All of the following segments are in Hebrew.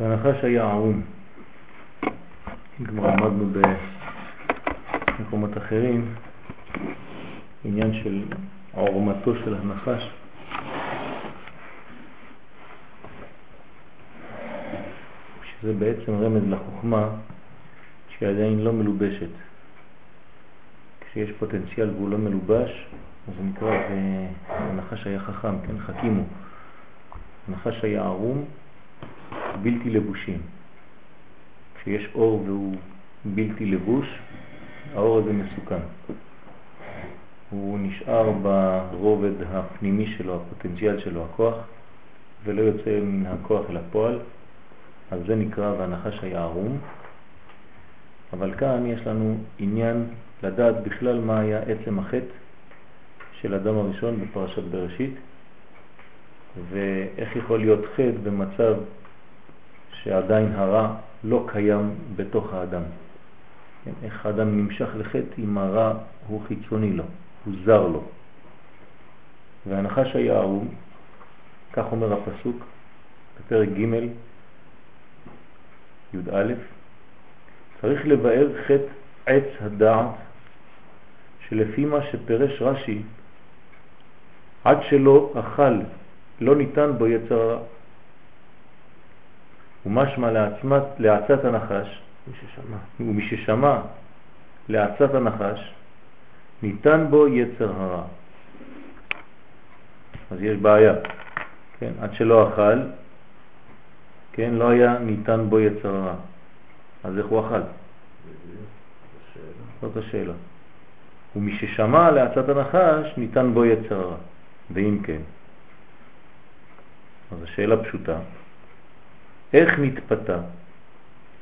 והנחש היה ערום. כבר עמדנו במקומות אחרים, עניין של עורמתו של הנחש. שזה בעצם רמז לחוכמה שהיא עדיין לא מלובשת. כשיש פוטנציאל והוא לא מלובש, זה נקרא, הנחש היה חכם, כן, חכימו. הנחש היה ערום, בלתי לבושים. כשיש אור והוא בלתי לבוש, האור הזה מסוכן. הוא נשאר ברובד הפנימי שלו, הפוטנציאל שלו, הכוח, ולא יוצא מן הכוח אל הפועל, אז זה נקרא והנחש היה ערום. אבל כאן יש לנו עניין לדעת בכלל מה היה עצם החטא של אדם הראשון בפרשת בראשית, ואיך יכול להיות חטא במצב שעדיין הרע לא קיים בתוך האדם. איך האדם נמשך לחטא אם הרע הוא חיצוני לו, הוא זר לו. והנחש היה ערום, כך אומר הפסוק בפרק ג' י"א, צריך לבאר חטא עץ הדעת שלפי מה שפרש רש"י, עד שלא אכל לא ניתן בו יצר הרע. ומשמע לעצמת, לעצת הנחש, ומי ששמע לעצת הנחש, ניתן בו יצר הרע. אז יש בעיה, כן? עד שלא אכל, כן, לא היה ניתן בו יצר הרע. אז איך הוא אכל? זאת השאלה. ומי ששמע לעצת הנחש, ניתן בו יצר הרע. ואם כן, אז השאלה פשוטה, איך נתפתה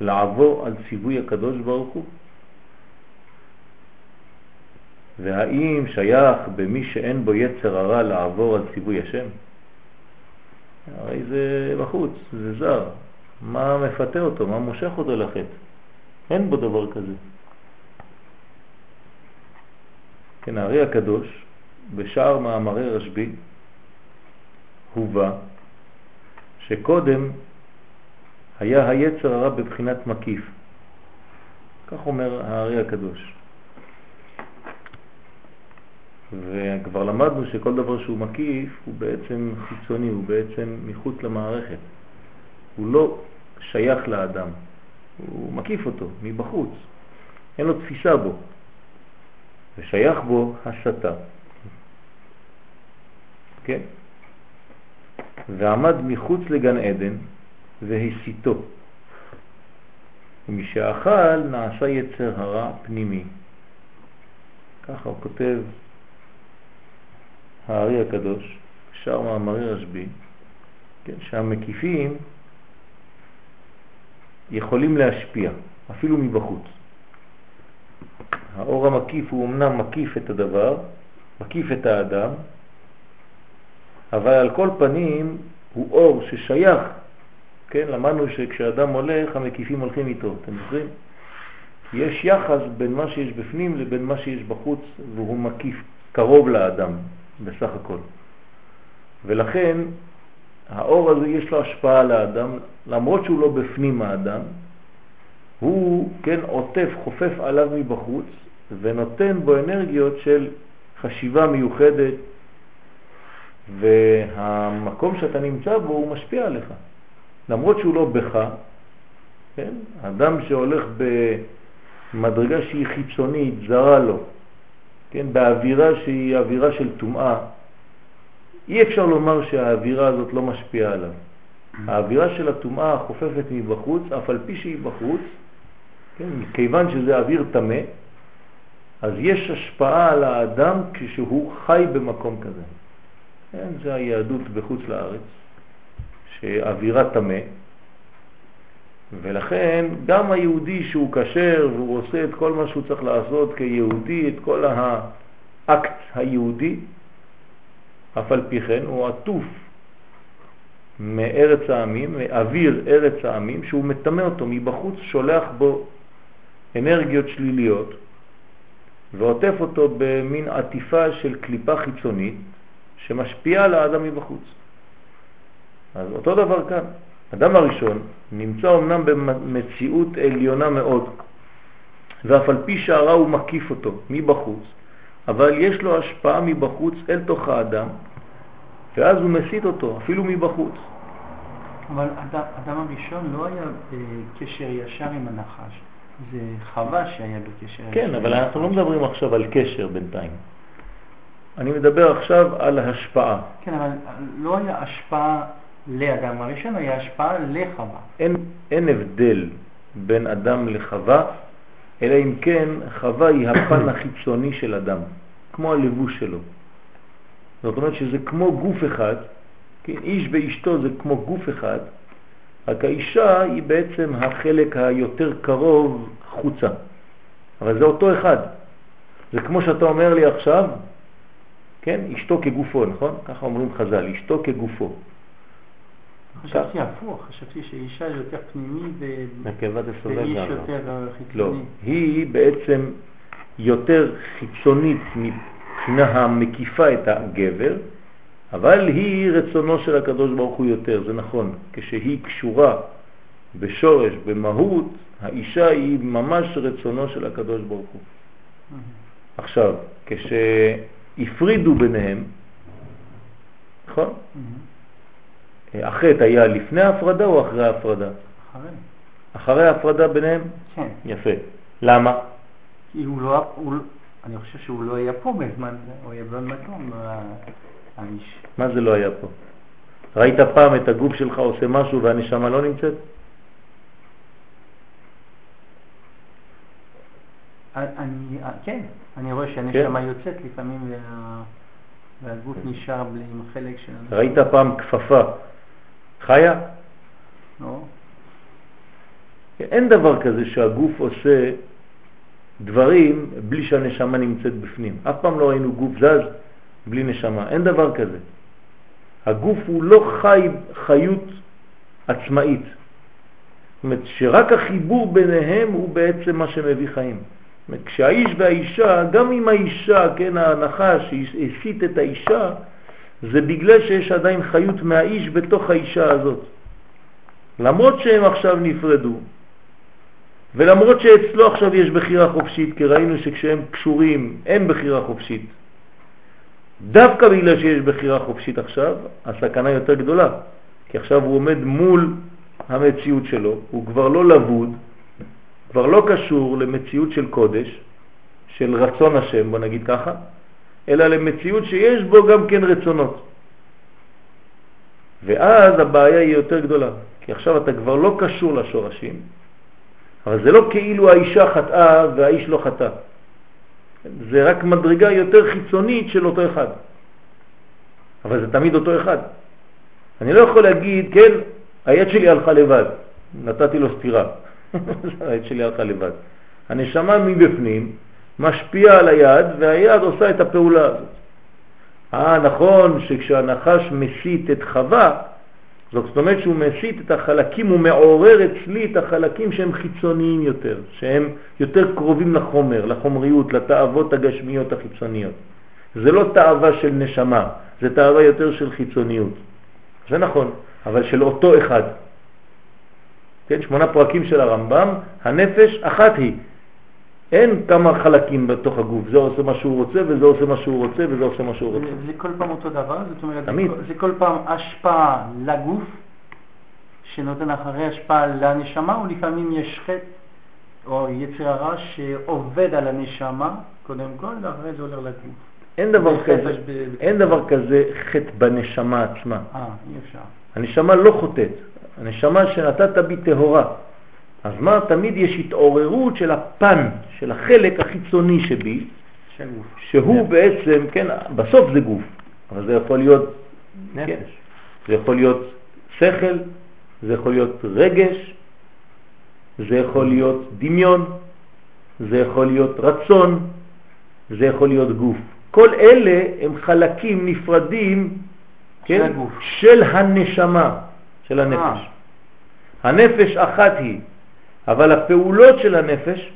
לעבור על ציווי הקדוש ברוך הוא? והאם שייך במי שאין בו יצר הרע לעבור על ציווי השם? הרי זה בחוץ, זה זר. מה מפתה אותו? מה מושך אותו לחטא? אין בו דבר כזה. כן, הארי הקדוש, בשאר מאמרי רשב"י, הובא שקודם היה היצר הרע בבחינת מקיף. כך אומר הארי הקדוש. וכבר למדנו שכל דבר שהוא מקיף הוא בעצם חיצוני, הוא בעצם מחוץ למערכת. הוא לא שייך לאדם, הוא מקיף אותו מבחוץ, אין לו תפיסה בו, ושייך בו הסתה. כן? ועמד מחוץ לגן עדן והסיתו. ומשאכל נעשה יצר הרע פנימי. ככה הוא כותב הארי הקדוש, שר מאמרי רשב"י, כן, שהמקיפים יכולים להשפיע, אפילו מבחוץ. האור המקיף הוא אמנם מקיף את הדבר, מקיף את האדם, אבל על כל פנים הוא אור ששייך, כן, למדנו שכשאדם הולך המקיפים הולכים איתו, אתם זוכרים? יש יחס בין מה שיש בפנים לבין מה שיש בחוץ והוא מקיף קרוב לאדם בסך הכל. ולכן האור הזה יש לו השפעה על האדם, למרות שהוא לא בפנים האדם, הוא כן עוטף, חופף עליו מבחוץ ונותן בו אנרגיות של חשיבה מיוחדת והמקום שאתה נמצא בו הוא משפיע עליך. למרות שהוא לא בך, כן? אדם שהולך במדרגה שהיא חיצונית, זרה לו, כן? באווירה שהיא אווירה של טומאה, אי אפשר לומר שהאווירה הזאת לא משפיעה עליו. האווירה של הטומאה חופפת מבחוץ, אף על פי שהיא בחוץ, כן? כיוון שזה אוויר תמה, אז יש השפעה על האדם כשהוא חי במקום כזה. כן? זה היהדות בחוץ לארץ, שאווירה תמה, ולכן גם היהודי שהוא כשר והוא עושה את כל מה שהוא צריך לעשות כיהודי, את כל האקט היהודי, אף על פי כן הוא עטוף מארץ העמים, מאוויר ארץ העמים, שהוא מטמא אותו מבחוץ, שולח בו אנרגיות שליליות ועוטף אותו במין עטיפה של קליפה חיצונית שמשפיע על האדם מבחוץ. אז אותו דבר כאן. אדם הראשון נמצא אמנם במציאות עליונה מאוד, ואף על פי שהרע הוא מקיף אותו מבחוץ, אבל יש לו השפעה מבחוץ אל תוך האדם, ואז הוא מסית אותו, אפילו מבחוץ. אבל אדם הראשון לא היה בקשר ישר עם הנחש, זה חווה שהיה בקשר ישר. כן, אבל אנחנו לא מדברים עכשיו על קשר בינתיים. אני מדבר עכשיו על השפעה. כן, אבל לא היה השפעה לאדם הראשון, היה השפעה לחווה. אין, אין הבדל בין אדם לחווה, אלא אם כן חווה היא הפן החיצוני של אדם, כמו הלבוש שלו. זאת אומרת שזה כמו גוף אחד, כן, איש ואשתו זה כמו גוף אחד, רק האישה היא בעצם החלק היותר קרוב חוצה. אבל זה אותו אחד. זה כמו שאתה אומר לי עכשיו, כן, אשתו כגופו, נכון? ככה אומרים חז"ל, אשתו כגופו. חשבתי הפוך, חשבתי שאישה יותר פנימי ואיש יותר חיצוני. לא, היא בעצם יותר חיצונית מבחינה המקיפה את הגבר, אבל היא רצונו של הקדוש ברוך הוא יותר, זה נכון. כשהיא קשורה בשורש, במהות, האישה היא ממש רצונו של הקדוש ברוך הוא. עכשיו, כשהפרידו ביניהם, נכון? החטא היה לפני ההפרדה או אחרי ההפרדה? אחרי. אחרי ההפרדה ביניהם? כן. יפה. למה? כי הוא לא, הוא, אני חושב שהוא לא היה פה בזמן הוא היה במקום, האיש. מה זה לא היה פה? ראית פעם את הגוף שלך עושה משהו והנשמה לא נמצאת? אני, כן, אני רואה שהנשמה כן. יוצאת לפעמים וה, והגוף נשאר בלי, עם חלק של... ראית פעם כפפה חיה? לא. אין דבר כזה שהגוף עושה דברים בלי שהנשמה נמצאת בפנים. אף פעם לא ראינו גוף זז בלי נשמה, אין דבר כזה. הגוף הוא לא חי חיות עצמאית. זאת אומרת שרק החיבור ביניהם הוא בעצם מה שמביא חיים. כשהאיש והאישה, גם אם האישה, כן, ההנחה שהסית את האישה, זה בגלל שיש עדיין חיות מהאיש בתוך האישה הזאת. למרות שהם עכשיו נפרדו, ולמרות שאצלו עכשיו יש בחירה חופשית, כי ראינו שכשהם קשורים אין בחירה חופשית, דווקא בגלל שיש בחירה חופשית עכשיו, הסכנה יותר גדולה, כי עכשיו הוא עומד מול המציאות שלו, הוא כבר לא לבוד, כבר לא קשור למציאות של קודש, של רצון השם, בוא נגיד ככה, אלא למציאות שיש בו גם כן רצונות. ואז הבעיה היא יותר גדולה, כי עכשיו אתה כבר לא קשור לשורשים, אבל זה לא כאילו האישה חטאה והאיש לא חטא. זה רק מדרגה יותר חיצונית של אותו אחד. אבל זה תמיד אותו אחד. אני לא יכול להגיד, כן, היד שלי הלכה לבד, נתתי לו סתירה, היד שלי הלכה לבד. הנשמה מבפנים משפיע על היד והיד עושה את הפעולה הזאת. אה, נכון שכשהנחש מסית את חווה, זאת אומרת שהוא מסית את החלקים, הוא מעורר אצלי את החלקים שהם חיצוניים יותר, שהם יותר קרובים לחומר, לחומריות, לתאוות הגשמיות החיצוניות. זה לא תאווה של נשמה, זה תאווה יותר של חיצוניות. זה נכון, אבל של אותו אחד. כן, שמונה פרקים של הרמב"ם, הנפש אחת היא, אין כמה חלקים בתוך הגוף, זה עושה מה שהוא רוצה וזה עושה מה שהוא רוצה וזה עושה מה שהוא רוצה. זה כל פעם אותו דבר? זאת אומרת, תמיד. זה כל פעם השפעה לגוף שנותן אחרי השפעה לנשמה, או לפעמים יש חטא או יצר הרע שעובד על הנשמה קודם כל, ואחרי זה עובר לגוף. אין דבר כזה, אין דבר כזה חטא בנשמה עצמה. אה, אי אפשר. הנשמה לא חוטאת, הנשמה שנתת בי טהורה. אז מה? תמיד יש התעוררות של הפן, של החלק החיצוני שבי, שהוא. בעצם, כן, בסוף זה גוף, אבל זה יכול להיות נפש, כן, זה יכול להיות שכל, זה יכול להיות רגש, זה יכול להיות דמיון, זה יכול להיות רצון, זה יכול להיות גוף. כל אלה הם חלקים נפרדים כן, של הנשמה, של הנפש. אה. הנפש אחת היא, אבל הפעולות של הנפש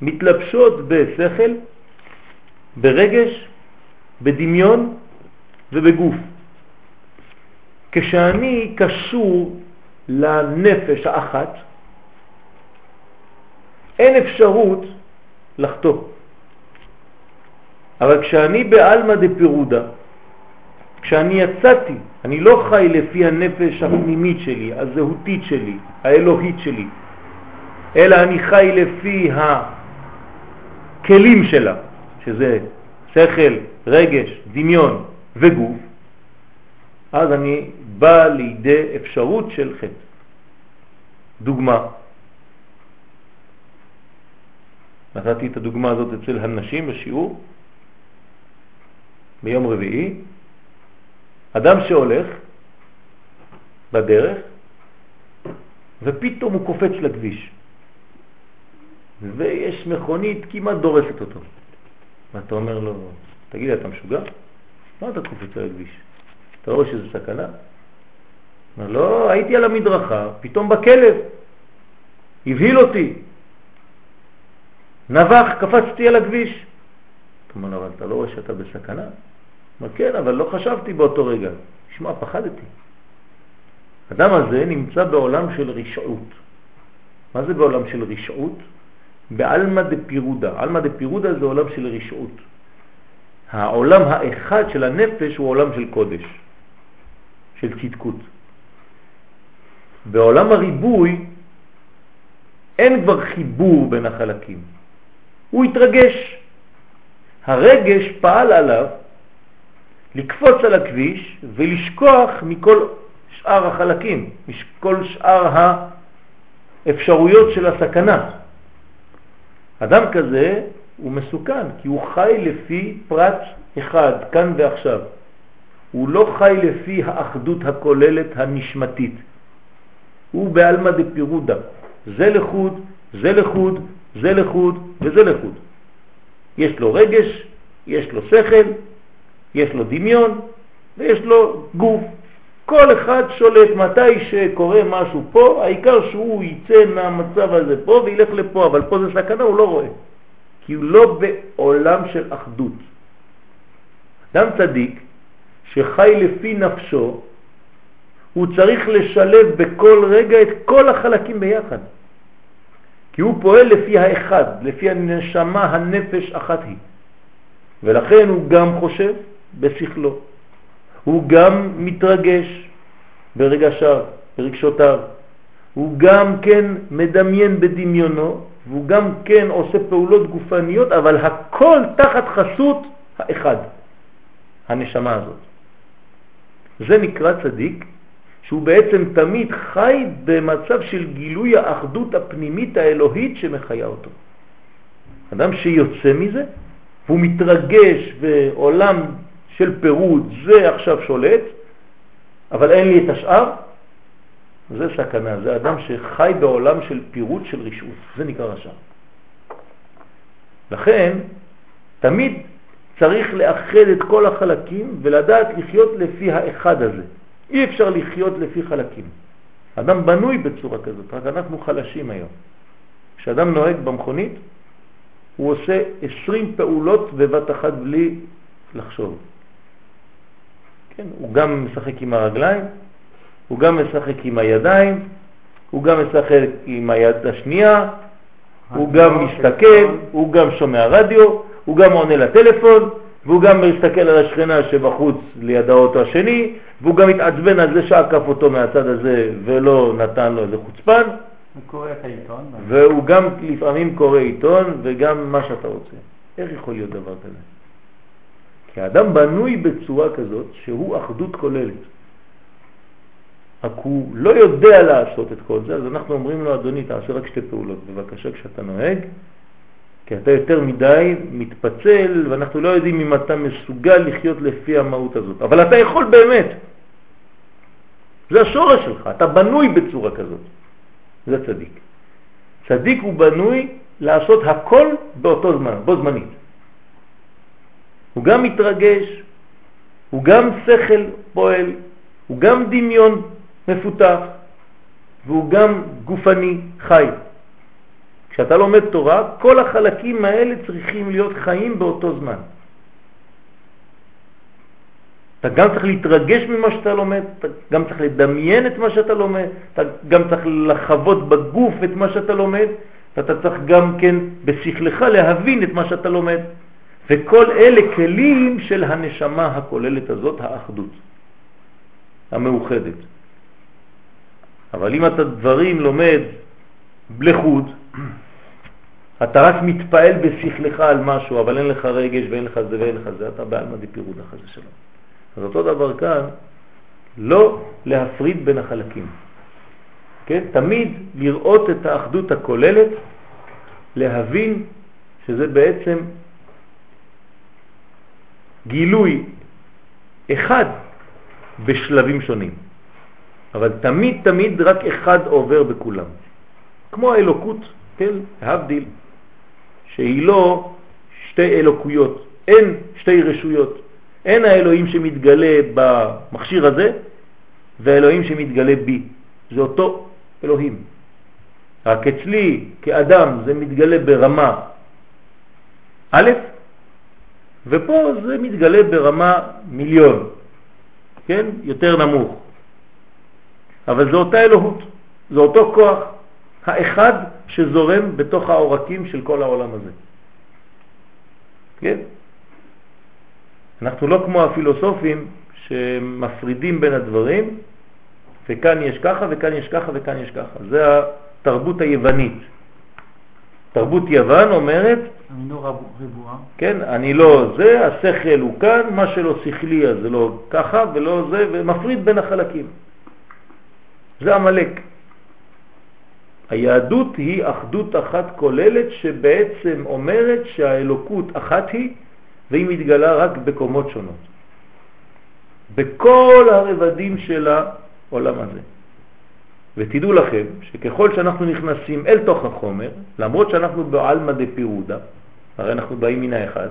מתלבשות בשכל, ברגש, בדמיון ובגוף. כשאני קשור לנפש האחת, אין אפשרות לחטוא. אבל כשאני בעלמא דפירודה, כשאני יצאתי, אני לא חי לפי הנפש הפנימית שלי, הזהותית שלי, האלוהית שלי, אלא אני חי לפי הכלים שלה, שזה שכל, רגש, דמיון וגוף, אז אני בא לידי אפשרות של חטא. דוגמה, נתתי את הדוגמה הזאת אצל הנשים בשיעור ביום רביעי, אדם שהולך בדרך ופתאום הוא קופץ לכביש ויש מכונית כמעט דורסת אותו ואתה אומר לו, תגיד לי, אתה משוגע? מה אתה קופץ על הכביש? אתה רואה שזה סכנה? אומר, לא, הייתי על המדרכה, פתאום בכלב, הבהיל אותי, נבח, קפצתי על הכביש. אתה אומר, אבל אתה לא רואה שאתה בסכנה? אומר, כן, אבל לא חשבתי באותו רגע. שמע, פחדתי. אדם הזה נמצא בעולם של רשעות. מה זה בעולם של רשעות? בעלמא דפירודה. עלמא דפירודה זה עולם של רשעות. העולם האחד של הנפש הוא עולם של קודש, של צדקות. בעולם הריבוי אין כבר חיבור בין החלקים. הוא התרגש. הרגש פעל עליו לקפוץ על הכביש ולשכוח מכל שאר החלקים, מכל שאר האפשרויות של הסכנה. אדם כזה הוא מסוכן, כי הוא חי לפי פרט אחד, כאן ועכשיו. הוא לא חי לפי האחדות הכוללת הנשמתית. הוא בעלמא דפירודה. זה לחוד, זה לחוד, זה לחוד וזה לחוד. יש לו רגש, יש לו שכל, יש לו דמיון ויש לו גוף. כל אחד שולט מתי שקורה משהו פה, העיקר שהוא יצא מהמצב הזה פה וילך לפה, אבל פה זה סכנה, הוא לא רואה. כי הוא לא בעולם של אחדות. אדם צדיק שחי לפי נפשו, הוא צריך לשלב בכל רגע את כל החלקים ביחד. כי הוא פועל לפי האחד, לפי הנשמה, הנפש אחת היא. ולכן הוא גם חושב בשכלו, הוא גם מתרגש ברגשיו, ברגשותיו, הוא גם כן מדמיין בדמיונו, והוא גם כן עושה פעולות גופניות, אבל הכל תחת חסות האחד, הנשמה הזאת. זה נקרא צדיק, שהוא בעצם תמיד חי במצב של גילוי האחדות הפנימית האלוהית שמחיה אותו. אדם שיוצא מזה, והוא מתרגש בעולם של פירוד, זה עכשיו שולט, אבל אין לי את השאר, זה סכנה, זה אדם שחי בעולם של פירוד של רשעות, זה נקרא רשע. לכן, תמיד צריך לאחד את כל החלקים ולדעת לחיות לפי האחד הזה. אי אפשר לחיות לפי חלקים. אדם בנוי בצורה כזאת, רק אנחנו חלשים היום. כשאדם נוהג במכונית, הוא עושה 20 פעולות בבת אחת בלי לחשוב. כן, הוא גם משחק עם הרגליים, הוא גם משחק עם הידיים, הוא גם משחק עם היד השנייה, הוא גם מסתכל, הוא גם שומע רדיו, הוא גם עונה לטלפון, והוא גם מסתכל על השכנה שבחוץ ליד האוטו השני, והוא גם מתעצבן על זה שעקף אותו מהצד הזה ולא נתן לו איזה חוצפן. הוא קורא את העיתון. והוא גם לפעמים קורא עיתון וגם מה שאתה רוצה. איך יכול להיות דבר כזה? כי האדם בנוי בצורה כזאת שהוא אחדות כוללת. רק הוא לא יודע לעשות את כל זה, אז אנחנו אומרים לו, אדוני, תעשה רק שתי פעולות. בבקשה, כשאתה נוהג, כי אתה יותר מדי מתפצל, ואנחנו לא יודעים אם אתה מסוגל לחיות לפי המהות הזאת. אבל אתה יכול באמת. זה השורש שלך, אתה בנוי בצורה כזאת. זה צדיק. צדיק הוא בנוי לעשות הכל באותו זמן, בו זמנית. הוא גם מתרגש, הוא גם שכל פועל, הוא גם דמיון מפותח, והוא גם גופני חי. כשאתה לומד תורה, כל החלקים האלה צריכים להיות חיים באותו זמן. אתה גם צריך להתרגש ממה שאתה לומד, אתה גם צריך לדמיין את מה שאתה לומד, אתה גם צריך לחוות בגוף את מה שאתה לומד, ואתה צריך גם כן בשכלך להבין את מה שאתה לומד. וכל אלה כלים של הנשמה הכוללת הזאת, האחדות, המאוחדת. אבל אם אתה דברים לומד לחוד, אתה רק מתפעל בשכלך על משהו, אבל אין לך רגש ואין לך זה ואין לך זה, אתה בעלמא דפירוד החזה שלו. אז אותו דבר כאן, לא להפריד בין החלקים. כן? תמיד לראות את האחדות הכוללת, להבין שזה בעצם גילוי אחד בשלבים שונים. אבל תמיד תמיד רק אחד עובר בכולם. כמו האלוקות, כן, להבדיל, שהיא לא שתי אלוקויות, אין שתי רשויות. אין האלוהים שמתגלה במכשיר הזה והאלוהים שמתגלה בי. זה אותו אלוהים. רק אצלי כאדם זה מתגלה ברמה א', ופה זה מתגלה ברמה מיליון, כן? יותר נמוך. אבל זה אותה אלוהות, זה אותו כוח, האחד שזורם בתוך העורקים של כל העולם הזה. כן? אנחנו לא כמו הפילוסופים שמפרידים בין הדברים, וכאן יש ככה וכאן יש ככה וכאן יש ככה. זה התרבות היוונית. תרבות יוון אומרת, אני לא ריבוע. כן, אני לא זה, השכל הוא כאן, מה שלא שכלי אז זה לא ככה ולא זה, ומפריד בין החלקים. זה המלאק. היהדות היא אחדות אחת כוללת שבעצם אומרת שהאלוקות אחת היא והיא מתגלה רק בקומות שונות. בכל הרבדים של העולם הזה. ותדעו לכם שככל שאנחנו נכנסים אל תוך החומר, למרות שאנחנו בעלמא דפירודה, הרי אנחנו באים מן האחד,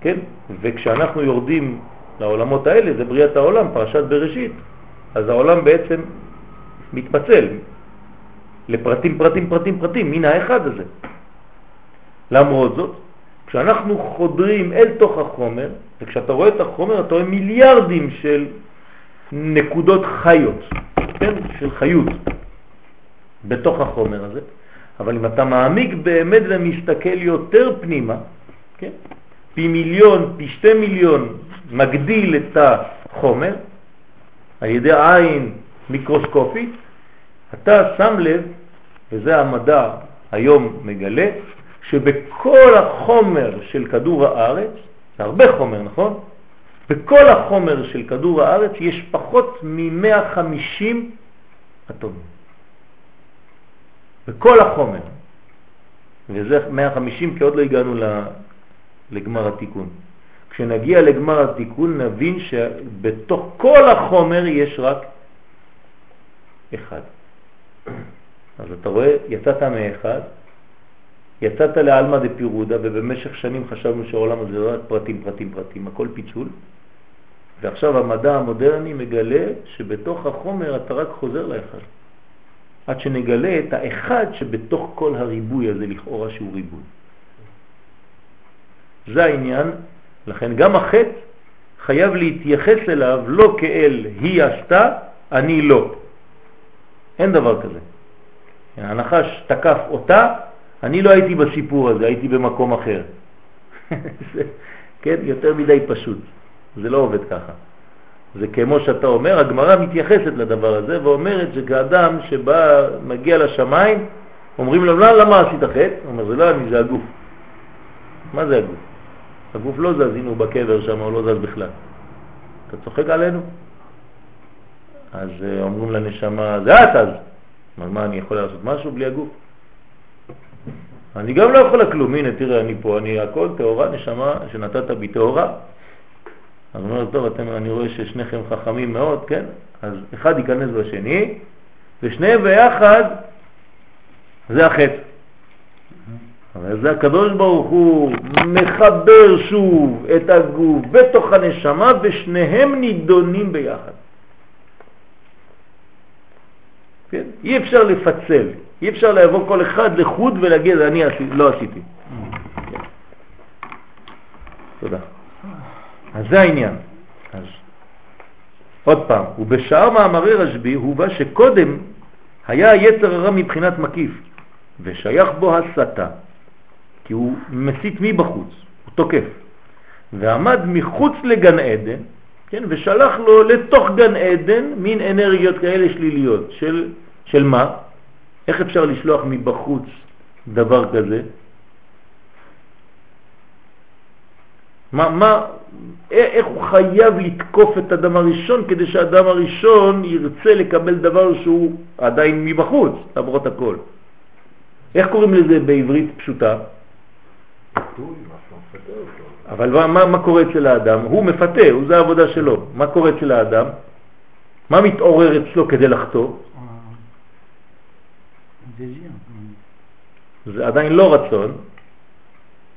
כן? וכשאנחנו יורדים לעולמות האלה, זה בריאת העולם, פרשת בראשית, אז העולם בעצם מתפצל לפרטים, פרטים, פרטים, פרטים, מן האחד הזה. למרות זאת, כשאנחנו חודרים אל תוך החומר, וכשאתה רואה את החומר אתה רואה מיליארדים של נקודות חיות, כן? של חיות בתוך החומר הזה, אבל אם אתה מעמיק באמת ומסתכל יותר פנימה, כן? פי מיליון, פי שתי מיליון, מגדיל את החומר על ידי עין מיקרוסקופית, אתה שם לב, וזה המדע היום מגלה, שבכל החומר של כדור הארץ, זה הרבה חומר, נכון? בכל החומר של כדור הארץ יש פחות מ-150 אטומים. בכל החומר. וזה 150 כי עוד לא הגענו לגמר התיקון. כשנגיע לגמר התיקון נבין שבתוך כל החומר יש רק אחד. אז אתה רואה, יצאת מאחד, יצאת לעלמא דפירודה, ובמשך שנים חשבנו שהעולם הזה רק פרטים, פרטים, פרטים, הכל פיצול, ועכשיו המדע המודרני מגלה שבתוך החומר אתה רק חוזר לאחד. עד שנגלה את האחד שבתוך כל הריבוי הזה, לכאורה שהוא ריבוי. זה העניין, לכן גם החטא חייב להתייחס אליו לא כאל היא עשתה, אני לא. אין דבר כזה. הנחש תקף אותה, אני לא הייתי בסיפור הזה, הייתי במקום אחר. כן, יותר מדי פשוט. זה לא עובד ככה. זה כמו שאתה אומר, הגמרא מתייחסת לדבר הזה ואומרת שכאדם שבא, מגיע לשמיים, אומרים לו, לא, למה עשית חטא? הוא אומר, זה לא אני, זה הגוף. מה זה הגוף? הגוף לא זז, הנה הוא בקבר שם, הוא לא זז בכלל. אתה צוחק עלינו? אז אה, אומרים לנשמה, זה את אז. מה, אני יכול לעשות משהו בלי הגוף? אני גם לא יכול לכלום, הנה תראה אני פה, אני הכל תאורה, נשמה שנתת בי תאורה. אז הוא אומר, טוב, אתם, אני רואה ששניכם חכמים מאוד, כן? אז אחד ייכנס בשני, ושניהם ביחד זה החטא. אבל זה הקדוש ברוך הוא מחבר שוב את הגוף בתוך הנשמה ושניהם נידונים ביחד. כן? אי אפשר לפצל, אי אפשר לעבור כל אחד לחוד ולהגיד אני לא עשיתי. כן. תודה. אז זה העניין. אז עוד פעם, ובשאר מאמרי רשב"י הובא שקודם היה יצר הרע מבחינת מקיף, ושייך בו הסתה, כי הוא מסית מבחוץ, הוא תוקף, ועמד מחוץ לגן עדן, כן, ושלח לו לתוך גן עדן מין אנרגיות כאלה שליליות. של, של מה? איך אפשר לשלוח מבחוץ דבר כזה? מה, מה, איך הוא חייב לתקוף את האדם הראשון כדי שהאדם הראשון ירצה לקבל דבר שהוא עדיין מבחוץ, למרות הכל. איך קוראים לזה בעברית פשוטה? אבל מה, מה, מה קורה אצל האדם? הוא מפתה, הוא זה העבודה שלו. מה קורה אצל האדם? מה מתעורר אצלו כדי לחטוא? זה עדיין לא רצון,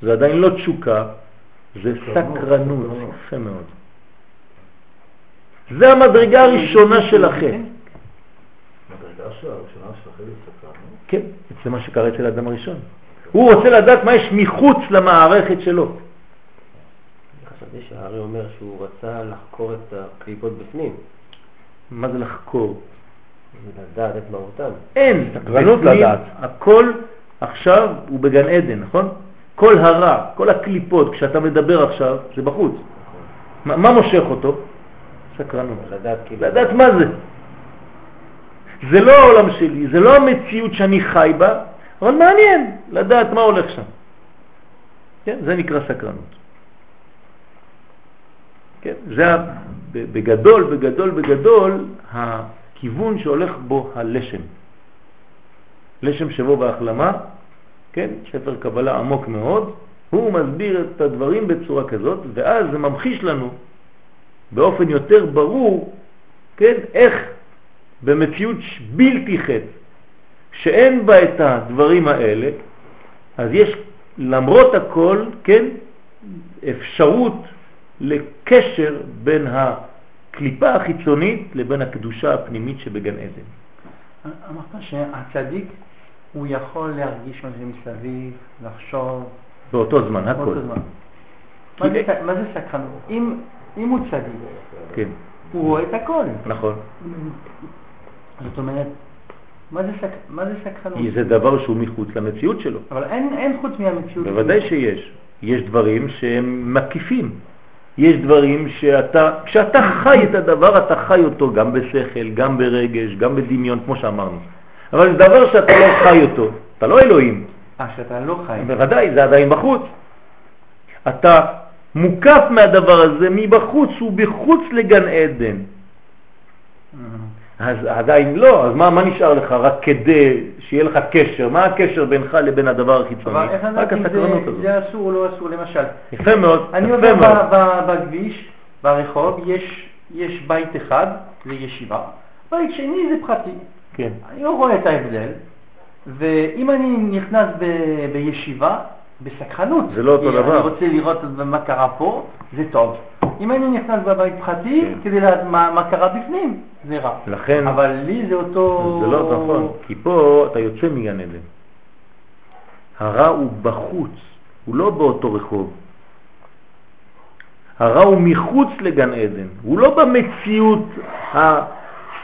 זה עדיין לא תשוקה, זה סקרנות, יפה מאוד. זה המדרגה הראשונה של החטא. המדרגה הראשונה סקרנות? כן, זה מה שקרה אצל האדם הראשון. הוא רוצה לדעת מה יש מחוץ למערכת שלו. חשבתי שהארי אומר שהוא רצה לחקור את הקליפות בפנים. מה זה לחקור? לדעת את מהותם. אין, סקרנות לדעת. הכל עכשיו הוא בגן עדן, נכון? כל הרע, כל הקליפות, כשאתה מדבר עכשיו, זה בחוץ. מה, מה מושך אותו? סקרנות. לדעת, כאילו... לדעת מה זה. זה לא העולם שלי, זה לא המציאות שאני חי בה, אבל מעניין לדעת מה הולך שם. כן? זה נקרא סקרנות. כן? זה בגדול, בגדול, בגדול, הכיוון שהולך בו הלשם. לשם שבו בהחלמה, כן? ספר קבלה עמוק מאוד, הוא מסביר את הדברים בצורה כזאת, ואז זה ממחיש לנו באופן יותר ברור, כן? איך במציאות בלתי חטא, שאין בה את הדברים האלה, אז יש למרות הכל, כן, אפשרות לקשר בין הקליפה החיצונית לבין הקדושה הפנימית שבגן עדן. אמרת שהצדיק הוא יכול להרגיש מה שמסביב, לחשוב. באותו זמן, הכל. באותו זמן. מה זה, מה זה סקרנות? אם, אם הוא צדיק, כן. הוא רואה את הכל. נכון. זאת אומרת, מה זה, סק... מה זה סקרנות? כי זה דבר שהוא מחוץ למציאות שלו. אבל אין, אין חוץ מהמציאות. בוודאי שיש. יש דברים שהם מקיפים. יש דברים שאתה, כשאתה חי את הדבר, אתה חי אותו גם בשכל, גם ברגש, גם בדמיון, כמו שאמרנו. אבל זה דבר שאתה לא חי אותו, אתה לא אלוהים. אה, שאתה לא חי. בוודאי, זה עדיין בחוץ. אתה מוקף מהדבר הזה מבחוץ, הוא בחוץ לגן עדן. אז עדיין לא, אז מה, מה נשאר לך רק כדי שיהיה לך קשר? מה הקשר בינך לבין הדבר החיצוני? רק הסקרנות הזאת. זה אסור או לא אסור, למשל. יפה מאוד, אני עובר בכביש, ברחוב, יש, יש בית אחד, זה ישיבה, בית שני זה פרטי. כן. אני לא רואה את ההבדל, ואם אני נכנס ב, בישיבה, בסקרנות, זה לא אותו דבר. אני רוצה לראות מה קרה פה, זה טוב. אם אני נכנס בבית פרטי, כן. כדי לדעת מה, מה קרה בפנים, זה רע. לכן... אבל לי זה אותו... זה לא נכון, כי פה אתה יוצא מגן עדן. הרע הוא בחוץ, הוא לא באותו רחוב. הרע הוא מחוץ לגן עדן, הוא לא במציאות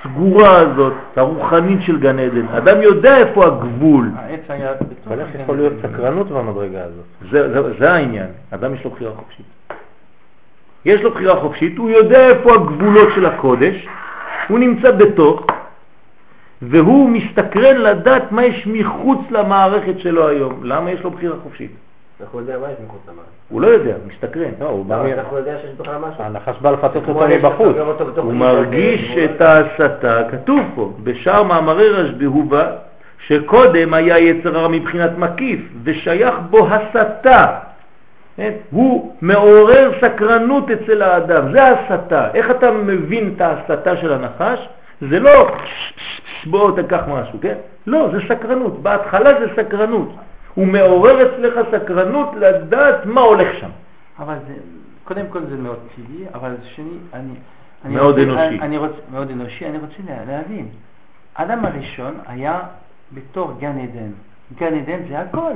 הסגורה הזאת, הרוחנית של גן עדן. אדם יודע איפה הגבול. העץ היה אבל איך יכול להיות סקרנות במדרגה הזאת? זה, זה, זה העניין, אדם יש לו בחירה חופשית. יש לו בחירה חופשית, הוא יודע איפה הגבולות של הקודש, הוא נמצא בתוך, והוא מסתקרן לדעת מה יש מחוץ למערכת שלו היום. למה יש לו בחירה חופשית? אנחנו יודע מה יש מחוץ למערכת. הוא לא יודע, מסתקרן. לא, הוא בא... אנחנו יודע שיש בכלל משהו. הנחש בא לפצות אותו מבחוץ. הוא מרגיש את ההסתה, כתוב פה, בשאר מאמרי רשב"י הובא שקודם היה יצר הרע מבחינת מקיף, ושייך בו הסתה. כן? הוא מעורר סקרנות אצל האדם, זה הסתה. איך אתה מבין את ההסתה של הנחש? זה לא בוא תקח משהו, כן? לא, זה סקרנות. בהתחלה זה סקרנות. הוא מעורר אצלך סקרנות לדעת מה הולך שם. אבל זה, קודם כל זה מאוד טבעי, אבל שני, אני... אני מאוד רוצה, אנושי. אני, אני רוצה, מאוד אנושי, אני רוצה להבין. האדם הראשון היה בתור גן עדן. גן עדן זה הכל.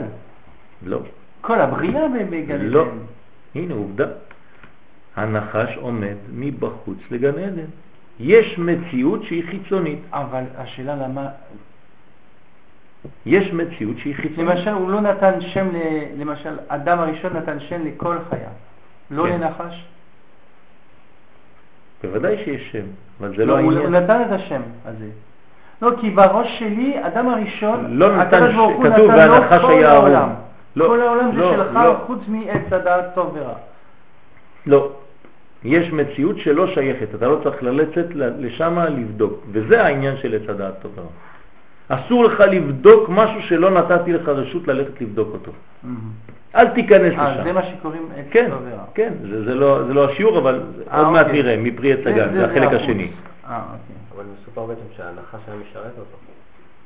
לא. כל הבריאה בגן עדן. לא. הנה עובדה. הנחש עומד מבחוץ לגן עדן. יש מציאות שהיא חיצונית. אבל השאלה למה... יש מציאות שהיא חיצונית. למשל, הוא לא נתן שם, ל... למשל, אדם הראשון נתן שם לכל חיה, לא כן. לנחש? בוודאי שיש שם, אבל זה לא, לא העניין. הוא נתן את השם הזה. לא, כי בראש שלי, אדם הראשון, לא נתן, כתוב והנחש היה העולם. לא, כל העולם לא, זה שלך, לא. חוץ מעץ הדעת טוב ורע. לא. יש מציאות שלא שייכת, אתה לא צריך ללצת לשם לבדוק, וזה העניין של עץ הדעת טוב ורע. אסור לך לבדוק משהו שלא נתתי לך רשות ללכת לבדוק אותו. Mm-hmm. אל תיכנס לשם. זה מה שקוראים עץ כן. כן, זה, זה, לא, זה לא השיעור, אבל 아, עוד מעט אוקיי. נראה, מפרי עץ הגן, זה, זה החלק השני. אה, אוקיי. אבל מסופר בעצם שההנחה שהיה משרת אותו.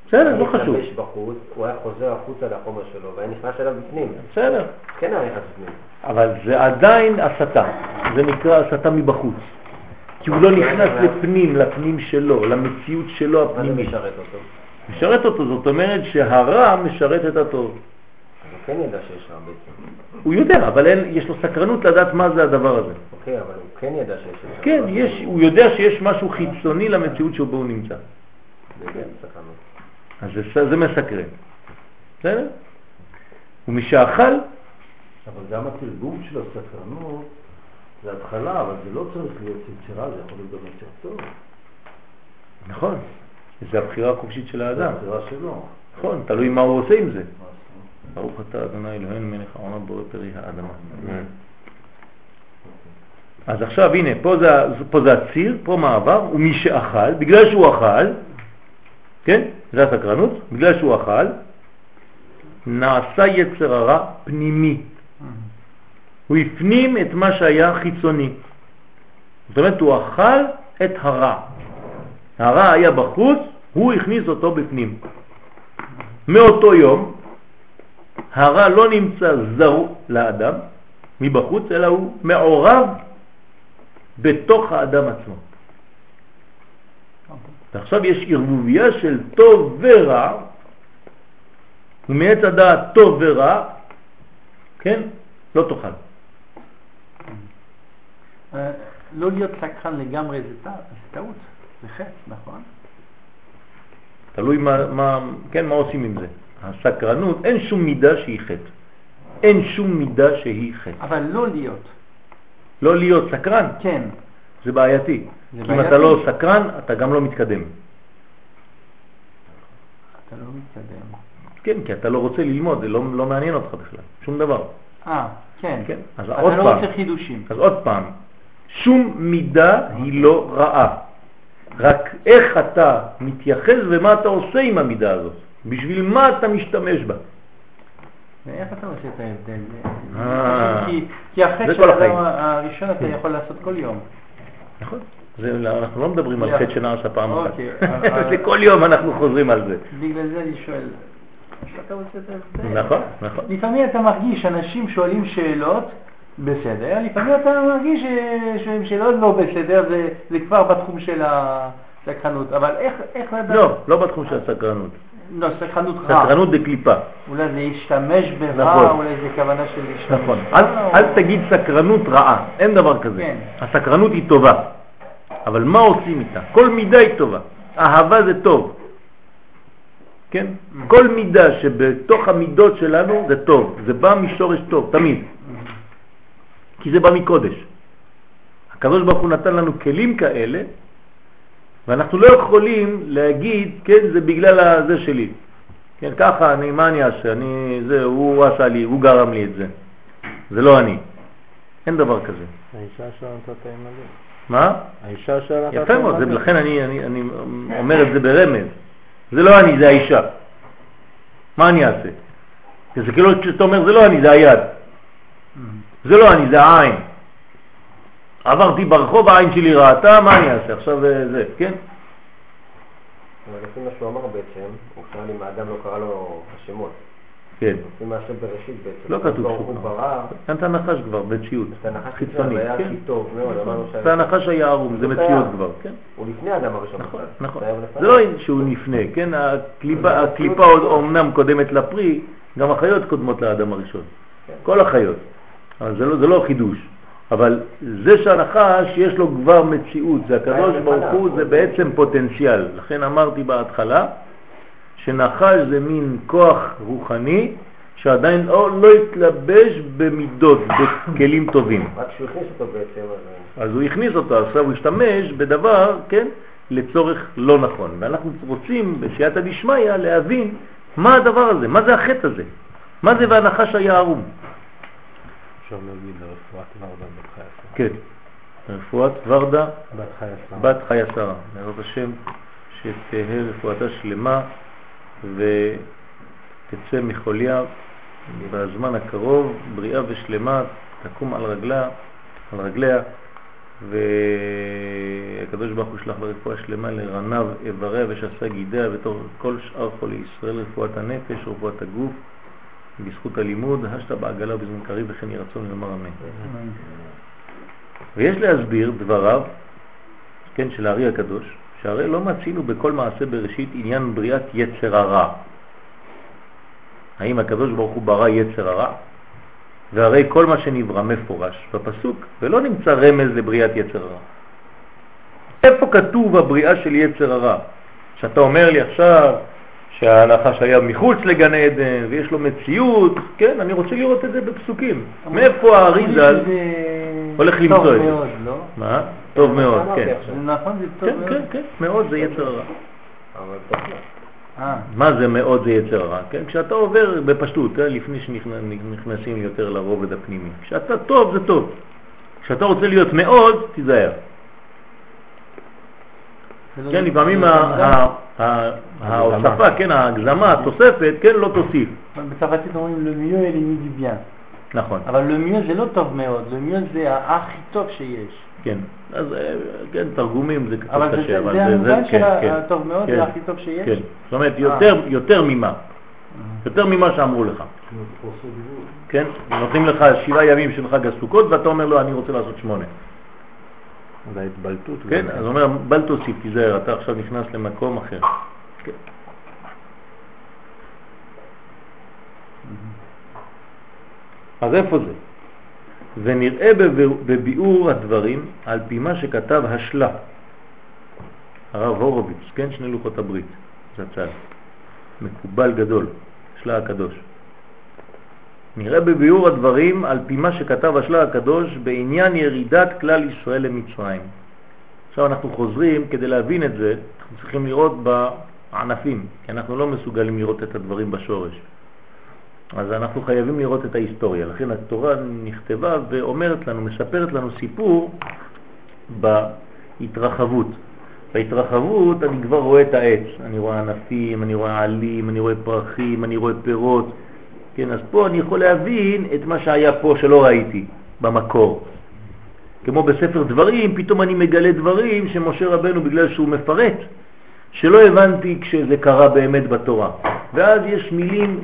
בסדר, לא חשוב. הוא בחוץ, הוא היה חוזר החוצה לחומר שלו, והיה נכנס אליו בפנים. בסדר. כן היה נכנס בפנים. אבל זה עדיין הסתה, זה נקרא הסתה מבחוץ. כי הוא לא נכנס לפנים, לפנים שלו, למציאות שלו הפנימית. מה זה משרת אותו? משרת אותו, זאת אומרת שהרע משרת את הטוב. אז הוא כן ידע שיש רע בעצם. הוא יודע, אבל אין, יש לו סקרנות לדעת מה זה הדבר הזה. אוקיי, אבל הוא כן ידע שיש... כן, יש, הוא יודע שיש משהו חיצוני למציאות שבו הוא נמצא. כן. אז זה, זה מסקרן. בסדר? ומשאכל... אבל גם התרגום של הסקרנות זה התחלה, אבל זה לא צריך להיות יצירה, זה יכול להיות גם יותר טוב. נכון, זה הבחירה החופשית של האדם. זה הבחירה שלו. נכון, תלוי מה הוא עושה עם זה. ברוך אתה אדוני אלוהינו מלך העונות בורא פרי האדמה. אז עכשיו הנה, פה זה, פה זה הציר, פה מעבר, ומי שאכל, בגלל שהוא אכל, כן? זה הסקרנות, בגלל שהוא אכל, נעשה יצר הרע פנימי. הוא הפנים את מה שהיה חיצוני. זאת אומרת, הוא אכל את הרע. הרע היה בחוץ, הוא הכניס אותו בפנים. מאותו יום, הרע לא נמצא זר לאדם מבחוץ, אלא הוא מעורב בתוך האדם עצמו. ועכשיו יש ערבוביה של טוב ורע, ומעץ הדעת טוב ורע, כן? לא תאכל. אה, לא להיות סקרן לגמרי זה טעות, זה חטא, נכון? תלוי מה, מה, כן, מה עושים עם זה. הסקרנות, אין שום מידה שהיא חטא. אין שום מידה שהיא חטא. אבל לא להיות. לא להיות סקרן? כן. זה בעייתי. זה כי אם אתה לא סקרן, אתה גם לא מתקדם. אתה לא מתקדם. כן, כי אתה לא רוצה ללמוד, זה לא, לא מעניין אותך בכלל, שום דבר. אה, כן. כן. אז אתה עוד לא פעם, רוצה חידושים. אז עוד פעם, שום מידה היא לא רעה. רק איך אתה מתייחס ומה אתה עושה עם המידה הזאת. בשביל מה אתה משתמש בה. ואיך אתה עושה את ההבדל? אה. כי החטא של האדם הראשון אתה יכול לעשות כל יום. נכון. אנחנו לא מדברים על חטא שנעשה פעם אחת. אוקיי, זה כל יום אנחנו חוזרים על זה. בגלל זה אני שואל. נכון, נכון. לפעמים אתה מרגיש אנשים שואלים שאלות בסדר, לפעמים אתה מרגיש שאלות לא בסדר, זה כבר בתחום של הסקרנות, אבל איך לדעת? לא, לא בתחום של הסקרנות. לא, סקרנות רע. סקרנות דקליפה. אולי זה להשתמש ברע, נכון. אולי זה כוונה של להשתמש. נכון. אל, אל תגיד סקרנות רעה, אין דבר כזה. כן. הסקרנות היא טובה. אבל מה עושים איתה? כל מידה היא טובה. אהבה זה טוב. כן? Mm. כל מידה שבתוך המידות שלנו זה טוב. זה בא משורש טוב, תמיד. כי זה בא מקודש. הקדוש ברוך הוא נתן לנו כלים כאלה ואנחנו לא יכולים להגיד, כן, זה בגלל זה שלי. כן, ככה, אני, מה אני אעשה? אני, זה, הוא עשה לי, הוא גרם לי את זה. זה לא אני. אין דבר כזה. האישה שלנו נתת מלא. מה? האישה שלנו נתת יפה מאוד, לכן אני, אני, אני אומר את זה ברמז. זה לא אני, זה האישה. מה אני אעשה? זה כאילו שאתה אומר, זה לא אני, זה היד. זה לא אני, זה העין. עברתי ברחוב, העין שלי ראתה, מה אני אעשה? עכשיו זה, כן? אבל לפי מה שהוא אמר בעצם, הוא שאל אם האדם לא קרא לו השמות. כן. לפי מה בראשית בעצם. לא כתוב שהוא ברא. כאן את הנחש כבר, בציות. את הנחש חיצוני, היה הכי טוב מאוד, אמרנו ש... את הנחש היה ערום, זה מציאות כבר, כן? הוא לפני האדם הראשון. נכון, נכון. זה לא שהוא לפני, כן? הקליפה עוד אומנם קודמת לפרי, גם החיות קודמות לאדם הראשון. כן. כל החיות. זה לא, לא חידוש. אבל זה שהנחש יש לו כבר מציאות, זה הקדוש ברוך הוא, זה בעצם פוטנציאל. לכן אמרתי בהתחלה שנחש זה מין כוח רוחני שעדיין לא, לא התלבש במידות, בכלים טובים. רק שהוא הכניס אותו בעצם. אז הוא הכניס אותו, עכשיו הוא השתמש בדבר, כן, לצורך לא נכון. ואנחנו רוצים בשייעתא דשמיא להבין מה הדבר הזה, מה זה החטא הזה, מה זה והנחש היה ערום. אפשר להגיד לרפואת ורדה בת חיה שרה. כן, רפואת ורדה בת חיה שרה. בעזרת השם שתהא רפואתה שלמה ותצא מחוליה בזמן הקרוב, בריאה ושלמה, תקום על רגליה, על רגליה והקדוש ברוך הוא שלח ברפואה שלמה לרניו איבריה ושסה גידיה בתור כל שאר חולי ישראל, רפואת הנפש, רפואת הגוף, בזכות הלימוד, השתה בעגלה ובזמן קריב וכן יהי רצון לומר אמן. ויש להסביר דבריו, כן, של הארי הקדוש, שהרי לא מצינו בכל מעשה בראשית עניין בריאת יצר הרע. האם הקדוש ברוך הוא ברא יצר הרע? והרי כל מה שנברא מפורש בפסוק, ולא נמצא רמז לבריאת יצר הרע. איפה כתוב הבריאה של יצר הרע? שאתה אומר לי עכשיו שהנחש היה מחוץ לגן עדן ויש לו מציאות, כן, אני רוצה לראות את זה בפסוקים. מאיפה האריזל הולך למצוא את זה? טוב מאוד, לא? מה? טוב מאוד, כן. זה נכון, זה טוב כן, מאוד. כן, כן, מאוד זה יצר הרע. אבל טוב לא. אה, מה זה מאוד זה יצר הרע? כן? כשאתה עובר בפשטות, אה, לפני שנכנסים יותר לרובד הפנימי. כשאתה טוב זה טוב. כשאתה רוצה להיות מאוד, תיזהר. זה לא- כן, זה לפעמים לא- ה- ההוספה, כן, ההגזמה, התוספת, כן, לא תוסיף. בצרפתית אומרים le mieux est l'ennemi du bien. נכון, אבל le mieux זה לא טוב מאוד, le mieux זה הכי טוב שיש. כן. אז אה, כן, תרגומים זה קצת אבל זה- קשה, זה אבל זה המובן כן, של כן, הטוב מאוד, כן, זה הכי טוב שיש? כן. זאת אומרת, יותר- יותר ממה. יותר ממה שאמרו לך. כן? נותנים לך שבעה ימים של חג הסוכות ואתה אומר לו אני רוצה לעשות שמונה. זה ההתבלטות. כן? אז אומר בל תוסיף, תיזהר, אתה עכשיו נכנס למקום אחר. כן. אז איפה זה? ונראה בביאור- הדברים על פי מה שכתב השלה, הרב הורוביץ, כן? שני לוחות הברית, זצ"ל, מקובל גדול, שלה הקדוש. נראה בביאור הדברים על פי מה שכתב השלה הקדוש בעניין ירידת כלל ישראל למצרים. עכשיו אנחנו חוזרים, כדי להבין את זה, אנחנו צריכים לראות בענפים, כי אנחנו לא מסוגלים לראות את הדברים בשורש. אז אנחנו חייבים לראות את ההיסטוריה. לכן התורה נכתבה ואומרת לנו, מספרת לנו סיפור בהתרחבות. בהתרחבות אני כבר רואה את העץ, אני רואה ענפים, אני רואה עלים, אני רואה פרחים, אני רואה פירות. כן, אז פה אני יכול להבין את מה שהיה פה שלא ראיתי במקור. כמו בספר דברים, פתאום אני מגלה דברים שמשה רבנו, בגלל שהוא מפרט, שלא הבנתי כשזה קרה באמת בתורה. ואז יש מילים,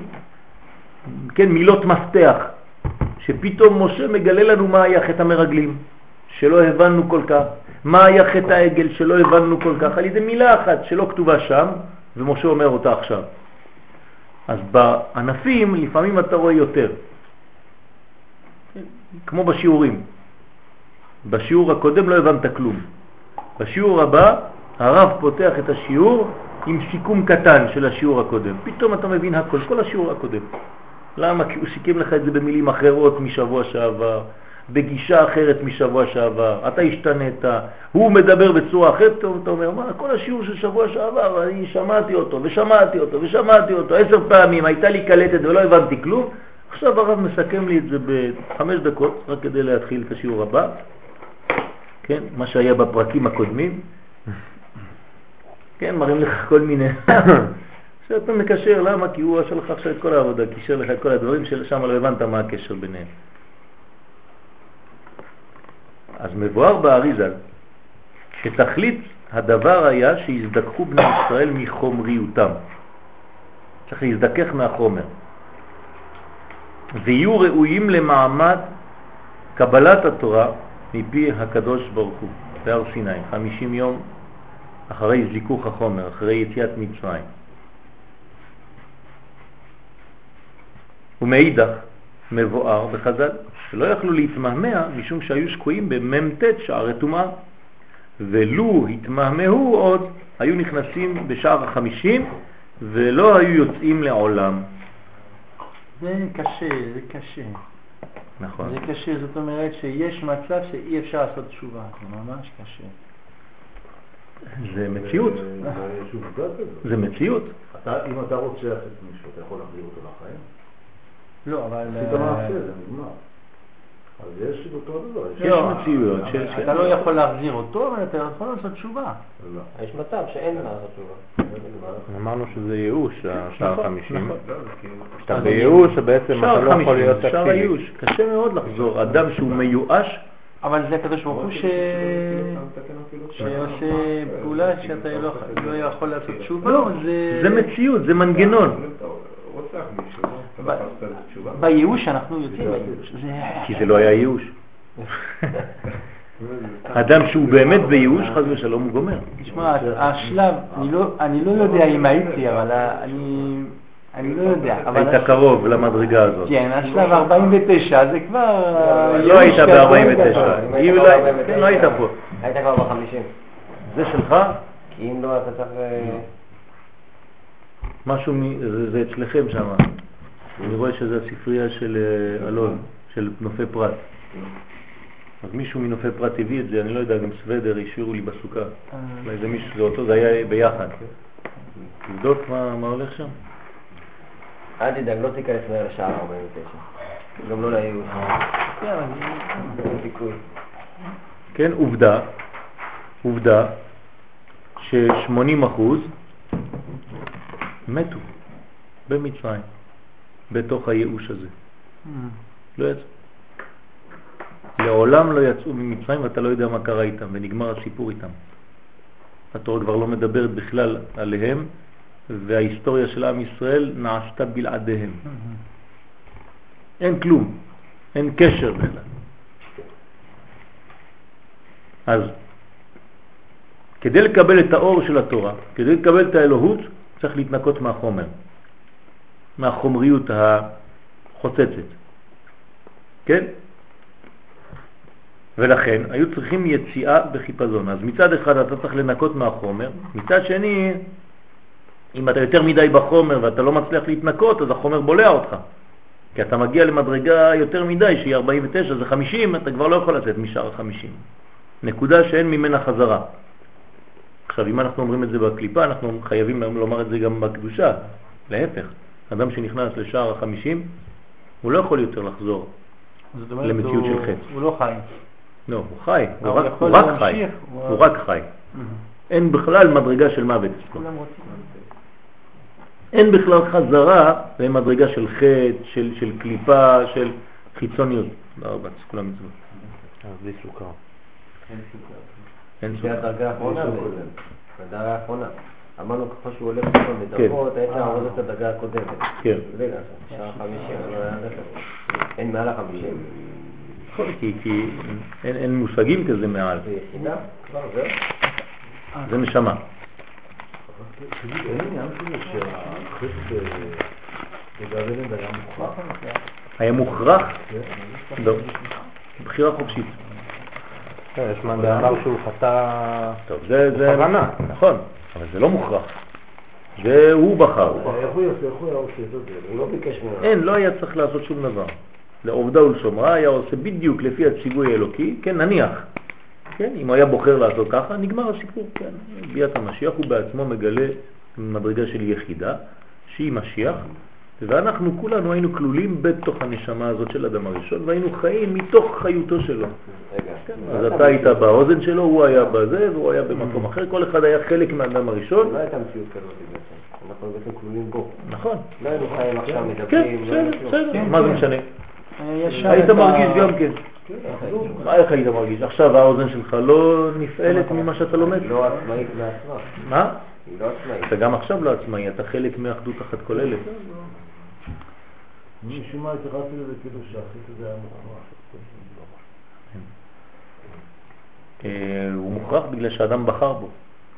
כן, מילות מפתח, שפתאום משה מגלה לנו מה היה חטא המרגלים, שלא הבנו כל כך, מה היה חטא העגל, שלא הבנו כל כך, על ידי מילה אחת שלא כתובה שם, ומשה אומר אותה עכשיו. אז בענפים לפעמים אתה רואה יותר, כמו בשיעורים. בשיעור הקודם לא הבנת כלום. בשיעור הבא הרב פותח את השיעור עם סיכום קטן של השיעור הקודם. פתאום אתה מבין הכל, כל השיעור הקודם. למה? כי הוא סיכם לך את זה במילים אחרות משבוע שעבר, בגישה אחרת משבוע שעבר, אתה השתנית, הוא מדבר בצורה אחרת, אתה אומר, מה, כל השיעור של שבוע שעבר, אני שמעתי אותו ושמעתי אותו ושמעתי אותו עשר פעמים, הייתה לי קלטת ולא הבנתי כלום, עכשיו הרב מסכם לי את זה בחמש דקות, רק כדי להתחיל את השיעור הבא, כן, מה שהיה בפרקים הקודמים, כן, מראים לך כל מיני... עכשיו אתה מקשר, למה? כי הוא עשה לך עכשיו את כל העבודה, קישר לך את כל הדברים ששם לא הבנת מה הקשר ביניהם. אז מבואר באריזל שתכלית הדבר היה שהזדככו בני ישראל מחומריותם. צריך להזדכך מהחומר. ויהיו ראויים למעמד קבלת התורה מפי הקדוש ברוך הוא בהר סיני, 50 יום אחרי זיכוך החומר, אחרי יציאת מצרים. ומאידך מבואר בחז"ל שלא יכלו להתמהמה משום שהיו שקועים במ"ט שערי טומאה. ולו התמהמהו עוד, היו נכנסים בשער החמישים ולא היו יוצאים לעולם. זה קשה, זה קשה. נכון. זה קשה, זאת אומרת שיש מצב שאי אפשר לעשות תשובה, זה ממש קשה. זה מציאות. זה מציאות. אם אתה רוצח את מישהו, אתה יכול להחזיר אותו לחיים? לא, אבל... עשית מעשה, זה נגמר. אז יש אותו דבר. יש לא, מציאויות ש... אתה לא יכול להחזיר אותו, אבל אתה יכול לעשות תשובה. לא. יש מצב שאין לעשות תשובה. אמרנו שזה ייאוש, השער נכון. נכון. כשאתה בייאוש, בעצם אתה לא יכול להיות אקטיבי. שער הייאוש, קשה מאוד לחזור. אדם שהוא מיואש, אבל זה הקדוש ברוך הוא שעושה פעולה שאתה לא, לא יכול לעשות תשובה, לא, זה מציאות, זה מנגנון. בייאוש אנחנו יוצאים בייאוש. כי זה לא היה ייאוש. אדם שהוא באמת בייאוש, חס ושלום, הוא גומר. תשמע, השלב, אני לא יודע אם הייתי, אבל אני... אני לא יודע. היית קרוב למדרגה הזאת. כן, השלב 49 זה כבר... לא היית ב-49. לא היית פה. היית כבר ב-50. זה שלך? כי אם לא, אתה צריך... אה, משהו, זה אצלכם שם. אני רואה שזה הספרייה של אה, אלון, של נופי פרט. אז מישהו מנופי פרט הביא את זה, אני לא יודע, גם סוודר השאירו לי בסוכה. אה. אולי זה מישהו, זה אותו, זה היה ביחד. תבדוק מה הולך שם. אל תדאג, לא תיכנס מהר לשעה 49. גם לא לייעוץ. כן, עובדה, עובדה ש-80 אחוז מתו במצרים, בתוך הייאוש הזה. לא יצאו. לעולם לא יצאו ממצרים ואתה לא יודע מה קרה איתם, ונגמר הסיפור איתם. התורה כבר לא מדברת בכלל עליהם, וההיסטוריה של עם ישראל נעשתה בלעדיהם. אין כלום, אין קשר בכלל. אז כדי לקבל את האור של התורה, כדי לקבל את האלוהות, צריך להתנקות מהחומר, מהחומריות החוצצת. כן? ולכן היו צריכים יציאה בחיפזון. אז מצד אחד אתה צריך לנקות מהחומר, מצד שני אם אתה יותר מדי בחומר ואתה לא מצליח להתנקות, אז החומר בולע אותך. כי אתה מגיע למדרגה יותר מדי, שהיא 49, זה 50, אתה כבר לא יכול לצאת משאר ה-50. נקודה שאין ממנה חזרה. עכשיו, אם אנחנו אומרים את זה בקליפה, אנחנו חייבים לומר את זה גם בקדושה. להפך, אדם שנכנס לשער ה-50, הוא לא יכול יותר לחזור למציאות של חץ. הוא לא חי. לא, הוא חי, הוא רק, הוא רק חי. הוא, הוא רק חי. אין בכלל מדרגה של מוות. כולם. אין בכלל חזרה למדרגה של חטא, של, של קליפה, של חיצוניות. בארבע, כל המצוות. אז בלי סוכר. אין סוכר. זה הדרגה האחרונה הדרגה האחרונה. אמרנו ככל שהוא עולה בכל מדרגות, היית עובד את הדרגה הקודמת. כן. שעה חמישים, אין מעל החמישים. נכון, כי אין מושגים כזה מעל. זה יחידה? זה נשמה. היה מוכרח? לא. בחירה חופשית. כן, יש מאמר שהוא חטא בכוונה. נכון, אבל זה לא מוכרח. זה הוא בחר. איך הוא יעשה? איך הוא זה? הוא לא ביקש ממנו. אין, לא היה צריך לעשות שום דבר. לעובדה ולשומרה היה עושה בדיוק לפי הציווי האלוקי, כן, נניח. כן, אם הוא היה בוחר לעשות ככה, נגמר הסיפור, כן. ביאת המשיח הוא בעצמו מגלה מדרגה של יחידה, שהיא משיח, ואנחנו כולנו היינו כלולים בתוך הנשמה הזאת של אדם הראשון, והיינו חיים מתוך חיותו שלו. כן, אז אתה היית באוזן שלו, הוא היה בזה, והוא היה במקום אחר, כל אחד היה חלק מהאדם הראשון. לא הייתה מציאות כזאת בעצם, אנחנו בעצם כלולים בו. נכון. לא היינו חיים עכשיו כן, מדברים. כן, בסדר, בסדר, מה זה משנה? היית מרגיש גם כן. מה איך היית מרגיש? עכשיו האוזן שלך לא נפעלת ממה שאתה לומד? לא עצמאית מעצמה. מה? היא לא עצמאית. אתה גם עכשיו לא עצמאי, אתה חלק מאחדות אחת כוללת. משום מה התייחסתי לזה כאילו שהחטא הזה היה מוכרח. אה, הוא מוכרח בגלל שאדם בחר בו.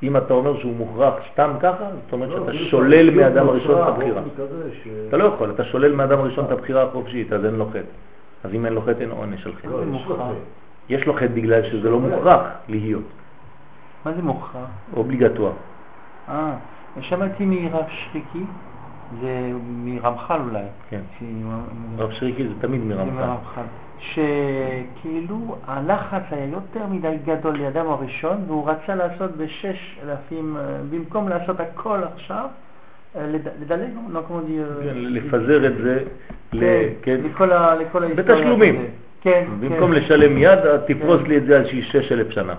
אם אתה אומר שהוא מוכרח סתם ככה, זאת אומרת שאתה שולל מאדם הראשון את הבחירה. אתה לא יכול, אתה שולל מאדם הראשון את הבחירה החופשית, אז אין לו חטא. אז אם אין לו חטא אין עונש על חטא. לא, יש לו חטא. יש לו חטא בגלל שזה לא מוכרח להיות. מה זה מוכרח? אובליגטואר. אה, שמעתי מרב שריקי, זה מרמח"ל אולי. כן. רב שריקי זה תמיד מרמח"ל. שכאילו הלחץ היה יותר מדי גדול לידם הראשון והוא רצה לעשות בשש אלפים, אה, במקום לעשות הכל עכשיו, אה, לדלג, לא כמו דיר... כן, לפזר את זה כן, לכל ההיסטוריה. בתשלומים. כן, במקום כן. לשלם מיד, תפרוס לי את זה על שש אלף שנה.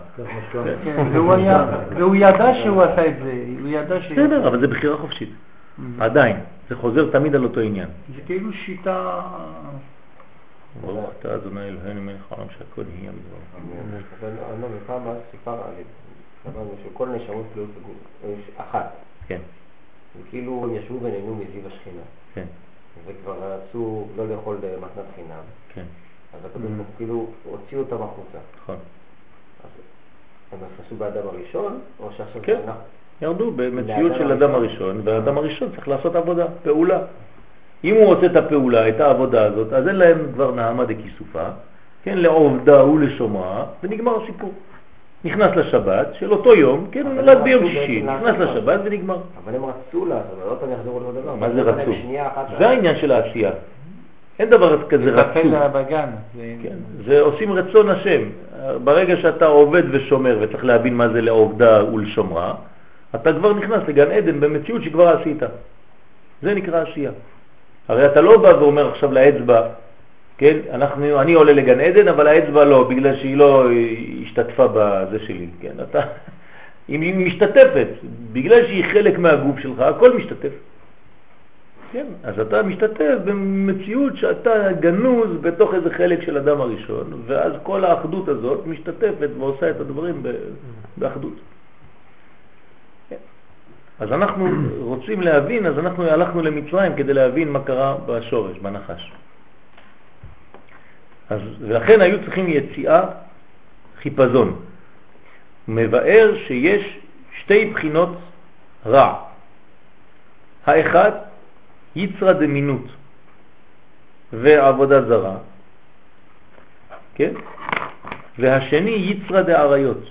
והוא ידע שהוא עשה את זה, הוא ידע ש... בסדר, אבל זה בחירה חופשית. עדיין, זה חוזר תמיד על אותו עניין. זה כאילו שיטה... ברוך אתה אדוני אלוהינו מלך העולם שהכל יהיה לא מבין, מה סיפר אמרנו שכל נשמות תלויות אחת. כן. וכאילו הם ישבו ונהנו מזיו השכינה. כן. וכבר רצו לא לאכול מתנת חינם. כן. אז הקדוש ברוך כאילו הוציאו אותם החוצה. נכון. הם נכנסו באדם הראשון, או שעכשיו כן. ירדו במציאות של אדם הראשון, והאדם הראשון צריך לעשות עבודה, פעולה. אם הוא עושה את הפעולה, את העבודה הזאת, אז אין להם כבר נעמה דכיסופה, כן, לעובדה ולשומרה, ונגמר הסיפור. נכנס לשבת של אותו יום, כן, הוא נולד ביום שישי, נכנס לשבת ונגמר. אבל הם רצו לעשות, אבל לא פעם יחזרו לאותו דבר. מה זה רצו? זה העניין של העשייה. אין דבר כזה רצו. זה בגן. כן, זה עושים רצון השם. ברגע שאתה עובד ושומר וצריך להבין מה זה לעובדה ולשומרה, אתה כבר נכנס לגן עדן במציאות שכבר עשית. זה נקרא עשייה. הרי אתה לא בא ואומר עכשיו לאצבע, כן, אנחנו, אני עולה לגן עדן, אבל האצבע לא, בגלל שהיא לא השתתפה בזה שלי, כן, אתה, היא משתתפת, בגלל שהיא חלק מהגוף שלך, הכל משתתף. כן, אז אתה משתתף במציאות שאתה גנוז בתוך איזה חלק של אדם הראשון, ואז כל האחדות הזאת משתתפת ועושה את הדברים באחדות. אז אנחנו רוצים להבין, אז אנחנו הלכנו למצרים כדי להבין מה קרה בשורש, בנחש. אז, ולכן היו צריכים יציאה חיפזון. מבאר שיש שתי בחינות רע. האחד, יצרה דמינות ועבודה זרה, כן? והשני, יצרה דעריות.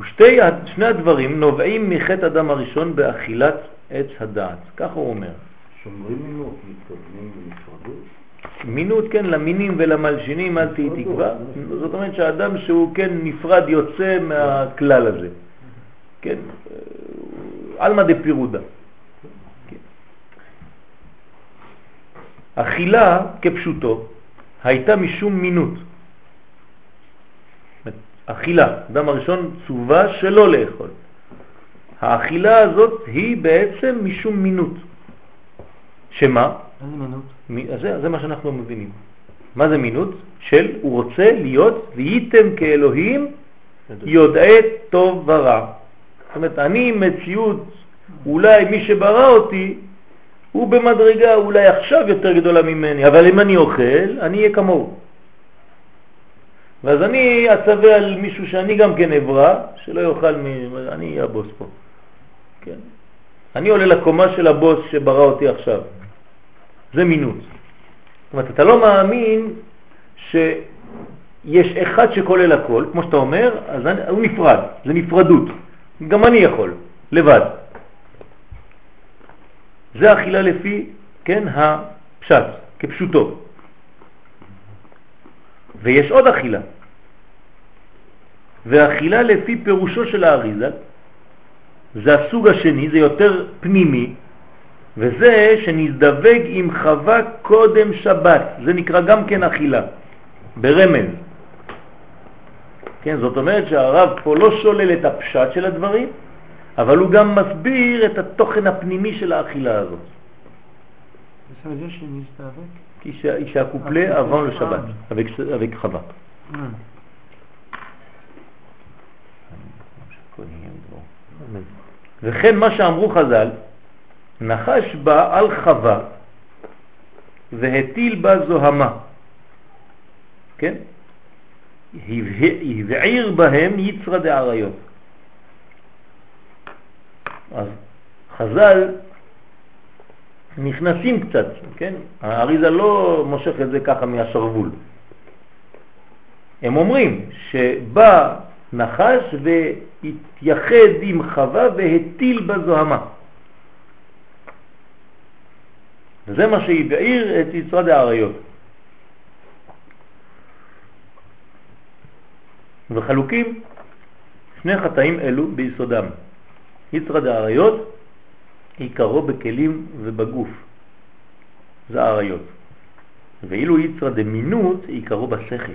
ושתי שני הדברים נובעים מחטא אדם הראשון באכילת עץ הדעת. ככה הוא אומר. שומרים מינות, מתכוונים לנפרדות? מינות, כן, למינים ולמלשינים אל תהי תקווה. זאת אומרת שהאדם שהוא כן נפרד יוצא מהכלל הזה. כן, עלמא דפירודה. כן. אכילה כפשוטו הייתה משום מינות. אכילה, אדם הראשון צובה שלא לאכול. האכילה הזאת היא בעצם משום מינות. שמה? איזה מינות? זה, זה מה שאנחנו מבינים. מה זה מינות? של הוא רוצה להיות והייתם כאלוהים יודעי טוב ורע. זאת אומרת, אני מציאות, אולי מי שברא אותי, הוא במדרגה אולי עכשיו יותר גדולה ממני, אבל אם אני אוכל, אני אהיה כמוהו. ואז אני אצווה על מישהו שאני גם כן אברא, שלא יאכל, מ... אני אהיה הבוס פה. כן? אני עולה לקומה של הבוס שברא אותי עכשיו. זה מינות. זאת אומרת, אתה לא מאמין שיש אחד שכולל הכל, כמו שאתה אומר, אז אני, הוא נפרד, זה נפרדות. גם אני יכול, לבד. זה אכילה לפי, כן, הפשט, כפשוטו. ויש עוד אכילה. ואכילה לפי פירושו של האריזה, זה הסוג השני, זה יותר פנימי, וזה שנזדווג עם חווה קודם שבת, זה נקרא גם כן אכילה, ברמז. כן, זאת אומרת שהרב פה לא שולל את הפשט של הדברים, אבל הוא גם מסביר את התוכן הפנימי של האכילה הזאת. זה שנזדווג? שהקופלה עוון לשבת, avec חווה. וכן מה שאמרו חז"ל, נחש בה על חווה והטיל בה זוהמה, כן? הבעיר בהם יצרה דעריות. אז חז"ל נכנסים קצת, כן? האריזה לא מושך את זה ככה מהשרוול. הם אומרים שבא נחש והתייחד עם חווה והטיל בזוהמה. וזה מה שהבעיר את יצרד האריות. וחלוקים שני חטאים אלו ביסודם. יצרד האריות עיקרו בכלים ובגוף, זה האריות. ואילו יצרד דמינות עיקרו בשכל.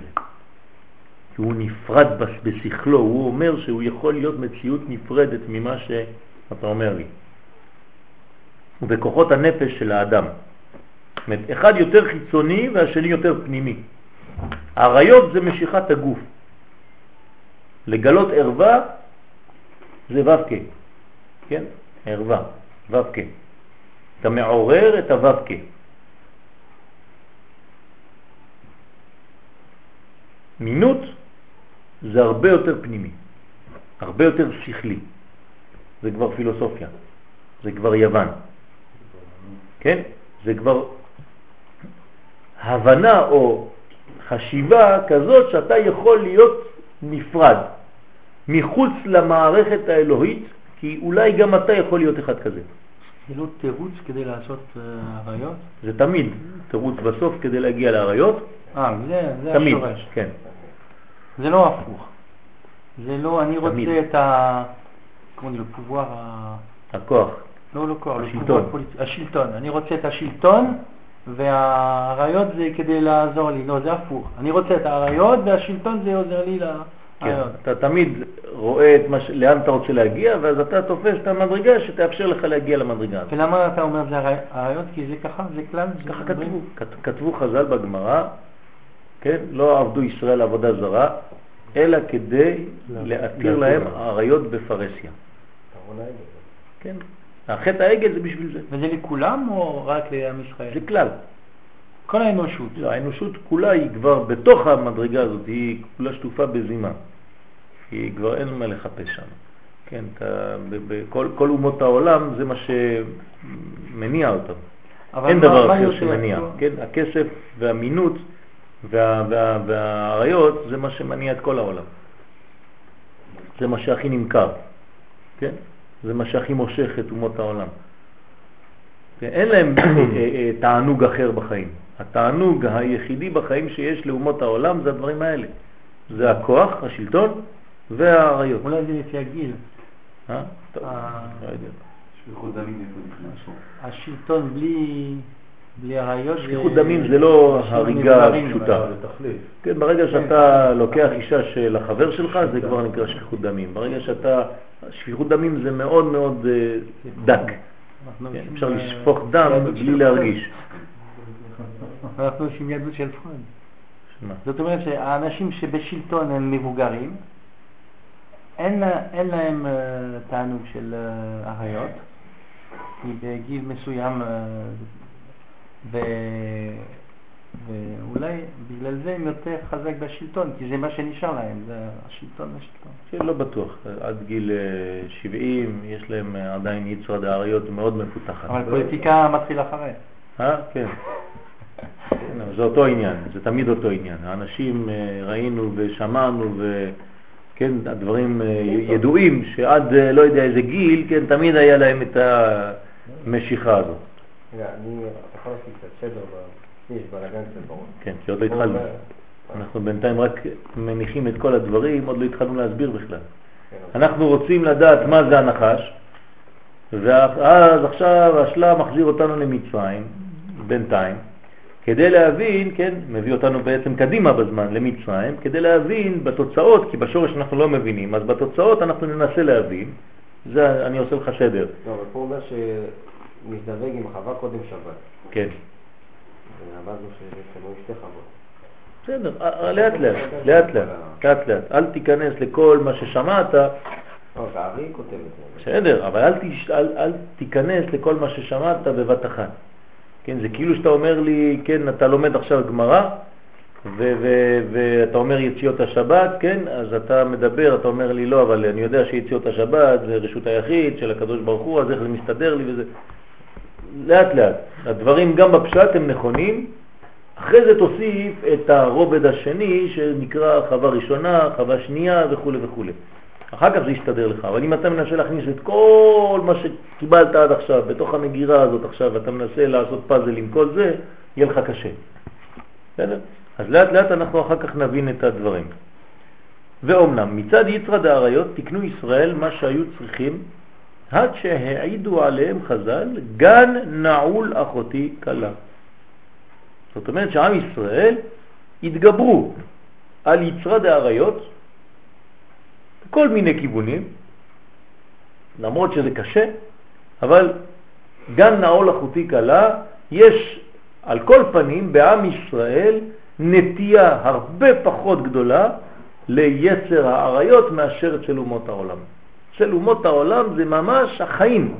כי הוא נפרד בשכלו, הוא אומר שהוא יכול להיות מציאות נפרדת ממה שאתה אומר לי. ובכוחות הנפש של האדם. זאת אומרת, אחד יותר חיצוני והשני יותר פנימי. העריות זה משיכת הגוף. לגלות ערווה זה ו"ק, כן? ערווה, ו"ק. אתה מעורר את הו"ק. מינות זה הרבה יותר פנימי, הרבה יותר שכלי. זה כבר פילוסופיה, זה כבר יוון. כן? זה כבר הבנה או חשיבה כזאת שאתה יכול להיות נפרד מחוץ למערכת האלוהית, כי אולי גם אתה יכול להיות אחד כזה. זה לא תירוץ כדי לעשות עריות? אה, זה תמיד תירוץ בסוף כדי להגיע לעריות. אה, זה, זה תמיד, השורש. כן. זה לא הפוך. זה לא, אני רוצה תמיד. את ה... כמו זה, לפובואר ה... הכוח. לא, לא כוח, השלטון. השלטון. אני רוצה את השלטון והעריות זה כדי לעזור לי. לא, זה הפוך. אני רוצה את העריות והשלטון זה עוזר לי ל... כן, אתה תמיד רואה את מש... לאן אתה רוצה להגיע, ואז אתה תופס את המדרגה שתאפשר לך להגיע למדרגה הזאת. ולמה אתה אומר זה הרעיון? כי זה ככה, זה כלל. ככה כתבו, כתבו חז"ל בגמרא, כן? לא עבדו ישראל עבודה זרה, אלא כדי להתיר להם עריות בפרסיה. כן, החטא העגל זה בשביל זה. וזה לכולם או רק לעם ישראל? זה כלל. כל האנושות. לא, האנושות כולה היא כבר בתוך המדרגה הזאת, היא כולה שטופה בזימה. היא כבר אין מה לחפש שם. כן, אתה, בכל כל אומות העולם זה מה שמניע אותם. אין מה, דבר מה אחר שמניע. כן, הכסף והמינות וה, וה, והעריות זה מה שמניע את כל העולם. זה מה שהכי נמכר. כן? זה מה שהכי מושך את אומות העולם. כן, אין להם אה, אה, תענוג אחר בחיים. התענוג היחידי בחיים שיש לאומות העולם זה הדברים האלה. זה הכוח, השלטון והעריות. אולי זה לפי הגיל. אה? טוב, לא יודע. השלטון בלי... בלי עריות... שפיכות דמים זה לא הריגה פשוטה. כן, ברגע שאתה לוקח אישה של החבר שלך זה כבר נקרא שפיכות דמים. ברגע שאתה... שפיכות דמים זה מאוד מאוד אה, דק. כן, אפשר לשפוך דם בלי להרגיש. אנחנו עושים יהדות של פרנד. זאת אומרת שהאנשים שבשלטון הם מבוגרים, אין, אין להם uh, תענוג של uh, אריות, כי בגיל מסוים, uh, ו, ואולי בגלל זה הם יותר חזק בשלטון, כי זה מה שנשאר להם, זה השלטון והשלטון. כן, לא בטוח. עד גיל 70 יש להם עדיין יצרד האריות מאוד מפותחת. אבל פוליטיקה מתחילה אחרי. אה, כן. כן, זה אותו עניין, זה תמיד אותו עניין. האנשים אה, ראינו ושמענו וכן, הדברים אה, ידועים שעד אה, לא יודע איזה גיל, כן, תמיד היה להם את המשיכה הזאת. רגע, אני יכול לעשות קצת סדר יש בלגן קצת בראש. כן, כי עוד לא התחלנו. אנחנו בינתיים רק מניחים את כל הדברים, עוד לא התחלנו להסביר בכלל. כן, אנחנו רוצים לדעת מה זה הנחש, ואז עכשיו השלב מחזיר אותנו למצרים, בינתיים. כדי להבין, כן, מביא אותנו בעצם קדימה בזמן למצרים, כדי להבין בתוצאות, כי בשורש אנחנו לא מבינים, אז בתוצאות אנחנו ננסה להבין, זה אני עושה לך סדר. לא, אבל פה אומר שמזדווג עם חווה קודם שבת. כן. ולמדנו שיש לנו שתי חוות. בסדר, לאט לאט, לאט לאט, לאט לאט, אל תיכנס לכל מה ששמעת. לא, הארי כותב את זה. בסדר, אבל אל תיכנס לכל מה ששמעת בבת אחת. כן, זה כאילו שאתה אומר לי, כן, אתה לומד עכשיו גמרא, ואתה אומר יציאות השבת, כן, אז אתה מדבר, אתה אומר לי לא, אבל אני יודע שיציאות השבת זה רשות היחיד של הקדוש ברוך הוא, אז איך זה מסתדר לי וזה... לאט לאט. הדברים גם בפשט הם נכונים, אחרי זה תוסיף את הרובד השני שנקרא חווה ראשונה, חווה שנייה וכו' וכו'. אחר כך זה יסתדר לך, אבל אם אתה מנסה להכניס את כל מה שקיבלת עד עכשיו בתוך המגירה הזאת עכשיו, אתה מנסה לעשות פאזל עם כל זה, יהיה לך קשה. בסדר? אז לאט לאט אנחנו אחר כך נבין את הדברים. ואומנם, מצד יצרא דאריות תקנו ישראל מה שהיו צריכים עד שהעידו עליהם חז"ל, גן נעול אחותי קלה. זאת אומרת שעם ישראל התגברו על יצרא דאריות בכל מיני כיוונים, למרות שזה קשה, אבל גן נעול אחותי קלה, יש על כל פנים בעם ישראל נטייה הרבה פחות גדולה ליצר העריות מאשר אצל אומות העולם. אצל אומות העולם זה ממש החיים.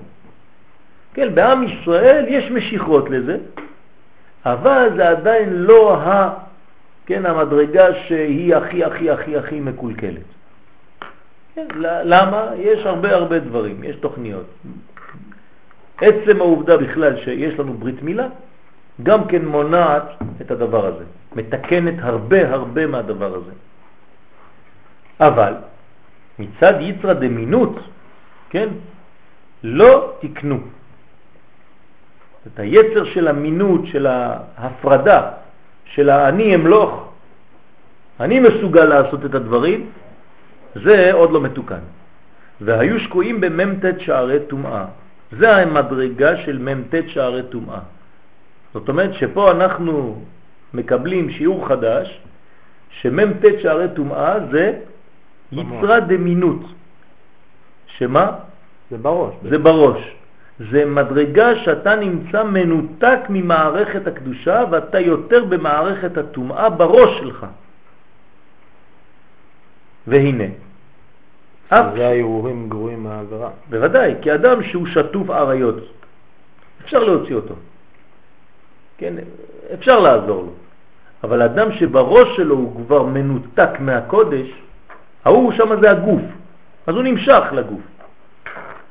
כן, בעם ישראל יש משיכות לזה, אבל זה עדיין לא ה, כן, המדרגה שהיא הכי הכי הכי הכי מקולקלת. כן, למה? יש הרבה הרבה דברים, יש תוכניות. עצם העובדה בכלל שיש לנו ברית מילה, גם כן מונעת את הדבר הזה, מתקנת הרבה הרבה מהדבר הזה. אבל מצד יצרא דמינות, כן, לא תקנו. את היצר של המינות, של ההפרדה, של האני אמלוך, אני מסוגל לעשות את הדברים, זה עוד לא מתוקן. והיו שקועים במ"ט שערי טומאה. זה המדרגה של מ"ט שערי טומאה. זאת אומרת שפה אנחנו מקבלים שיעור חדש, שמ"ט שערי טומאה זה יצרה דמינות. שמה? זה בראש. זה בראש. זה מדרגה שאתה נמצא מנותק ממערכת הקדושה ואתה יותר במערכת הטומאה בראש שלך. והנה. זה הערעורים גרועים מהעבירה. בוודאי, כי אדם שהוא שטוף עריות, אפשר להוציא אותו. כן, אפשר לעזור לו. אבל אדם שבראש שלו הוא כבר מנותק מהקודש, ההוא שם זה הגוף, אז הוא נמשך לגוף.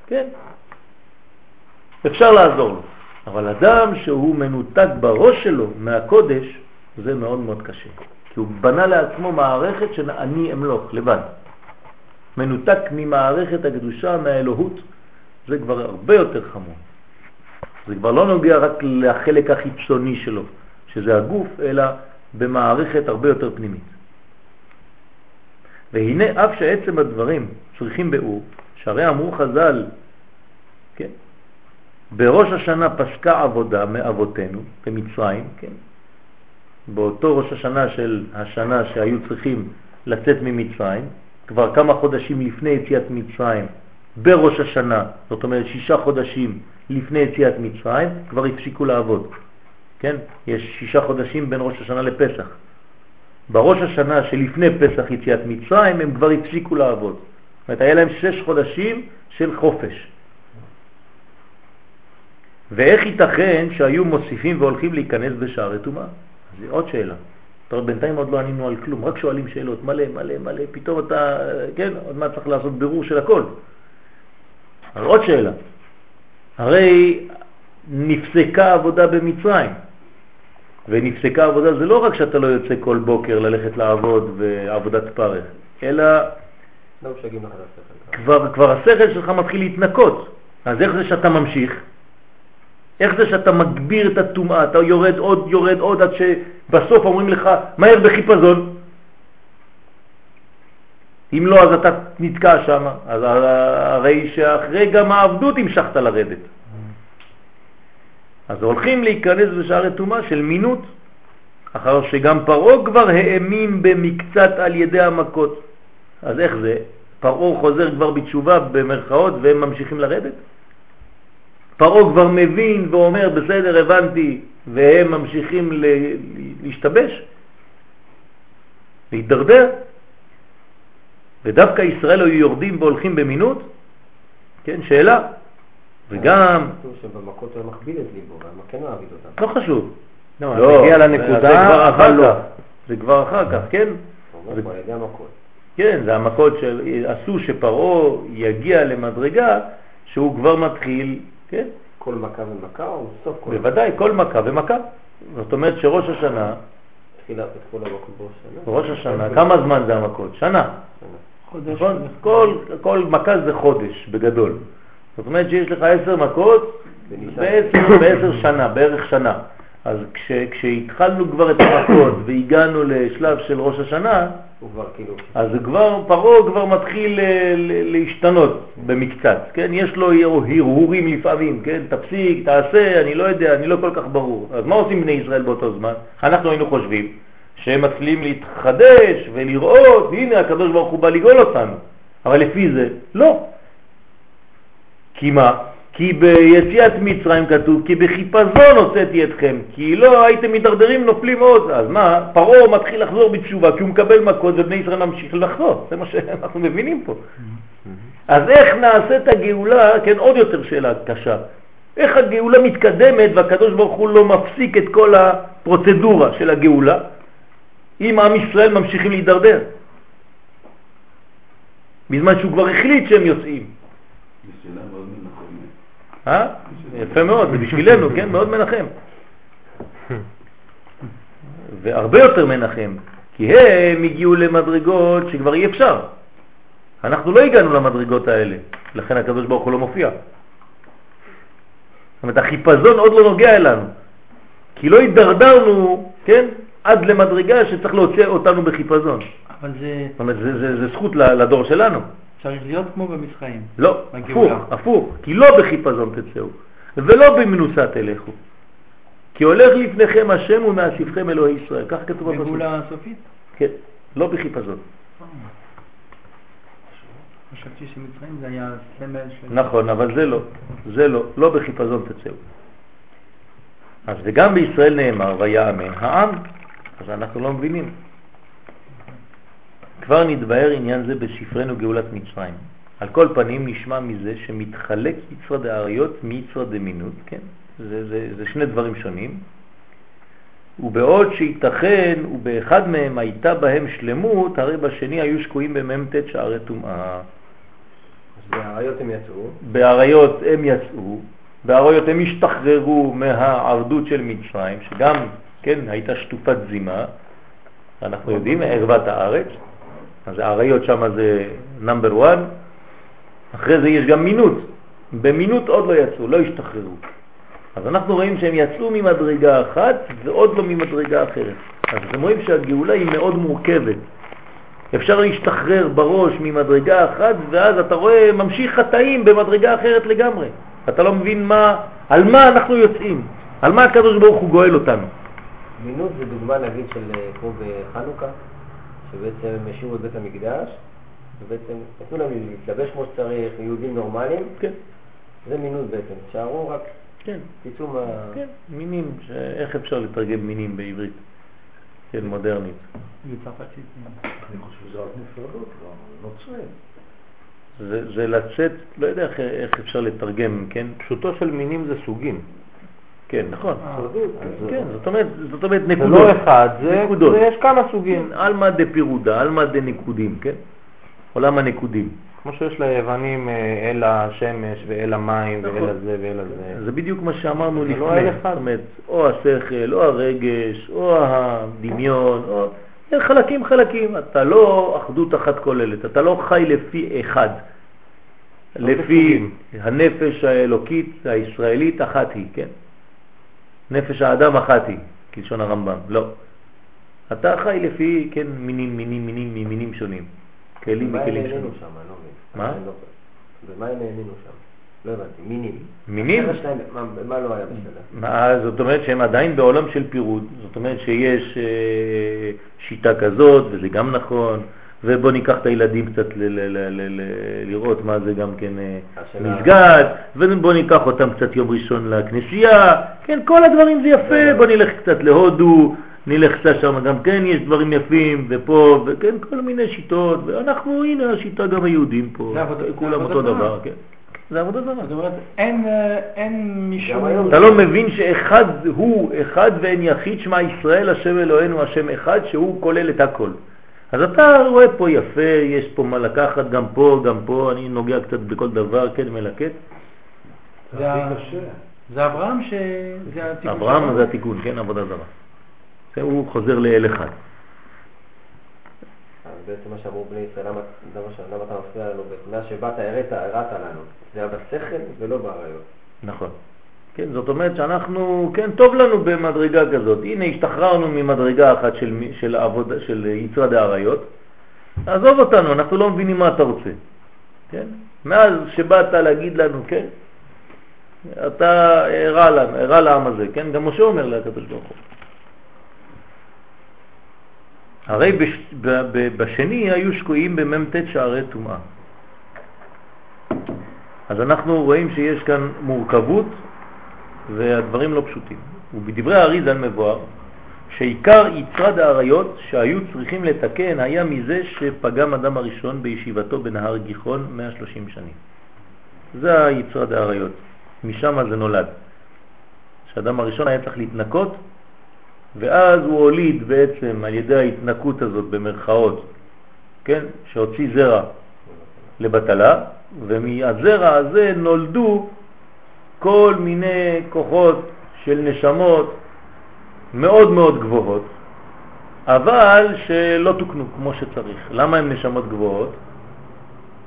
כן? אפשר לעזור לו. אבל אדם שהוא מנותק בראש שלו מהקודש, זה מאוד מאוד קשה. כי הוא בנה לעצמו מערכת של אני אמלוך, לבד. מנותק ממערכת הקדושה, מהאלוהות, זה כבר הרבה יותר חמור. זה כבר לא נוגע רק לחלק החיצוני שלו, שזה הגוף, אלא במערכת הרבה יותר פנימית. והנה אף שעצם הדברים צריכים באור, שהרי אמרו חז"ל, כן, בראש השנה פסקה עבודה מאבותינו במצרים, כן, באותו ראש השנה של השנה שהיו צריכים לצאת ממצרים, כבר כמה חודשים לפני יציאת מצרים, בראש השנה, זאת אומרת שישה חודשים לפני יציאת מצרים, כבר הפסיקו לעבוד. כן? יש שישה חודשים בין ראש השנה לפסח. בראש השנה שלפני פסח יציאת מצרים הם כבר הפסיקו לעבוד. זאת אומרת, היה להם שש חודשים של חופש. ואיך ייתכן שהיו מוסיפים והולכים להיכנס בשערי טומאה? זו עוד שאלה. אתה רואה, בינתיים עוד לא ענינו על כלום, רק שואלים שאלות, מלא, מלא, מלא, פתאום אתה, כן, עוד מעט צריך לעשות בירור של הכל. אבל עוד שאלה, הרי נפסקה עבודה במצרים, ונפסקה עבודה זה לא רק שאתה לא יוצא כל בוקר ללכת לעבוד ועבודת פרך, אלא לא. כבר, כבר השכל שלך מתחיל להתנקות. אז איך זה שאתה ממשיך? איך זה שאתה מגביר את הטומאה, אתה יורד עוד, יורד עוד, עד שבסוף אומרים לך, מהר בחיפזון. אם לא, אז אתה נתקע שם. אז הרי שאחרי גם העבדות המשכת לרדת. אז הולכים להיכנס בשערי טומאה של מינות, אחר שגם פרעה כבר האמין במקצת על ידי המכות. אז איך זה? פרעה חוזר כבר בתשובה במרכאות והם ממשיכים לרדת? פרעה כבר מבין ואומר, בסדר, הבנתי, והם ממשיכים להשתבש, להידרדר, ודווקא ישראל היו יורדים והולכים במינות? כן, שאלה. וגם... שבמכות הוא מכביד את ליבו, והמה כן מעביד אותם. לא חשוב. לא, לא מגיע לנקודה, אבל לא. זה כבר אחר כך, כן? זה כבר ידי המכות. כן, זה המכות שעשו שפרעה יגיע למדרגה שהוא כבר מתחיל כן? כל מכה ומכה או סוף כל מכה? בוודאי, כל מכה ומכה. זאת אומרת שראש השנה... תחילת את כל המכות בראש השנה. ראש השנה, כמה זמן זה המכות? שנה. נכון? כל, כל מכה זה חודש בגדול. זאת אומרת שיש לך עשר מכות בעשר, בעשר שנה, בערך שנה. אז כש, כשהתחלנו כבר את המכות והגענו לשלב של ראש השנה, כאילו... אז כבר, פרעה כבר מתחיל אה, להשתנות במקצת, כן? יש לו הרהורים לפעמים, כן? תפסיק, תעשה, אני לא יודע, אני לא כל כך ברור. אז מה עושים בני ישראל באותו זמן? אנחנו היינו חושבים שהם מתחילים להתחדש ולראות, הנה הקדוש ברוך הוא בא לגאול אותנו. אבל לפי זה, לא. כי מה? כי ביציאת מצרים כתוב, כי בחיפזון הוצאתי אתכם, כי לא הייתם מדרדרים נופלים עוד. אז מה? פרעה מתחיל לחזור בתשובה, כי הוא מקבל מכות ובני ישראל ממשיך לחזור. זה מה שאנחנו מבינים פה. אז איך נעשית הגאולה, כן, עוד יותר שאלה קשה. איך הגאולה מתקדמת והקדוש ברוך הוא לא מפסיק את כל הפרוצדורה של הגאולה, אם עם ישראל ממשיכים להידרדר? בזמן שהוא כבר החליט שהם יוצאים. אה? יפה מאוד, זה בשבילנו, כן? מאוד מנחם. והרבה יותר מנחם, כי הם הגיעו למדרגות שכבר אי אפשר. אנחנו לא הגענו למדרגות האלה, לכן הקדוש ברוך הוא לא מופיע. זאת אומרת, החיפזון עוד לא נוגע אלינו, כי לא הידרדרנו, כן, עד למדרגה שצריך להוציא אותנו בחיפזון. אבל זה... זאת אומרת, זה, זה, זה זכות לדור שלנו. צריך להיות כמו במצרים. לא, הפוך, הפוך, כי לא בחיפזון תצאו, ולא במנוסה תלכו. כי הולך לפניכם השם ומאסיפכם אלוהי ישראל, כך כתוב בפסוק. בגאולה הסופית? כן, לא בחיפזון. חשבתי שמצרים זה היה סמל של... נכון, אבל זה לא, זה לא, לא בחיפזון תצאו. אז וגם בישראל נאמר ויאמן העם, אז אנחנו לא מבינים. כבר נתבהר עניין זה בספרנו גאולת מצרים. על כל פנים נשמע מזה שמתחלק יצרא דאריות מיצרא דמינות, כן? זה, זה, זה שני דברים שונים. ובעוד שייתכן ובאחד מהם הייתה בהם שלמות, הרי בשני היו שקועים במ"ט שערי טומאה. אז באריות הם יצאו? באריות הם יצאו, באריות הם השתחררו מהעבדות של מצרים, שגם, כן, הייתה שטופת זימה, אנחנו יודעים, ערוות הארץ, אז האריות שם זה נאמבר 1, אחרי זה יש גם מינות, במינות עוד לא יצאו, לא השתחררו. אז אנחנו רואים שהם יצאו ממדרגה אחת ועוד לא ממדרגה אחרת. אז אתם רואים שהגאולה היא מאוד מורכבת. אפשר להשתחרר בראש ממדרגה אחת ואז אתה רואה ממשיך חטאים במדרגה אחרת לגמרי. אתה לא מבין מה, על מה אנחנו יוצאים, על מה הקדוש ברוך הוא גואל אותנו. מינות זה דוגמה נגיד של כמו בחנוכה, שבעצם הם השאירו את בית המקדש, ובעצם נתנו להם להתלבש כמו שצריך, יהודים נורמליים. כן. זה מינוס בעצם, שערו רק, כן. תצאו מה... כן, מינים, איך אפשר לתרגם מינים בעברית? כן, מודרנית. בצרפתית. אני חושב שזה רק נפרדות, לא נוצרים. זה, זה לצאת, לא יודע איך, איך אפשר לתרגם, כן? פשוטו של מינים זה סוגים. כן, נכון. אה, כן, זאת אומרת, זאת אומרת נקודות. זה לא אחד, זה, זה יש כמה סוגים. עלמא דפירודה, עלמא דנקודים, כן? עולם הנקודים. כמו שיש ליוונים אה, אל השמש ואל המים נכון. ואל הזה ואל הזה. זה בדיוק מה שאמרנו לפני. לא אל אחד. זאת אומרת, או השכל, או הרגש, או הדמיון, או... חלקים חלקים. אתה לא אחדות אחת כוללת, אתה לא חי לפי אחד. לא לפי הנפש האלוקית הישראלית אחת היא, כן? נפש האדם אחת היא, כלשון הרמב"ם, לא. אתה חי לפי, כן, מינים, מינים, מינים, מינים שונים. כלים וכלים שונים. לא. מה? במה הם האמינו שם? לא הבנתי, מינים. מינים? מה לא היה בסדר? זאת אומרת שהם עדיין בעולם של פירוד, זאת אומרת שיש אה, שיטה כזאת, וזה גם נכון, ובוא ניקח את הילדים קצת לראות מה זה גם כן אה, מסגד, ובוא ניקח אותם קצת יום ראשון לכנסייה, כן, כל הדברים זה יפה, בוא נלך קצת להודו, נלך קצת שם, גם כן יש דברים יפים, ופה, וכן, כל מיני שיטות, ואנחנו, הנה השיטה גם היהודים פה, כולם אותו דבר, כן. זה עבודה זרה. זאת אומרת, אין, אה, אין מישהו... אתה לא מבין שאחד הוא, אחד ואין יחיד, שמע ישראל, השם אלוהינו, השם אחד, שהוא כולל את הכל. אז אתה רואה פה יפה, יש פה מה לקחת, גם פה, גם פה, אני נוגע קצת בכל דבר, כן, מלקט. זה הכי קשה. זה אברהם ש... זה התיקון אברהם זה התיקון, כן, עבודה זרה. הוא חוזר לאל אחד. בעצם מה שאמרו בני ישראל, למה, למה אתה מפריע לנו? מאז שבאת הראת, הראת לנו. זה היה בשכל ולא באריות. נכון. כן, זאת אומרת שאנחנו, כן, טוב לנו במדרגה כזאת. הנה, השתחררנו ממדרגה אחת של, של, עבוד, של יצרד האריות. עזוב אותנו, אנחנו לא מבינים מה אתה רוצה. כן? מאז שבאת להגיד לנו, כן, אתה הרע לנו, הרע לעם הזה, כן? גם משה אומר לקדוש ברוך הוא. הרי בש, ב, ב, בשני היו שקועים במ"ט שערי טומאה. אז אנחנו רואים שיש כאן מורכבות והדברים לא פשוטים. ובדברי האריזל מבואר שעיקר יצרד האריות שהיו צריכים לתקן היה מזה שפגם אדם הראשון בישיבתו בנהר גיחון 130 שנים. זה היצרד האריות, משם זה נולד. שאדם הראשון היה צריך להתנקות, ואז הוא הוליד בעצם על ידי ההתנקות הזאת במרכאות, כן, שהוציא זרע לבטלה, ומהזרע הזה נולדו כל מיני כוחות של נשמות מאוד מאוד גבוהות, אבל שלא תוקנו כמו שצריך. למה הן נשמות גבוהות?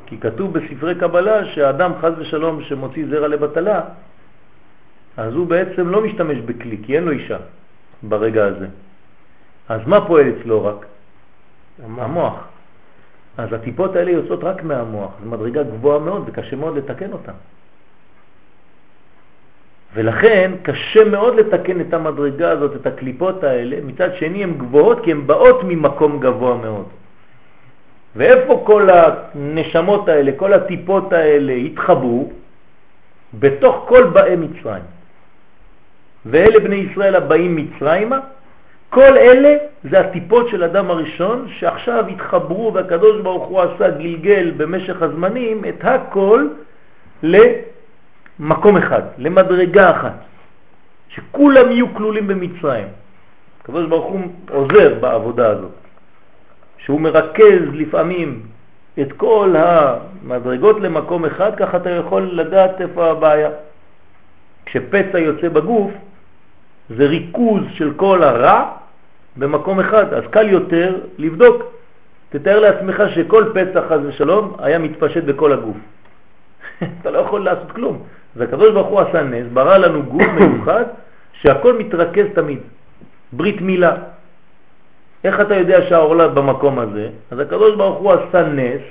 כי כתוב בספרי קבלה שהאדם חז ושלום שמוציא זרע לבטלה, אז הוא בעצם לא משתמש בכלי, כי אין לו אישה ברגע הזה. אז מה פועל אצלו רק? המוח. המוח. אז הטיפות האלה יוצאות רק מהמוח, זו מדרגה גבוהה מאוד וקשה מאוד לתקן אותה. ולכן קשה מאוד לתקן את המדרגה הזאת, את הקליפות האלה, מצד שני הן גבוהות כי הן באות ממקום גבוה מאוד. ואיפה כל הנשמות האלה, כל הטיפות האלה התחברו? בתוך כל באי מצרים. ואלה בני ישראל הבאים מצרימה, כל אלה זה הטיפות של אדם הראשון שעכשיו התחברו והקדוש ברוך הוא עשה גלגל במשך הזמנים את הכל למקום אחד, למדרגה אחת, שכולם יהיו כלולים במצרים. הקדוש ברוך הוא עוזר בעבודה הזאת, שהוא מרכז לפעמים את כל המדרגות למקום אחד, ככה אתה יכול לדעת איפה הבעיה. כשפצע יוצא בגוף, זה ריכוז של כל הרע במקום אחד, אז קל יותר לבדוק. תתאר לעצמך שכל פצע חז ושלום היה מתפשט בכל הגוף. אתה לא יכול לעשות כלום. והקדוש ברוך הוא עשה נס, ברא לנו גוף מיוחד שהכל מתרכז תמיד. ברית מילה. איך אתה יודע שהעורלה במקום הזה? אז הקדוש ברוך הוא עשה נס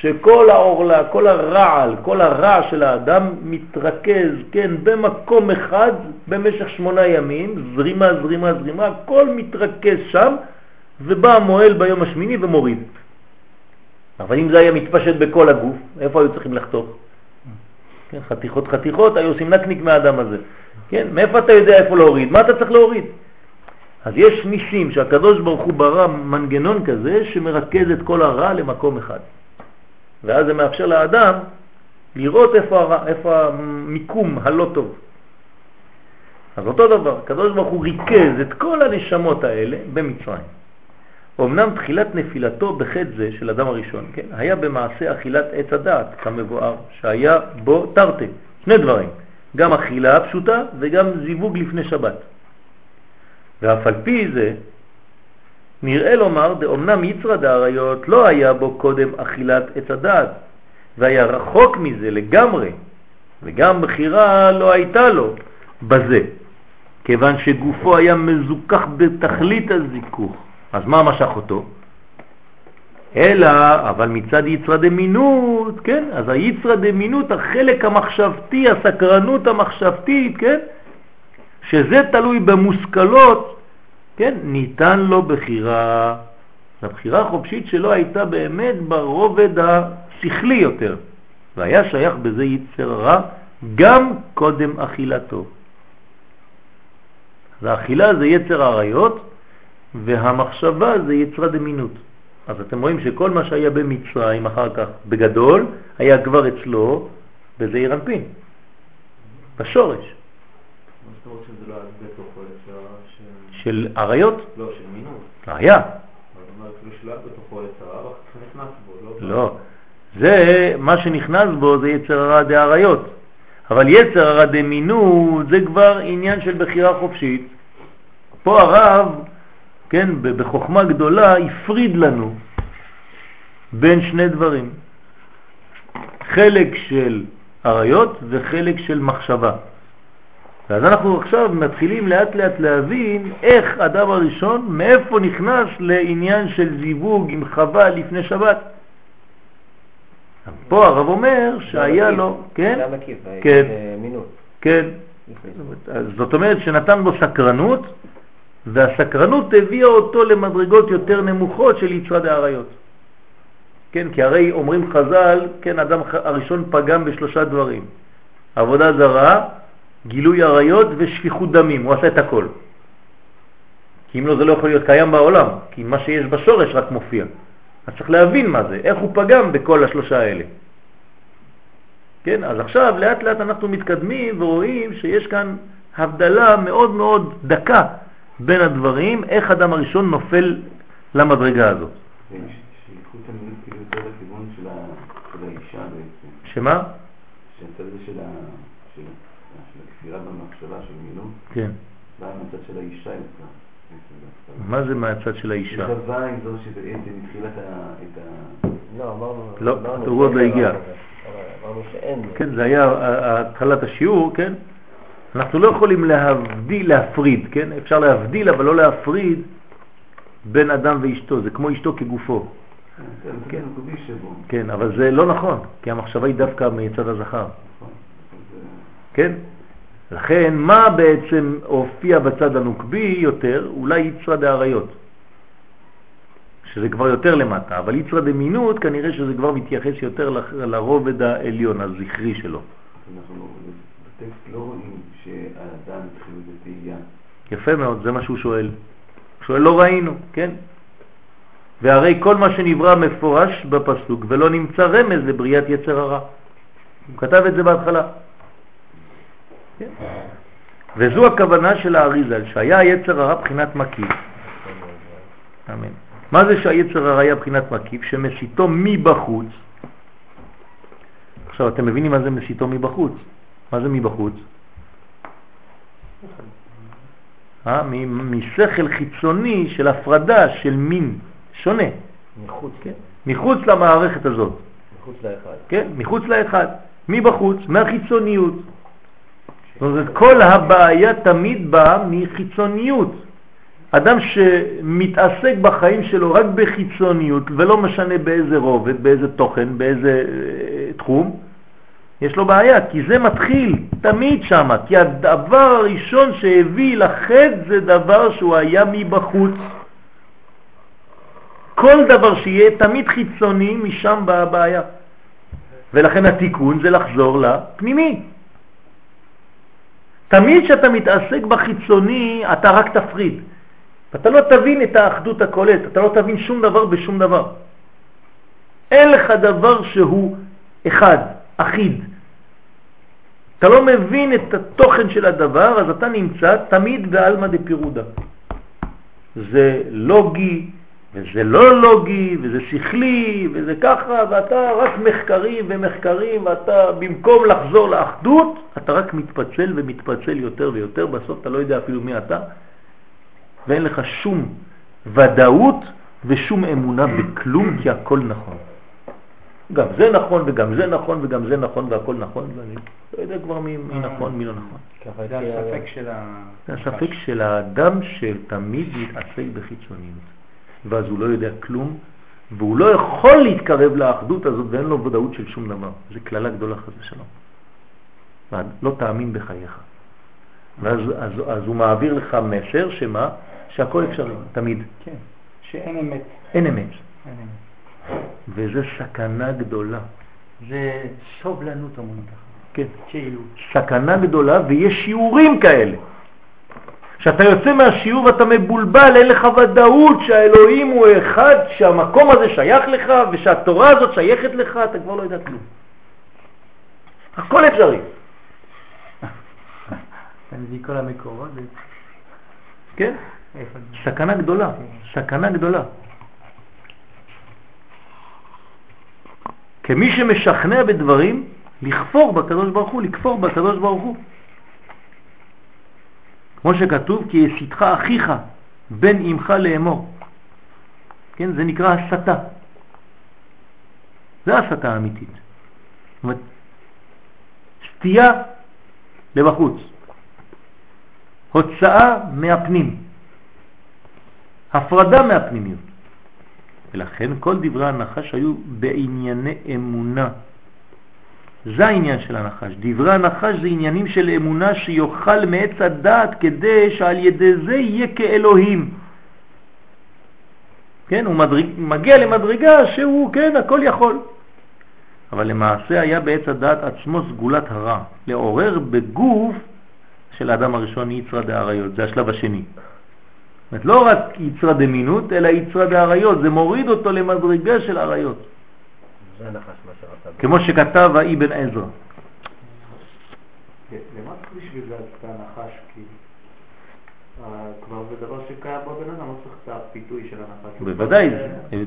שכל העורלה, כל הרעל, כל הרע של האדם מתרכז, כן, במקום אחד במשך שמונה ימים, זרימה, זרימה, זרימה, הכל מתרכז שם, ובא המועל ביום השמיני ומוריד. אבל אם זה היה מתפשט בכל הגוף, איפה היו צריכים לחתוך? כן, חתיכות חתיכות, היו עושים נקניק מהאדם הזה. כן, מאיפה אתה יודע איפה להוריד? מה אתה צריך להוריד? אז יש ניסים שהקדוש ברוך הוא ברא מנגנון כזה שמרכז את כל הרע למקום אחד. ואז זה מאפשר לאדם לראות איפה, הרע, איפה המיקום הלא טוב. אז אותו דבר, הקדוש ברוך הוא ריכז את כל הנשמות האלה במצרים. אמנם תחילת נפילתו בחטא זה של אדם הראשון, כן, היה במעשה אכילת עץ הדעת, כמבואר, שהיה בו תרתי, שני דברים, גם אכילה פשוטה וגם זיווג לפני שבת. ואף על פי זה, נראה לומר, דאמנם יצרד האריות לא היה בו קודם אכילת עץ הדעת, והיה רחוק מזה לגמרי, וגם בחירה לא הייתה לו בזה, כיוון שגופו היה מזוכח בתכלית הזיכוך. אז מה משך אותו? אלא, אבל מצד יצרא דמינות, כן? אז היצרא דמינות, החלק המחשבתי, הסקרנות המחשבתית, כן? שזה תלוי במושכלות, כן? ניתן לו בחירה. הבחירה החופשית שלו הייתה באמת ברובד השכלי יותר, והיה שייך בזה יצר רע גם קודם אכילתו. אז האכילה זה יצר עריות, והמחשבה זה יצרה דמינות. אז אתם רואים שכל מה שהיה במצרים אחר כך בגדול היה כבר אצלו בזעיר אנפין, בשורש. לא של עריות? לא, של מינות. היה. לא, זה, מה שנכנס בו זה יצר הרע דעריות. אבל יצר הרע דמינות זה כבר עניין של בחירה חופשית. פה הרב, כן, בחוכמה גדולה, הפריד לנו בין שני דברים. חלק של עריות וחלק של מחשבה. ואז אנחנו עכשיו מתחילים לאט לאט להבין איך אדם הראשון, מאיפה נכנס לעניין של זיווג עם חווה לפני שבת. פה הרב אומר שהיה לו, כן? המקיף, כן, מינות. כן. זאת אומרת שנתן בו סקרנות, והסקרנות הביאה אותו למדרגות יותר נמוכות של יצרד העריות. כן, כי הרי אומרים חז"ל, כן, אדם הראשון פגם בשלושה דברים. עבודה זרה, גילוי עריות ושפיכות דמים, הוא עשה את הכל. כי אם לא זה לא יכול להיות קיים בעולם, כי מה שיש בשורש רק מופיע. אז צריך להבין מה זה, איך הוא פגם בכל השלושה האלה. כן, אז עכשיו לאט לאט אנחנו מתקדמים ורואים שיש כאן הבדלה מאוד מאוד דקה בין הדברים, איך אדם הראשון נופל למדרגה הזאת. שיקחו את המילים כאילו יותר לכיוון של האישה בעצם. שמה? שהצד הזה של הכפירה במחשבה של מילון, כן. בא מהצד של האישה יותר. מה זה מהצד של האישה? היא עם זו שבעצם התחילה את ה... לא, אמרנו... לא, הוא עוד לא הגיע. אמרנו שאין. כן, זה היה התחלת השיעור, כן? אנחנו לא יכולים להבדיל, להפריד, כן? אפשר להבדיל, אבל לא להפריד בין אדם ואשתו, זה כמו אשתו כגופו. כן, כן, אבל זה לא נכון, כי המחשבה היא דווקא מצד הזכר. נכון, כן? לכן, מה בעצם הופיע בצד הנוקבי יותר? אולי יצרה דאריות, שזה כבר יותר למטה, אבל יצרה דמינות כנראה שזה כבר מתייחס יותר לרובד העליון, הזכרי שלו. בטקסט לא רואים שהאדם התחיל בתהייה. יפה מאוד, זה מה שהוא שואל. הוא שואל לא ראינו, כן? והרי כל מה שנברא מפורש בפסוק ולא נמצא רמז לבריאת יצר הרע. הוא כתב את זה בהתחלה. כן? וזו הכוונה של האריזל, שהיה היצר הרע בחינת מקיף. אמן. מה זה שהיצר הרע היה בחינת מקיף? שמסיתו מבחוץ. עכשיו, אתם מבינים מה זה מסיתו מבחוץ? מה זה מבחוץ? אה? משכל חיצוני של הפרדה של מין שונה. מחוץ. כן? מחוץ למערכת הזאת. מחוץ לאחד. כן, מחוץ לאחד. מבחוץ, מהחיצוניות. זאת אומרת, כל הבעיה תמיד באה מחיצוניות. אדם שמתעסק בחיים שלו רק בחיצוניות, ולא משנה באיזה רובד, באיזה תוכן, באיזה אה, תחום, יש לו בעיה, כי זה מתחיל תמיד שם, כי הדבר הראשון שהביא לחד זה דבר שהוא היה מבחוץ. כל דבר שיהיה תמיד חיצוני, משם באה הבעיה. ולכן התיקון זה לחזור לפנימי. תמיד כשאתה מתעסק בחיצוני, אתה רק תפריד. אתה לא תבין את האחדות הכוללת, אתה לא תבין שום דבר בשום דבר. אין לך דבר שהוא אחד, אחיד. אתה לא מבין את התוכן של הדבר, אז אתה נמצא תמיד בעלמא דפירודה. זה לוגי, וזה לא לוגי, וזה שכלי, וזה ככה, ואתה רק מחקרים ומחקרים, ואתה במקום לחזור לאחדות, אתה רק מתפצל ומתפצל יותר ויותר, בסוף אתה לא יודע אפילו מי אתה, ואין לך שום ודאות ושום אמונה בכלום, כי הכל נכון. גם זה נכון וגם זה נכון וגם זה נכון והכל נכון, ואני לא יודע כבר מי, נכון, מי לא נכון. זה הספק של ה... זה הספק של האדם שתמיד מתעסק בחיצוניות. ואז הוא לא יודע כלום, והוא לא יכול להתקרב לאחדות הזאת ואין לו ודאות של שום דבר. זה כללה גדולה חס ושלום. לא תאמין בחייך. ואז אז, אז הוא מעביר לך מסר שמה? שהכל אפשרי, תמיד. כן, שאין אמת. אין אמת. אין אמת. וזה סכנה גדולה. זה סובלנות ככה. כן. כאילו. סכנה גדולה ויש שיעורים כאלה. כשאתה יוצא מהשיעור ואתה מבולבל, אין לך ודאות שהאלוהים הוא אחד, שהמקום הזה שייך לך ושהתורה הזאת שייכת לך, אתה כבר לא יודע כלום. הכל אפשרי. אתה מביא כל המקורות. כן, סכנה גדולה, סכנה גדולה. כמי שמשכנע בדברים, לכפור בקדוש ברוך הוא, לכפור בקדוש ברוך הוא. כמו שכתוב, כי יסיתך אחיך בין אמך לאמור. כן, זה נקרא הסתה. זה הסתה האמיתית. זאת אומרת, סטייה לבחוץ, הוצאה מהפנים, הפרדה מהפנימיות. ולכן כל דברי הנחש היו בענייני אמונה. זה העניין של הנחש. דברי הנחש זה עניינים של אמונה שיוכל מעץ הדעת כדי שעל ידי זה יהיה כאלוהים. כן, הוא מדרג, מגיע למדרגה שהוא, כן, הכל יכול. אבל למעשה היה בעץ הדעת עצמו סגולת הרע, לעורר בגוף של האדם הראשון יצרה דאריות, זה השלב השני. אומרת, לא רק יצרה דמינות, אלא יצרה דאריות, זה מוריד אותו למדרגה של אריות. זה. כמו שכתב האבן עזרא. למה צריך בשביל זה את הנחש? כאילו? כבר זה דבר שקיים בבן אדם, לא צריך את הפיתוי של הנחש. בוודאי,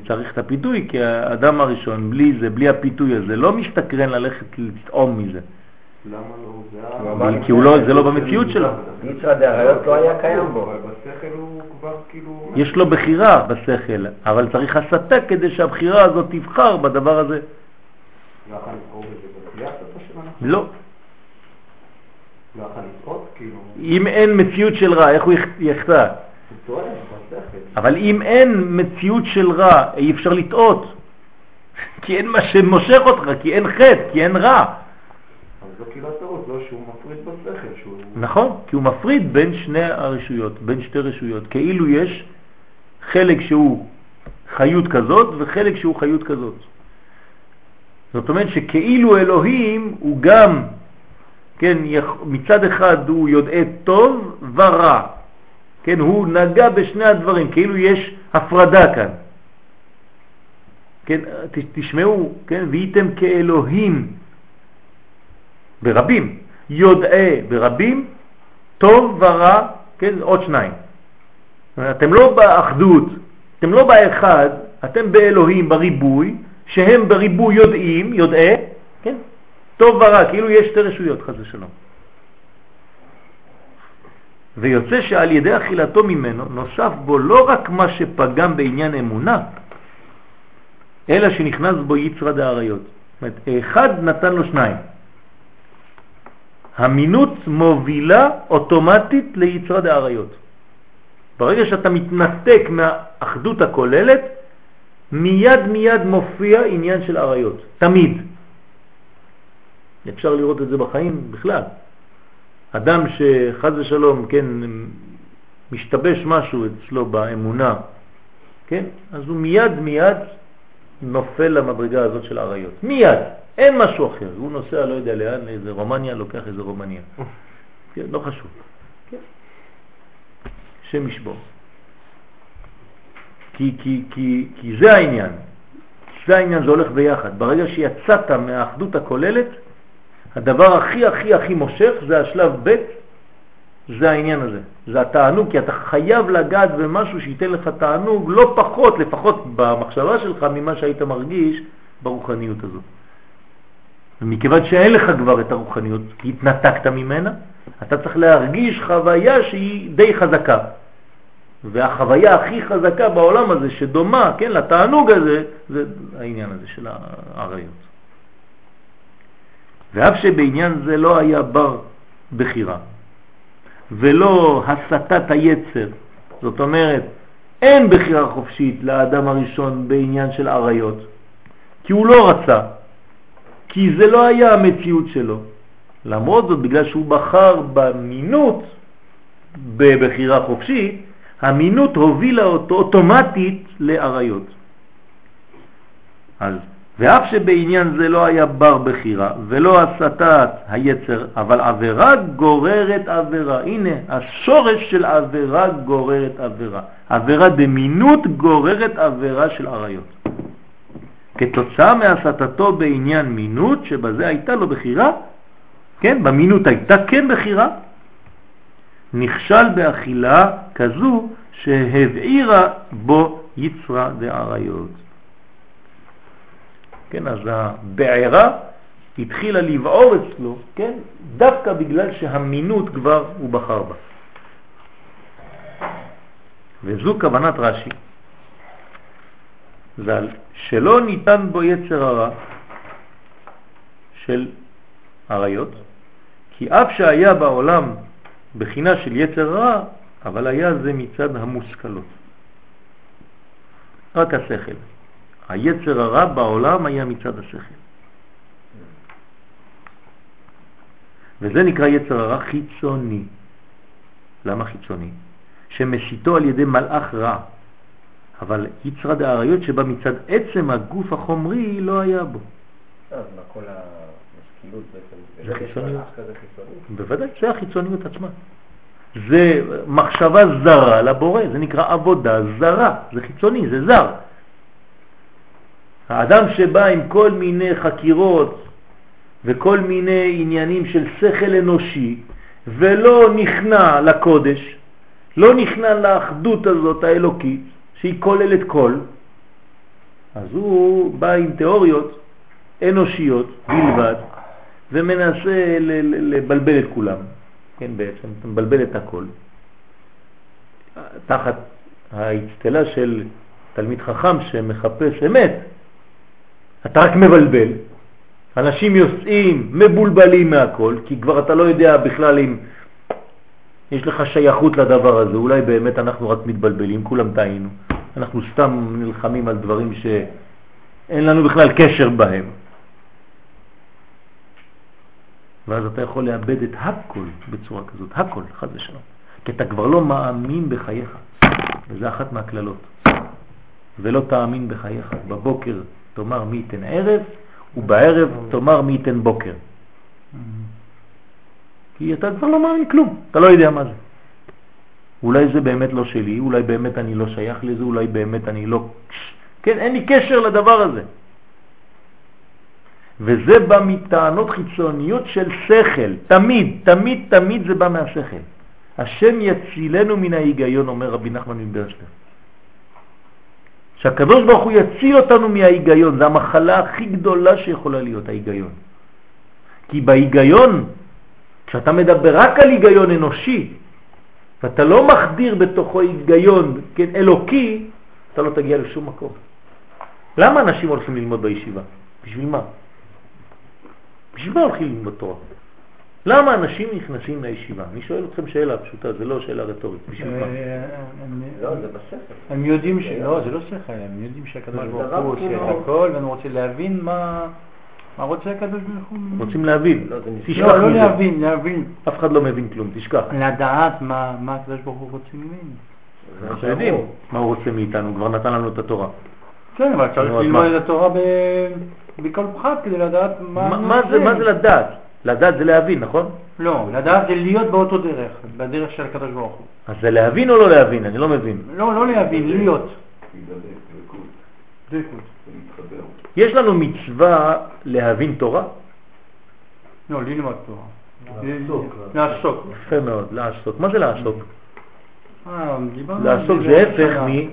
צריך את הפיתוי, כי האדם הראשון, בלי זה, בלי הפיתוי הזה, לא משתכרן ללכת לטעום מזה. למה לא? כי הוא לא, זה לא במציאות שלו. יצרא דאריות לא היה קיים בו. אבל בשכל הוא כאילו... יש לו בחירה בשכל, אבל צריך הסתה כדי שהבחירה הזאת תבחר בדבר הזה. לא יכול בזה? לא. לא יכול לטעות? כאילו... אם אין מציאות של רע, איך הוא יחטא? אבל אם אין מציאות של רע, אי אפשר לטעות. כי אין מה שמושך אותך, כי אין חטא, כי אין רע. אז זו כאילו הטעות, לא שהוא מפריד בשכל, שהוא... נכון, כי הוא מפריד בין שני הרשויות, בין שתי רשויות. כאילו יש חלק שהוא חיות כזאת וחלק שהוא חיות כזאת. זאת אומרת שכאילו אלוהים הוא גם, כן, מצד אחד הוא יודע טוב ורע. כן, הוא נגע בשני הדברים, כאילו יש הפרדה כאן. כן, תשמעו, כן, והייתם כאלוהים ברבים, יודעי ברבים, טוב ורע, כן, עוד שניים. אתם לא באחדות, אתם לא באחד, אתם באלוהים, בריבוי, שהם בריבוי יודעים, יודעי, כן, טוב ורע, כאילו יש שתי רשויות, חס ושלום. ויוצא שעל ידי אכילתו ממנו נוסף בו לא רק מה שפגם בעניין אמונה, אלא שנכנס בו יצרה דאריות. זאת אומרת, אחד נתן לו שניים. המינות מובילה אוטומטית ליצרה דאריות. ברגע שאתה מתנתק מהאחדות הכוללת, מיד מיד מופיע עניין של אריות, תמיד. אפשר לראות את זה בחיים בכלל. אדם שחז ושלום, כן, משתבש משהו אצלו באמונה, כן, אז הוא מיד מיד נופל למדרגה הזאת של אריות. מיד, אין משהו אחר. הוא נוסע לא יודע לאן, איזה רומניה, לוקח איזה רומניה. כן, לא חשוב. כן. שם ישבור. כי, כי, כי, כי זה העניין. זה העניין, זה הולך ביחד. ברגע שיצאת מהאחדות הכוללת, הדבר הכי הכי הכי מושך זה השלב ב', זה העניין הזה. זה התענוג, כי אתה חייב לגעת במשהו שייתן לך תענוג לא פחות, לפחות במחשבה שלך, ממה שהיית מרגיש ברוחניות הזאת. ומכיוון שאין לך כבר את הרוחניות, כי התנתקת ממנה, אתה צריך להרגיש חוויה שהיא די חזקה. והחוויה הכי חזקה בעולם הזה, שדומה, כן, לתענוג הזה, זה העניין הזה של העריות. ואף שבעניין זה לא היה בר בחירה, ולא הסתת היצר, זאת אומרת, אין בחירה חופשית לאדם הראשון בעניין של עריות, כי הוא לא רצה, כי זה לא היה המציאות שלו. למרות זאת, בגלל שהוא בחר במינות, בבחירה חופשית, המינות הובילה אותו אוטומטית לעריות. אז ואף שבעניין זה לא היה בר בחירה ולא הסתת היצר, אבל עבירה גוררת עבירה. הנה, השורש של עבירה גוררת עבירה. עבירה דמינות גוררת עבירה של עריות. כתוצאה מהסתתו בעניין מינות, שבזה הייתה לו בחירה, כן, במינות הייתה כן בחירה, נכשל באכילה כזו שהבעירה בו יצרה דעריות. כן, אז הבעירה התחילה לבעור אצלו, כן, דווקא בגלל שהמינות כבר הוא בחר בה. וזו כוונת רש"י, ז"ל, שלא ניתן בו יצר הרע של עריות, כי אף שהיה בעולם בחינה של יצר רע, אבל היה זה מצד המושכלות. רק השכל. היצר הרע בעולם היה מצד השכל. וזה נקרא יצר הרע חיצוני. למה חיצוני? שמסיתו על ידי מלאך רע. אבל יצרה דאריות שבא מצד עצם הגוף החומרי לא היה בו. אז מה כל המשכילות בעצם? זה חיצוניות. בוודאי, זה החיצוניות עצמה. זה מחשבה זרה לבורא, זה נקרא עבודה זרה, זה חיצוני, זה זר. האדם שבא עם כל מיני חקירות וכל מיני עניינים של שכל אנושי ולא נכנע לקודש, לא נכנע לאחדות הזאת האלוקית שהיא כוללת כל, אז הוא בא עם תיאוריות אנושיות בלבד ומנסה לבלבל את כולם. כן, בעצם, מבלבל את הכל. תחת האצטלה של תלמיד חכם שמחפש אמת, אתה רק מבלבל. אנשים יוצאים מבולבלים מהכל, כי כבר אתה לא יודע בכלל אם יש לך שייכות לדבר הזה, אולי באמת אנחנו רק מתבלבלים, כולם טעינו. אנחנו סתם נלחמים על דברים שאין לנו בכלל קשר בהם. ואז אתה יכול לאבד את הכל בצורה כזאת, הכל, חד ושלום. כי אתה כבר לא מאמין בחייך, וזה אחת מהכללות. ולא תאמין בחייך. בבוקר תאמר מי ייתן ערב, ובערב תאמר מי ייתן בוקר. כי אתה כבר לא מאמין כלום, אתה לא יודע מה זה. אולי זה באמת לא שלי, אולי באמת אני לא שייך לזה, אולי באמת אני לא... כן, אין לי קשר לדבר הזה. וזה בא מטענות חיצוניות של שכל, תמיד, תמיד, תמיד זה בא מהשכל. השם יצילנו מן ההיגיון, אומר רבי נחמן מברסלב. שהקדוש ברוך הוא יציל אותנו מההיגיון, זה המחלה הכי גדולה שיכולה להיות, ההיגיון. כי בהיגיון, כשאתה מדבר רק על היגיון אנושי, ואתה לא מחדיר בתוכו היגיון כן, אלוקי, אתה לא תגיע לשום מקום. למה אנשים הולכים ללמוד בישיבה? בשביל מה? בשביל מה הולכים ללמוד תורה? למה אנשים נכנסים לישיבה? אני שואל אתכם שאלה פשוטה, זה לא שאלה רטורית. בשביל מה? אה, לא, זה בשכל. הם יודעים ש... לא, זה לא שכל, הם יודעים שהקדוש ברוך הוא עושה את הכל, ואני רוצה להבין מה... מה רוצה הקדוש ברוך הוא? רוצים להבין. לא, לא, לא להבין, להבין. אף אחד לא מבין כלום, תשכח. לדעת מה הקדוש ברוך הוא רוצה ממני. אנחנו יודעים מה הוא רוצה מאיתנו, כבר נתן לנו את התורה. כן, אבל צריך ללמוד את התורה בכל פחת כדי לדעת מה... מה זה לדעת? לדעת זה להבין, נכון? לא, לדעת זה להיות באותו דרך, בדרך של הקדוש ברוך הוא. אז זה להבין או לא להבין? אני לא מבין. לא, לא להבין, להיות. יש לנו מצווה להבין תורה? לא, ללמוד תורה. לעסוק. יפה מאוד, לעסוק. מה זה לעסוק? אה, לעסוק זה הפך מ...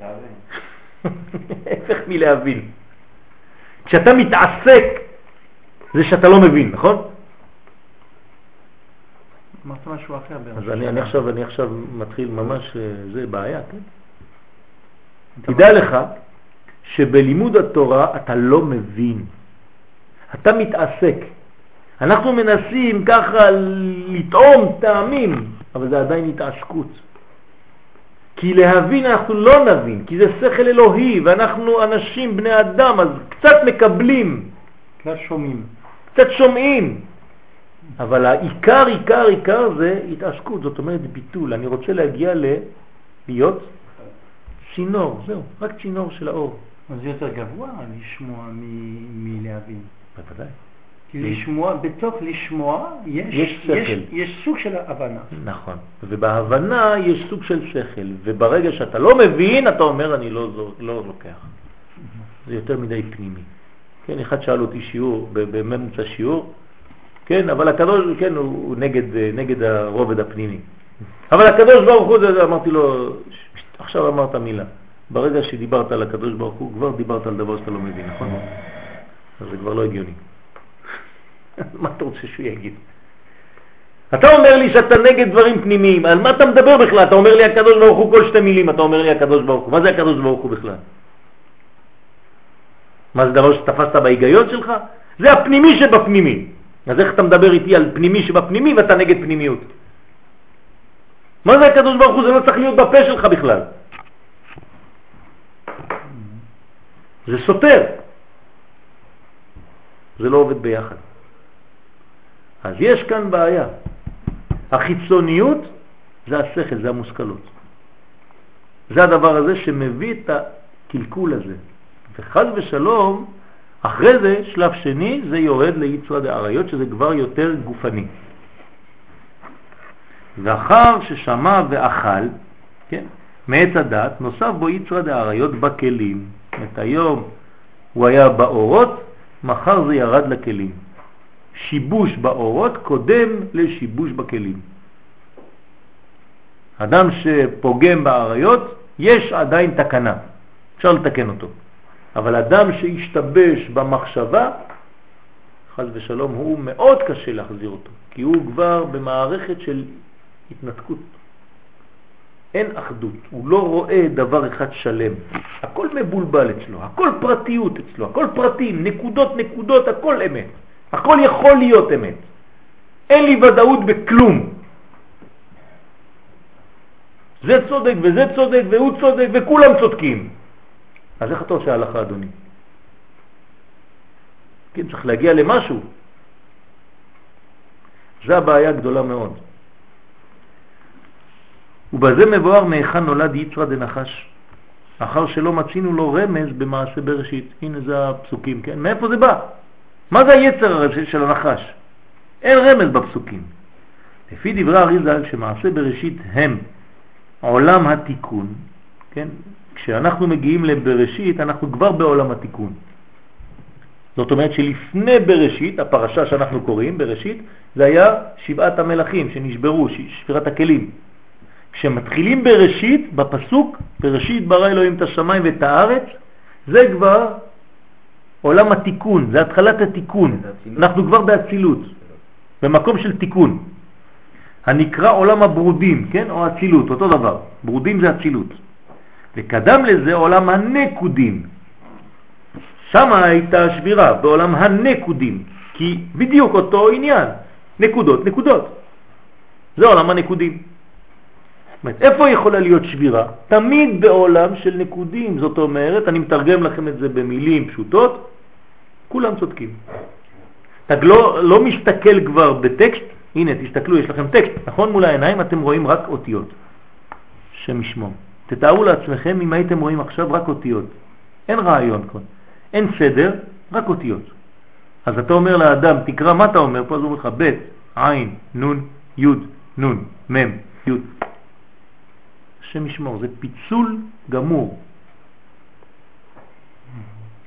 הפך מלהבין. כשאתה מתעסק זה שאתה לא מבין, נכון? אמרת משהו אחר. אז אני, אני, עכשיו, אני עכשיו מתחיל ממש, אה, זה בעיה, כן? תדע לך שבלימוד התורה אתה לא מבין, אתה מתעסק. אנחנו מנסים ככה לטעום טעמים, אבל זה עדיין התעסקות. כי להבין אנחנו לא נבין, כי זה שכל אלוהי, ואנחנו אנשים, בני אדם, אז קצת מקבלים. קצת שומעים. קצת שומעים. אבל העיקר, עיקר, עיקר זה התעסקות, זאת אומרת ביטול. אני רוצה להגיע ל... להיות צינור, זהו, רק צינור של האור. אז זה יותר גבוה לשמוע מלהבין. בוודאי. כי לשמוע, בתוך לשמוע יש, יש, שכל. יש, יש סוג של הבנה. נכון, ובהבנה יש סוג של שכל, וברגע שאתה לא מבין, אתה אומר אני לא, לא, לא לוקח. זה יותר מדי פנימי. כן, אחד שאל אותי שיעור, בממצא שיעור, כן, אבל הקדוש, כן, הוא, הוא נגד, נגד הרובד הפנימי. אבל הקדוש ברוך הוא, אמרתי לו, עכשיו אמרת מילה. ברגע שדיברת על הקדוש ברוך הוא, כבר דיברת על דבר שאתה לא מבין, נכון? אז זה כבר לא הגיוני. מה אתה רוצה שהוא יגיד? אתה אומר לי שאתה נגד דברים פנימיים, על מה אתה מדבר בכלל? אתה אומר לי הקדוש ברוך הוא כל שתי מילים, אתה אומר לי הקדוש ברוך הוא. מה זה הקדוש ברוך הוא בכלל? מה זה דבר שתפסת בהיגיון שלך? זה הפנימי שבפנימי. אז איך אתה מדבר איתי על פנימי שבפנימי ואתה נגד פנימיות? מה זה הקדוש ברוך הוא? זה לא צריך להיות בפה שלך בכלל. זה סותר. זה לא עובד ביחד. אז יש כאן בעיה. החיצוניות זה השכל, זה המושכלות. זה הדבר הזה שמביא את הקלקול הזה. וחז ושלום, אחרי זה, שלב שני, זה יורד ליצרה דעריות, שזה כבר יותר גופני. ואחר ששמע ואכל, כן, מעץ הדת, נוסף בו יצרה דעריות בכלים. את היום הוא היה באורות, מחר זה ירד לכלים. שיבוש באורות קודם לשיבוש בכלים. אדם שפוגם בעריות, יש עדיין תקנה, אפשר לתקן אותו. אבל אדם שהשתבש במחשבה, חז ושלום, הוא מאוד קשה להחזיר אותו, כי הוא כבר במערכת של התנתקות. אין אחדות, הוא לא רואה דבר אחד שלם, הכל מבולבל אצלו, הכל פרטיות אצלו, הכל פרטים, נקודות נקודות, הכל אמת, הכל יכול להיות אמת. אין לי ודאות בכלום. זה צודק וזה צודק והוא צודק וכולם צודקים. אז איך אתה עושה הלכה, אדוני? כן, צריך להגיע למשהו. זה הבעיה הגדולה מאוד. ובזה מבואר מהיכן נולד יצרה דנחש, אחר שלא מצינו לו רמז במעשה בראשית. הנה זה הפסוקים, כן? מאיפה זה בא? מה זה היצר הראשי של הנחש? אין רמז בפסוקים. לפי דברי אריזה, שמעשה בראשית הם עולם התיקון, כן? כשאנחנו מגיעים לבראשית, אנחנו כבר בעולם התיקון. זאת אומרת שלפני בראשית, הפרשה שאנחנו קוראים, בראשית, זה היה שבעת המלאכים שנשברו, שבירת הכלים. כשמתחילים בראשית, בפסוק, בראשית ברא אלוהים את השמיים ואת הארץ, זה כבר עולם התיקון, זה התחלת התיקון. אנחנו כבר באצילות, במקום של תיקון. הנקרא עולם הברודים, כן? או אצילות, אותו דבר. ברודים זה אצילות. וקדם לזה עולם הנקודים. שם הייתה שבירה, בעולם הנקודים, כי בדיוק אותו עניין, נקודות, נקודות. זה עולם הנקודים. אומרת, איפה יכולה להיות שבירה? תמיד בעולם של נקודים. זאת אומרת, אני מתרגם לכם את זה במילים פשוטות, כולם צודקים. אתה לא, לא מסתכל כבר בטקסט, הנה תסתכלו, יש לכם טקסט, נכון? מול העיניים אתם רואים רק אותיות, שם ישמו. תתארו לעצמכם אם הייתם רואים עכשיו רק אותיות. אין רעיון כבר, אין סדר, רק אותיות. אז אתה אומר לאדם, תקרא מה אתה אומר, פה אז הוא אומר לך ב', עין, נון, יוד, נון, מם, יוד. השם ישמור, זה פיצול גמור.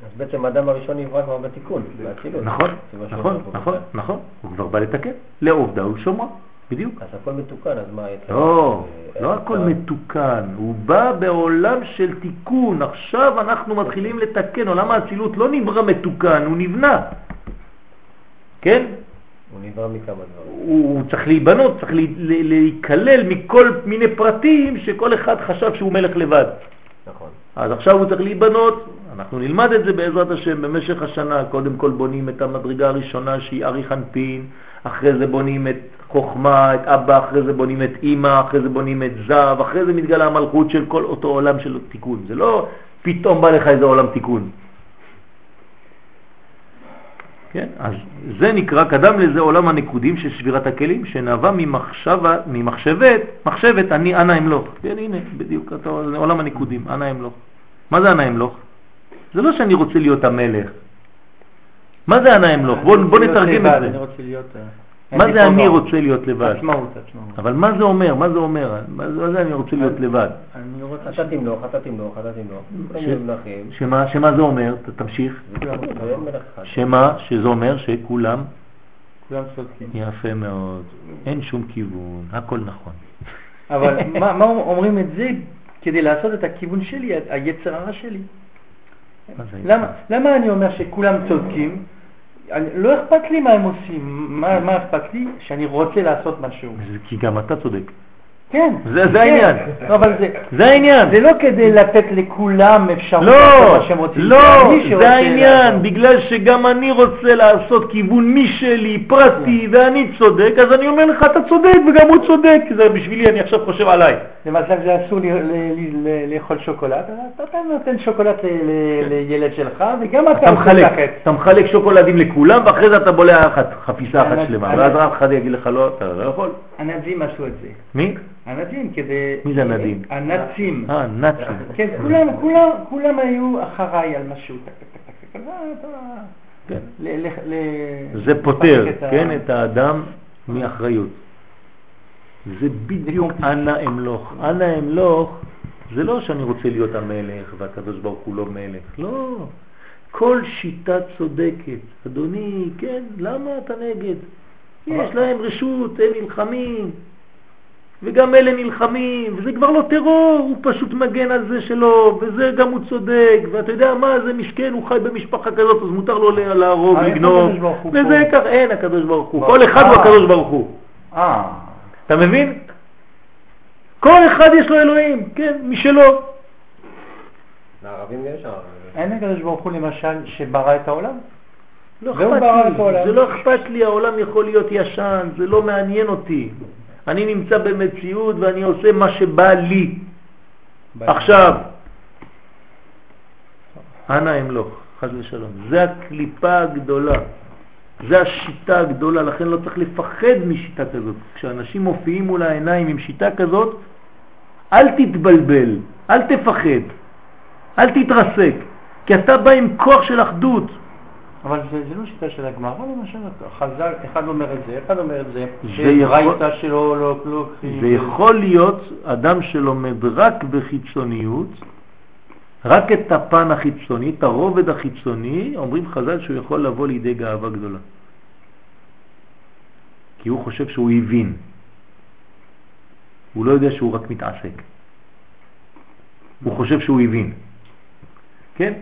אז בעצם האדם הראשון נברא כבר בתיקון, באצילות. נכון, נכון, נכון, נכון, הוא כבר בא לתקן, לעובדה ולשומרה, בדיוק. אז הכל מתוקן, אז מה? לא, לא הכל מתוקן, הוא בא בעולם של תיקון, עכשיו אנחנו מתחילים לתקן, עולם האצילות לא נברא מתוקן, הוא נבנה. כן? הוא נברא מכמה דברים. הוא צריך להיבנות, צריך להיכלל מכל מיני פרטים שכל אחד חשב שהוא מלך לבד. נכון. אז עכשיו הוא צריך להיבנות, אנחנו נלמד את זה בעזרת השם במשך השנה, קודם כל בונים את המדרגה הראשונה שהיא ארי חנפין, אחרי זה בונים את חוכמה, את אבא, אחרי זה בונים את אימא, אחרי זה בונים את זב, אחרי זה מתגלה המלכות של כל אותו עולם של תיקון. זה לא פתאום בא לך איזה עולם תיקון. כן? אז זה נקרא, קדם לזה עולם הנקודים של שבירת הכלים, שנבע ממחשבה, ממחשבת, מחשבת אני אנא אמלוך. כן, הנה, בדיוק, אתה, עולם הנקודים, אנא אמלוך. מה זה אנא אמלוך? זה לא שאני רוצה להיות המלך. מה זה אנא אמלוך? בוא, בוא נתרגם את זה. מה זה אני רוצה להיות לבד? עצמאות, עצמאות. אבל מה זה אומר? מה זה אומר? מה זה אני רוצה להיות לבד? אני רוצה... אתה תמלוך, אתה תמלוך, אתה תמלוך. שמה, שמה זה אומר? תמשיך. שמה? שזה אומר שכולם... כולם צודקים. יפה מאוד. אין שום כיוון, הכל נכון. אבל מה אומרים את זה כדי לעשות את הכיוון שלי, היצר הרע שלי? למה אני אומר שכולם צודקים? לא אכפת לי מה הם עושים, מה, מה אכפת לי? שאני רוצה לעשות משהו. כי גם אתה צודק. כן. זה, זה כן. העניין. לא, אבל זה, זה העניין. זה לא כדי לתת לכולם אפשרות לא, לעשות מה שהם רוצים. לא, זה העניין, לעשות. בגלל שגם אני רוצה לעשות כיוון משלי, פרטי, ואני צודק, אז אני אומר לך, אתה צודק וגם הוא צודק, זה בשבילי, אני עכשיו חושב עליי. למשל זה אסור לי- ל- ל- ל- לאכול שוקולד, אתה נותן שוקולד ל- ל- לילד שלך, וגם אתה מחלק. אתה מחלק שוקולדים לכולם, ואחרי זה אתה בולע חפיסה אחת אני- שלמה, ואז אף אחד יגיד לך לא, אתה לא יכול. הנאצים עשו את זה. מי? הנאצים כדי... מי זה הנאצים? הנאצים. אה, נאצים. כן, כולם, כולם, כולם היו אחריי על משהו. כן. זה פותר, כן, את האדם מאחריות. זה בדיוק אנא אמלוך. אנא אמלוך זה לא שאני רוצה להיות המלך והקדוש ברוך הוא לא מלך, לא. כל שיטה צודקת. אדוני, כן, למה אתה נגד? יש להם רשות, הם נלחמים, וגם אלה נלחמים, וזה כבר לא טרור, הוא פשוט מגן על זה שלו, וזה גם הוא צודק, ואתה יודע מה, זה מסכן, הוא חי במשפחה כזאת, אז מותר לו לה- להרוג, אה, לגנוב, הוא וזה? כך, אין הקדוש ברוך הוא. כל אחד הוא אה. הקדוש ברוך הוא, אה, אתה מבין? כל אחד יש לו אלוהים, כן, משלו. לערבים יש ערבים. אין הקדוש ברוך הוא למשל שברא את העולם? לא אכפת לי. זה לא אכפת לי, העולם יכול להיות ישן, זה לא מעניין אותי. אני נמצא במציאות ואני עושה מה שבא לי. עכשיו, אנא אמלוך, חס ושלום. זה הקליפה הגדולה, זה השיטה הגדולה, לכן לא צריך לפחד משיטה כזאת. כשאנשים מופיעים מול העיניים עם שיטה כזאת, אל תתבלבל, אל תפחד, אל תתרסק, כי אתה בא עם כוח של אחדות. אבל זה, זה לא שיטה של הגמרא, למשל, חז"ל, אחד אומר את זה, אחד אומר את זה, יכול- שברייתא שלו לא, לא, זה יכול להיות אדם שלומד רק בחיצוניות, רק את הפן החיצוני, את הרובד החיצוני, אומרים חז"ל שהוא יכול לבוא לידי גאווה גדולה. כי הוא חושב שהוא הבין. הוא לא יודע שהוא רק מתעסק. הוא חושב שהוא הבין. כן?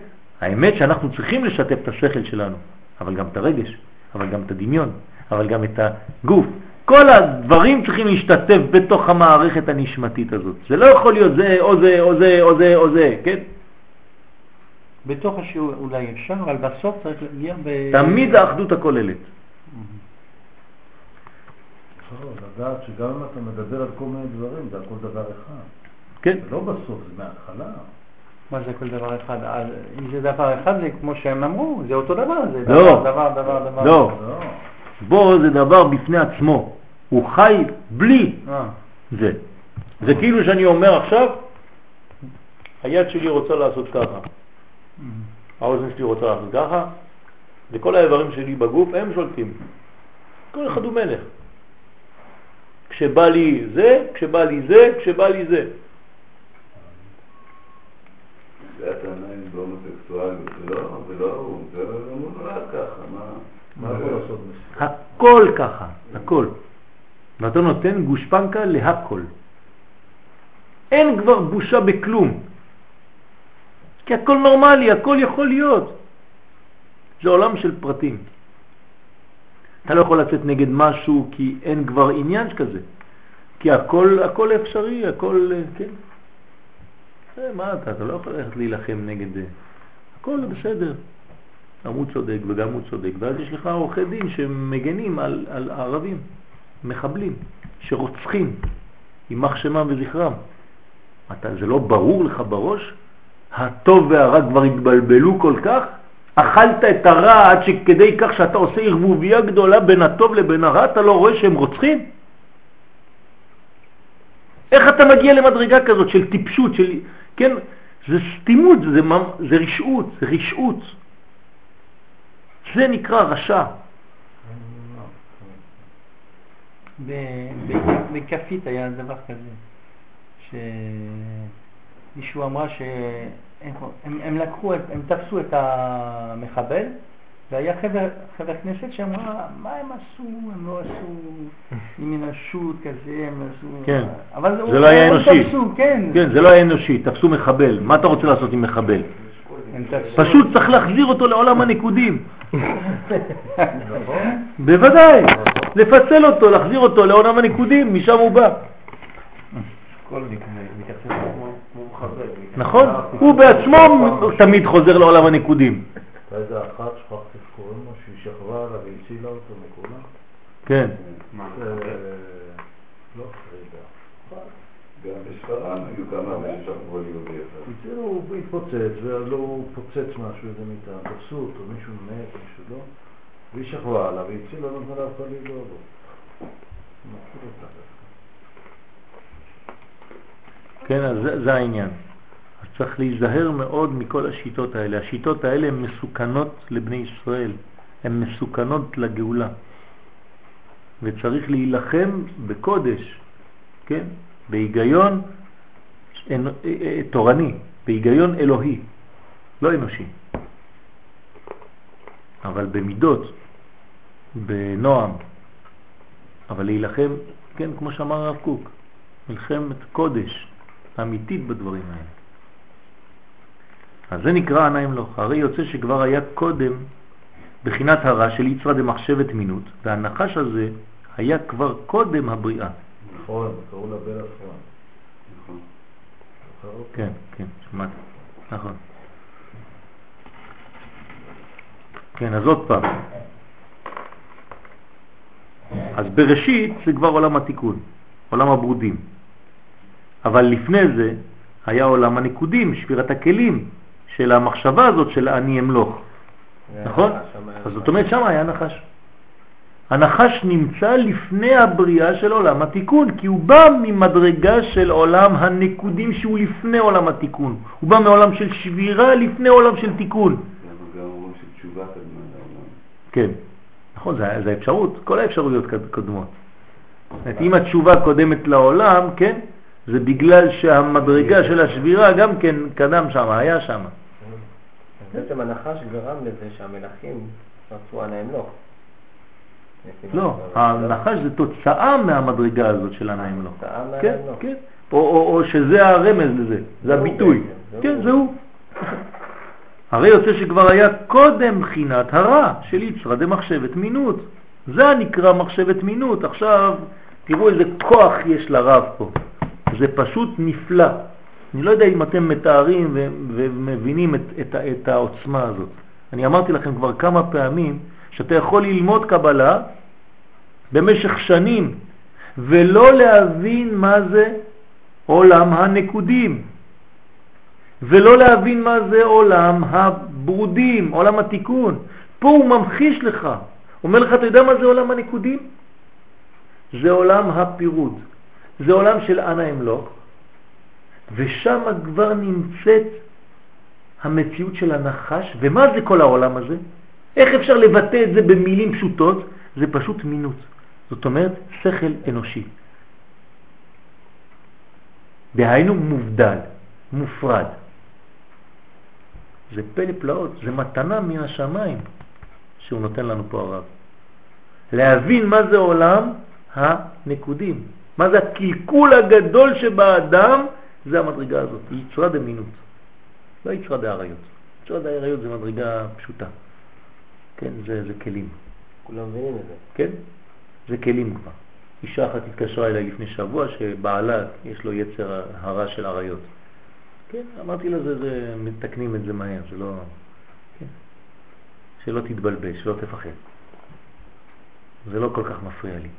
האמת שאנחנו צריכים לשתף את השכל שלנו, אבל גם את הרגש, אבל גם את הדמיון, אבל גם את הגוף. כל הדברים צריכים להשתתף בתוך המערכת הנשמתית הזאת. זה לא יכול להיות זה או זה או זה או זה או זה, כן? בתוך השיעור אולי אפשר, אבל בסוף צריך להגיע ב... תמיד האחדות הכוללת. לדעת שגם אם אתה מדבר על כל מיני דברים, זה הכל דבר אחד. כן? זה לא בסוף, זה מההתחלה. מה זה כל דבר אחד? אז אם זה דבר אחד, זה כמו שהם אמרו, זה אותו דבר, זה לא. דבר, דבר, דבר, דבר. לא. לא. בו זה דבר בפני עצמו. הוא חי בלי אה, זה. זה כאילו שאני אומר עכשיו, היד שלי רוצה לעשות ככה, האוזן שלי רוצה לעשות ככה, וכל האיברים שלי בגוף הם שולטים. כל אחד הוא מלך. כשבא לי זה, כשבא לי זה, כשבא לי זה. הטענה עם בהומוסקסואליות, זה לא, זה לא הוא, זה הוא נולד ככה, מה? מה יכול לעשות בזה? הכל ככה, הכל. ואתה נותן גושפנקה להכל. אין כבר בושה בכלום. כי הכל נורמלי, הכל יכול להיות. זה עולם של פרטים. אתה לא יכול לצאת נגד משהו כי אין כבר עניין כזה. כי הכל, הכל אפשרי, הכל, אה, כן. אה, מה אתה, אתה לא יכול ללכת להילחם נגד זה. הכל בסדר. גם הוא צודק וגם הוא צודק, ואז יש לך עורכי דין שמגנים על, על הערבים, מחבלים, שרוצחים, יימח שמם וזכרם. אתה, זה לא ברור לך בראש? הטוב והרע כבר התבלבלו כל כך? אכלת את הרע עד שכדי כך שאתה עושה ערבוביה גדולה בין הטוב לבין הרע, אתה לא רואה שהם רוצחים? איך אתה מגיע למדרגה כזאת של טיפשות, של, כן, זה סתימות, זה, זה רשעות, זה רשעות. זה נקרא רשע. בכפית היה דבר כזה, שמישהו אמרה שהם הם, הם לקחו, הם תפסו את המחבל, והיה חבר, חבר כנסת שאמרה, מה הם עשו? הם לא עשו עם אנושות כזה, הם עשו... כן. אבל זה לא היה אנושי. תפסו, כן. כן, זה לא היה אנושי, תפסו מחבל. מה אתה רוצה לעשות עם מחבל? פשוט צריך להחזיר אותו לעולם הנקודים. בוודאי, לפצל אותו, להחזיר אותו לעולם הנקודים, משם הוא בא. נכון, הוא בעצמו תמיד חוזר לעולם הנקודים. אתה איזה אחת שכחתי איך קוראים לו, שהיא שכבה עליו והצילה אותו מכולם? כן. לא פרידה. גם בשפרעם היו כמה מהם שכבו על יהודי אחד. בקיצור, הוא התפוצץ, ולא הוא פוצץ משהו, איזה מיטה, תפסו אותו, מישהו מת, מישהו לא, והיא שכבה עליו, לא נתנה לאף אחד לגוע בו. כן, אז זה, זה העניין. אז צריך להיזהר מאוד מכל השיטות האלה. השיטות האלה הן מסוכנות לבני ישראל, הן מסוכנות לגאולה. וצריך להילחם בקודש, כן? בהיגיון אה, אה, תורני, בהיגיון אלוהי, לא אנושי. אבל במידות, בנועם, אבל להילחם, כן, כמו שאמר הרב קוק, מלחמת קודש אמיתית בדברים האלה. אז זה נקרא עניים לוך. הרי יוצא שכבר היה קודם בחינת הרע של יצרה דמחשבת מינות, והנחש הזה היה כבר קודם הבריאה. נכון, קראו לה פרן. נכון. כן, כן, שמעתי. נכון. כן, אז עוד פעם. אז בראשית זה כבר עולם התיקון, עולם הברודים. אבל לפני זה היה עולם הנקודים, שבירת הכלים של המחשבה הזאת של אני אמלוך. נכון? אז זאת אומרת שם היה נחש. הנחש נמצא לפני הבריאה של עולם התיקון, כי הוא בא ממדרגה של עולם הנקודים שהוא לפני עולם התיקון. הוא בא מעולם של שבירה לפני עולם של תיקון. כן, נכון, זה, האפשרות, כל האפשרויות קודמות. אם התשובה קודמת לעולם, כן, זה בגלל שהמדרגה של השבירה גם כן קדם שם, היה שם. בעצם הנחש גרם לזה שהמלכים רצו ענה אמלוך. לא, הנחש זה תוצאה מהמדרגה הזאת של הנעים לו. תוצאה כן, לו. כן. או, שזה הרמז לזה, זה הביטוי. כן, הוא. זה הוא. הרי יוצא שכבר היה קודם בחינת הרע של יצרה דמחשבת מינות. זה נקרא מחשבת מינות. עכשיו, תראו איזה כוח יש לרב פה. זה פשוט נפלא. אני לא יודע אם אתם מתארים ו- ומבינים את, את, את העוצמה הזאת. אני אמרתי לכם כבר כמה פעמים שאתה יכול ללמוד קבלה במשך שנים ולא להבין מה זה עולם הנקודים ולא להבין מה זה עולם הברודים, עולם התיקון. פה הוא ממחיש לך, אומר לך, אתה יודע מה זה עולם הנקודים? זה עולם הפירוד, זה עולם של אנא אמלוך, ושם כבר נמצאת המציאות של הנחש, ומה זה כל העולם הזה? איך אפשר לבטא את זה במילים פשוטות? זה פשוט מינות, זאת אומרת שכל אנושי. דהיינו מובדל, מופרד. זה פלא פלאות, זה מתנה מן השמיים שהוא נותן לנו פה הרב. להבין מה זה עולם הנקודים, מה זה הקלקול הגדול שבאדם, זה המדרגה הזאת, היא יצרה דמינות, לא יצרה דעריות. יצרה דעריות זה מדרגה פשוטה, כן, זה, זה כלים, כולם מבינים את זה. כן, זה כלים כבר. אישה אחת התקשרה אליי לפני שבוע שבעלה יש לו יצר הרע של עריות. כן, אמרתי לה, זה, זה, מתקנים את זה מהר, זה לא... כן. שלא תתבלבל, שלא תפחד. זה לא כל כך מפריע לי.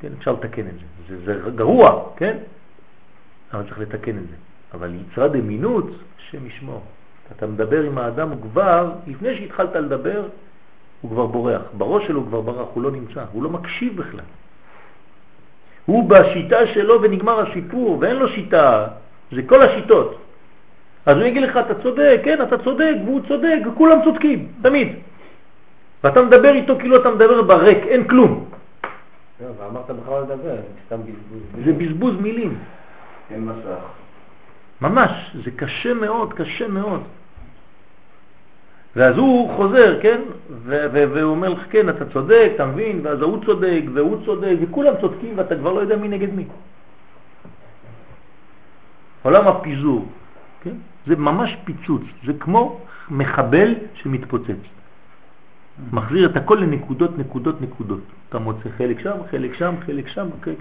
כן, אפשר לתקן את זה. זה, זה גרוע, כן? אבל צריך לתקן את זה. אבל יצרה דמינות, השם ישמור. אתה מדבר עם האדם, הוא כבר, לפני שהתחלת לדבר, הוא כבר בורח. בראש שלו הוא כבר ברח, הוא לא נמצא, הוא לא מקשיב בכלל. הוא בשיטה שלו ונגמר הסיפור, ואין לו שיטה, זה כל השיטות. אז הוא יגיד לך, אתה צודק, כן, אתה צודק, והוא צודק, וכולם צודקים, תמיד. ואתה מדבר איתו כאילו אתה מדבר בריק, אין כלום. לא, ואמרת בכלל לדבר. זה בזבוז מילים. אין מסך. ממש, זה קשה מאוד, קשה מאוד. ואז הוא חוזר, כן? והוא אומר לך, כן, אתה צודק, אתה מבין? ואז הוא צודק, והוא צודק, וכולם צודקים, ואתה כבר לא יודע מי נגד מי. עולם הפיזור, כן? זה ממש פיצוץ, זה כמו מחבל שמתפוצץ. מחזיר את הכל לנקודות, נקודות, נקודות. אתה מוצא חלק שם, חלק שם, חלק שם, חלק...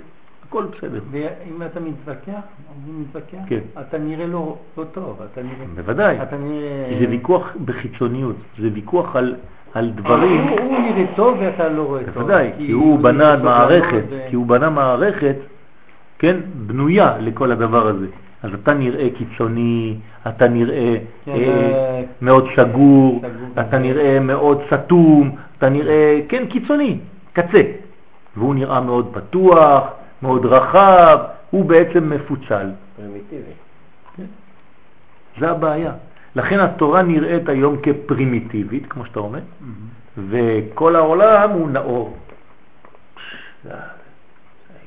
הכל בסדר. ואם אתה מתווכח, אני מתווכח, כן. אתה נראה לא, לא טוב, אתה נראה... בוודאי. אתה נראה... זה ויכוח בחיצוניות, זה ויכוח על, על דברים... הוא, הוא נראה טוב ואתה לא רואה טוב. בוודאי, כי הוא בנה מערכת, כי הוא בנה מערכת, כן, בנויה לכל הדבר הזה. אז אתה נראה קיצוני, אתה נראה כן, אה, מאוד סגור, סגור. אתה נראה מאוד סתום, אתה נראה, כן, קיצוני, קצה. והוא נראה מאוד פתוח, מאוד רחב, הוא בעצם מפוצל. פרימיטיבי. זה הבעיה. לכן התורה נראית היום כפרימיטיבית, כמו שאתה אומר, וכל העולם הוא נאור. זה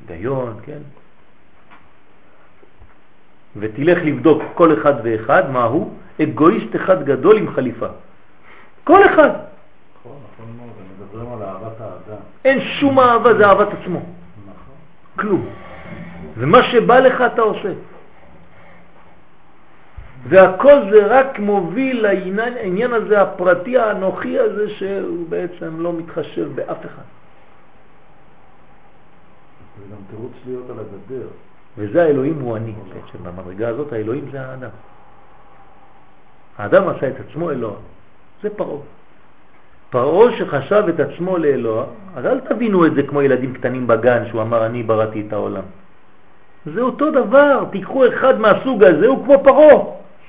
ההיגיון, כן? ותלך לבדוק כל אחד ואחד, מה הוא? אגואיסט אחד גדול עם חליפה. כל אחד. נכון, נכון. אין שום אהבה, זה אהבת עצמו. כלום. ומה שבא לך אתה עושה. והכל זה רק מוביל לעניין הזה הפרטי האנוכי הזה שהוא בעצם לא מתחשב באף אחד. זה גם תירוץ להיות על הגדר. וזה האלוהים הוא אני. בעצם במדרגה הזאת האלוהים זה האדם. האדם עשה את עצמו אלוה. זה פרעה. פרעה שחשב את עצמו לאלוה, אז אל תבינו את זה כמו ילדים קטנים בגן שהוא אמר אני בראתי את העולם. זה אותו דבר, תיקחו אחד מהסוג הזה, הוא כמו פרעה.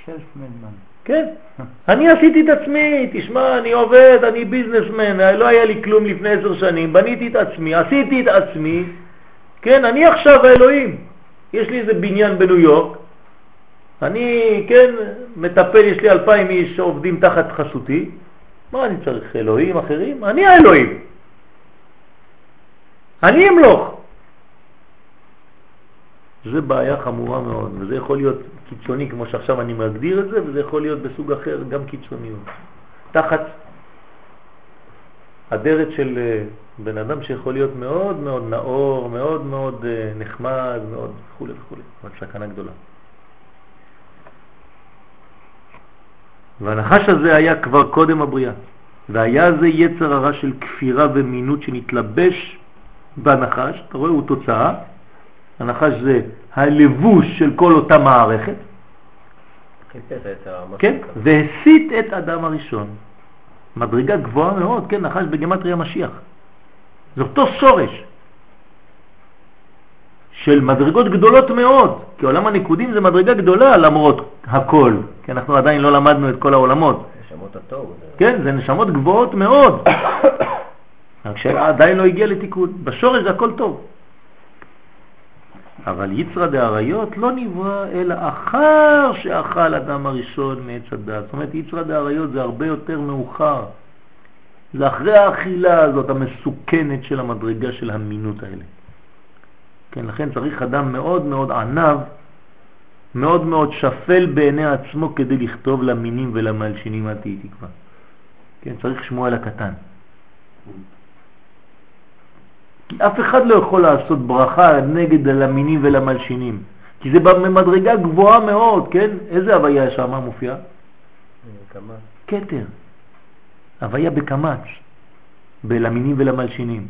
שלפמנמן. כן, אני עשיתי את עצמי, תשמע, אני עובד, אני ביזנסמן, לא היה לי כלום לפני עשר שנים, בניתי את עצמי, עשיתי את עצמי, כן, אני עכשיו האלוהים. יש לי איזה בניין בניו יורק, אני, כן, מטפל, יש לי אלפיים איש שעובדים תחת חסותי, מה אני צריך, אלוהים אחרים? אני האלוהים. אני אמלוך. זה בעיה חמורה מאוד, וזה יכול להיות קיצוני כמו שעכשיו אני מגדיר את זה, וזה יכול להיות בסוג אחר גם קיצוניות. תחת הדרת של אה, בן אדם שיכול להיות מאוד מאוד נאור, מאוד מאוד אה, נחמד, מאוד וכו' וכו', אבל סכנה גדולה. והנחש הזה היה כבר קודם הבריאה, והיה זה יצר הרע של כפירה ומינות שנתלבש בנחש, אתה רואה, הוא תוצאה, הנחש זה הלבוש של כל אותה מערכת, כן. והסית את אדם הראשון. מדרגה גבוהה מאוד, כן, נחש בגמטריה משיח. זה אותו שורש של מדרגות גדולות מאוד, כי עולם הנקודים זה מדרגה גדולה למרות הכל, כי אנחנו עדיין לא למדנו את כל העולמות. נשמות. זה- כן, זה נשמות גבוהות מאוד, רק שעדיין לא הגיע לתיקון. בשורש זה הכל טוב. אבל יצרא דאריות לא נברא אלא אחר שאכל אדם הראשון מעץ הדת. זאת אומרת, יצרא דאריות זה הרבה יותר מאוחר. זה אחרי האכילה הזאת המסוכנת של המדרגה של המינות האלה. כן, לכן צריך אדם מאוד מאוד ענב, מאוד מאוד שפל בעיני עצמו כדי לכתוב למינים ולמלשינים אל תהי תקווה. כן, צריך שמואל הקטן. כי אף אחד לא יכול לעשות ברכה נגד הלמינים ולמלשינים. כי זה במדרגה גבוהה מאוד, כן? איזה הוויה שם מופיע? כמה? כתר. הוויה בקמץ, בלמינים ולמלשינים.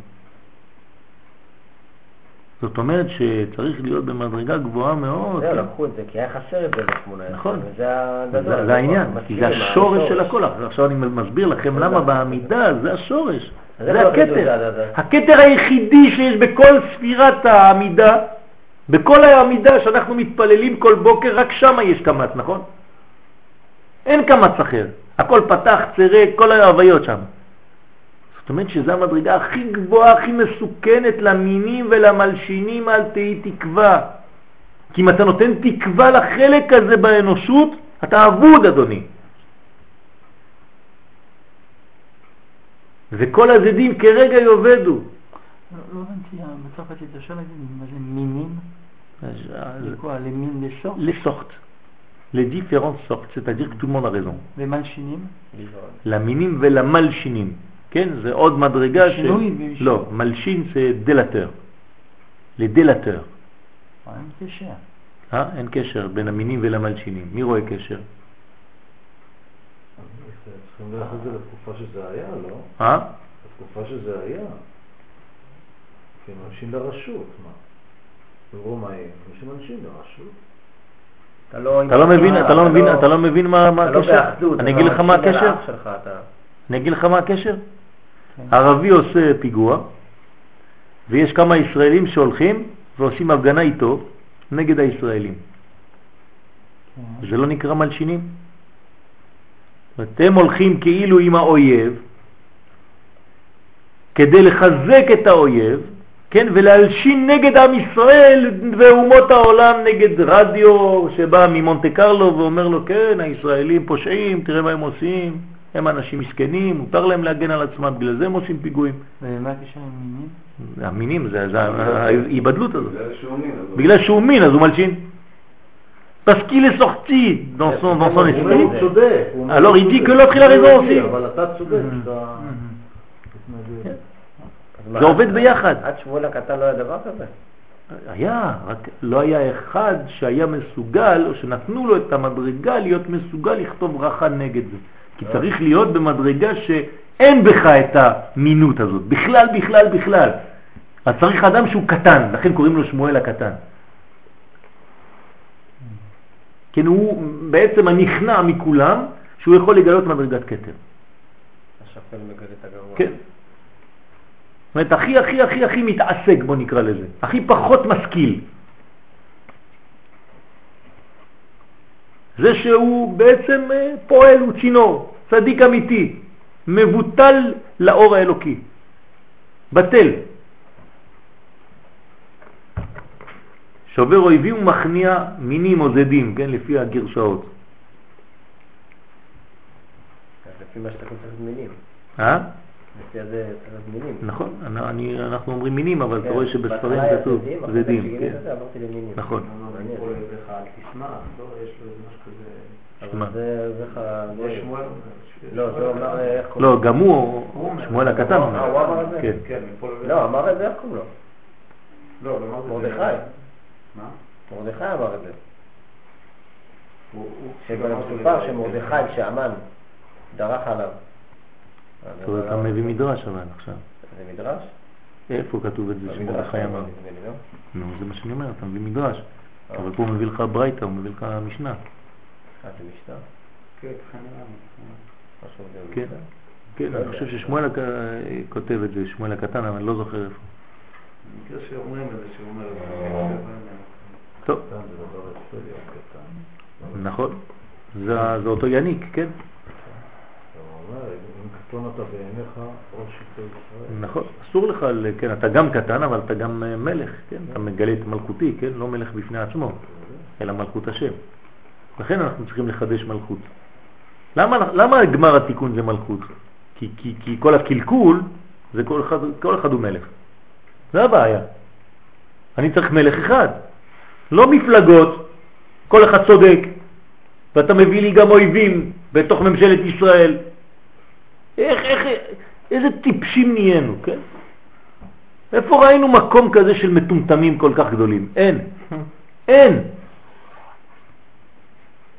זאת אומרת שצריך להיות במדרגה גבוהה מאוד. זהו, כן? לקחו את זה, כי היה חסר את זה ב-18. נכון. זה, זה העניין, כי זה השורש של הכל. עכשיו אני מסביר לכם למה בעמידה זה השורש. זה לא הכתר. זה? הכתר היחידי שיש בכל ספירת העמידה, בכל העמידה שאנחנו מתפללים כל בוקר, רק שם יש קמץ, נכון? אין קמץ אחר. הכל פתח, צירק, כל ההוויות שם. זאת אומרת שזו המדרגה הכי גבוהה, הכי מסוכנת למינים ולמלשינים, אל תהי תקווה. כי אם אתה נותן תקווה לחלק הזה באנושות, אתה אבוד, אדוני. וכל הזדים כרגע יאבדו. לא לא הבנתי, בצרפתית אפשר להגיד מה זה מינים? les mines des sortes Les sortes. Les différentes sortes, c'est-à-dire que tout le monde a raison. ומלשינים? למינים ולמלשינים. כן, זה עוד מדרגה ש... שינוי ושינוי. לא, מלשין זה דלטר. לדלטר. אה, אין קשר. אה? אין קשר בין המינים ולמלשינים. מי רואה קשר? צריכים ללכת את זה לתקופה שזה היה, לא? אה? לתקופה שזה היה. כי הם אנשים לרשות, מה? ברומאים, אנשים אנשים לרשות. אתה לא מבין, אתה לא מבין, אתה לא מבין מה הקשר? אני אגיד לך מה הקשר? אני אגיד לך מה הקשר? ערבי עושה פיגוע, ויש כמה ישראלים שהולכים ועושים הפגנה איתו נגד הישראלים. זה לא נקרא מלשינים? אתם הולכים כאילו עם האויב כדי לחזק את האויב, כן, ולהלשין נגד עם ישראל ואומות העולם נגד רדיו שבא ממונטה קרלו ואומר לו, כן, הישראלים פושעים, תראה מה הם עושים, הם אנשים מסכנים, מותר להם להגן על עצמם, בגלל זה הם עושים פיגועים. ומה הקשר עם מינים? המינים, זה זה ההיבדלות הזאת. בגלל שהוא מין, אז הוא- בגלל שהוא מין, אז הוא מלשין. Parce qu'il est sorti dans son, dans son הוא esprit. הוא צודק. הוא אומר Alors, il dit צודק. que l'autre, il a raison הוא aussi. אבל אתה צודק, מה, זה עובד ביחד. עד שמואל הקטן לא היה דבר כזה? היה, רק לא היה אחד שהיה מסוגל, או שנתנו לו את המדרגה להיות מסוגל לכתוב ברכה נגד זה. כי צריך להיות במדרגה שאין בך את המינות הזאת, בכלל, בכלל, בכלל. אז צריך אדם שהוא קטן, לכן קוראים לו שמואל הקטן. כן, הוא בעצם הנכנע מכולם, שהוא יכול לגלות מדרגת כתר. השפל מגלה את הגרוע. כן. זאת אומרת, הכי הכי הכי הכי מתעסק, בוא נקרא לזה. הכי פחות משכיל. זה שהוא בעצם אה, פועל, הוא צינור, צדיק אמיתי, מבוטל לאור האלוקי, בטל. שובר אויבים ומכניע מינים או זדים, כן, לפי הגרשאות. לפי מה שאתה צריך מינים. אה? לפי זה צריך מינים. נכון, אני, אנחנו אומרים מינים, אבל אתה כן, רואה שבספרים כתוב זדים. כשגילית כן. נכון. לא. לא, לא, גם הוא, שמואל הקטן אה, אומר. הוא אמר את זה? כן. כן. לא, אמר את זה, איך קוראים לו? לא, לא אמר את זה. מרדכי. מה? מרדכי אמר את זה. שמרדכי, שהמן, דרך עליו. זאת אומרת, זה אתה מביא מדרש אבל עכשיו. זה מדרש? איפה כתוב את זה שמרדכי אמר? לא? נו, זה מה שאני אומר, אתה מביא מדרש. אה. אבל פה הוא מביא לך ברייתא, הוא מביא לך משנה. אה, זה משנה? כן, לי. משהו זה כן. כן, אני. חושב ששמואל כותב את זה, שמואל הקטן, אבל אני לא זוכר איפה. במקרה שאומרים את זה, שהוא אומר את זה. טוב. נכון. זה אותו יניק, כן? אומר, אם קטון אתה בעיניך, ראש שבטי ישראל. נכון, אסור לך, כן, אתה גם קטן, אבל אתה גם אה, מלך, כן? אתה מגלה את מלכותי, כן? לא מלך בפני עצמו, אלא מלכות השם. לכן אנחנו צריכים לחדש מלכות. למה, למה גמר התיקון זה מלכות? כי, כי, כי כל הקלקול זה כל אחד, כל אחד הוא מלך. זה הבעיה. אני צריך מלך אחד, לא מפלגות, כל אחד צודק, ואתה מביא לי גם אויבים בתוך ממשלת ישראל. איך, איך, איזה טיפשים נהיינו, כן? איפה ראינו מקום כזה של מטומטמים כל כך גדולים? אין. אין.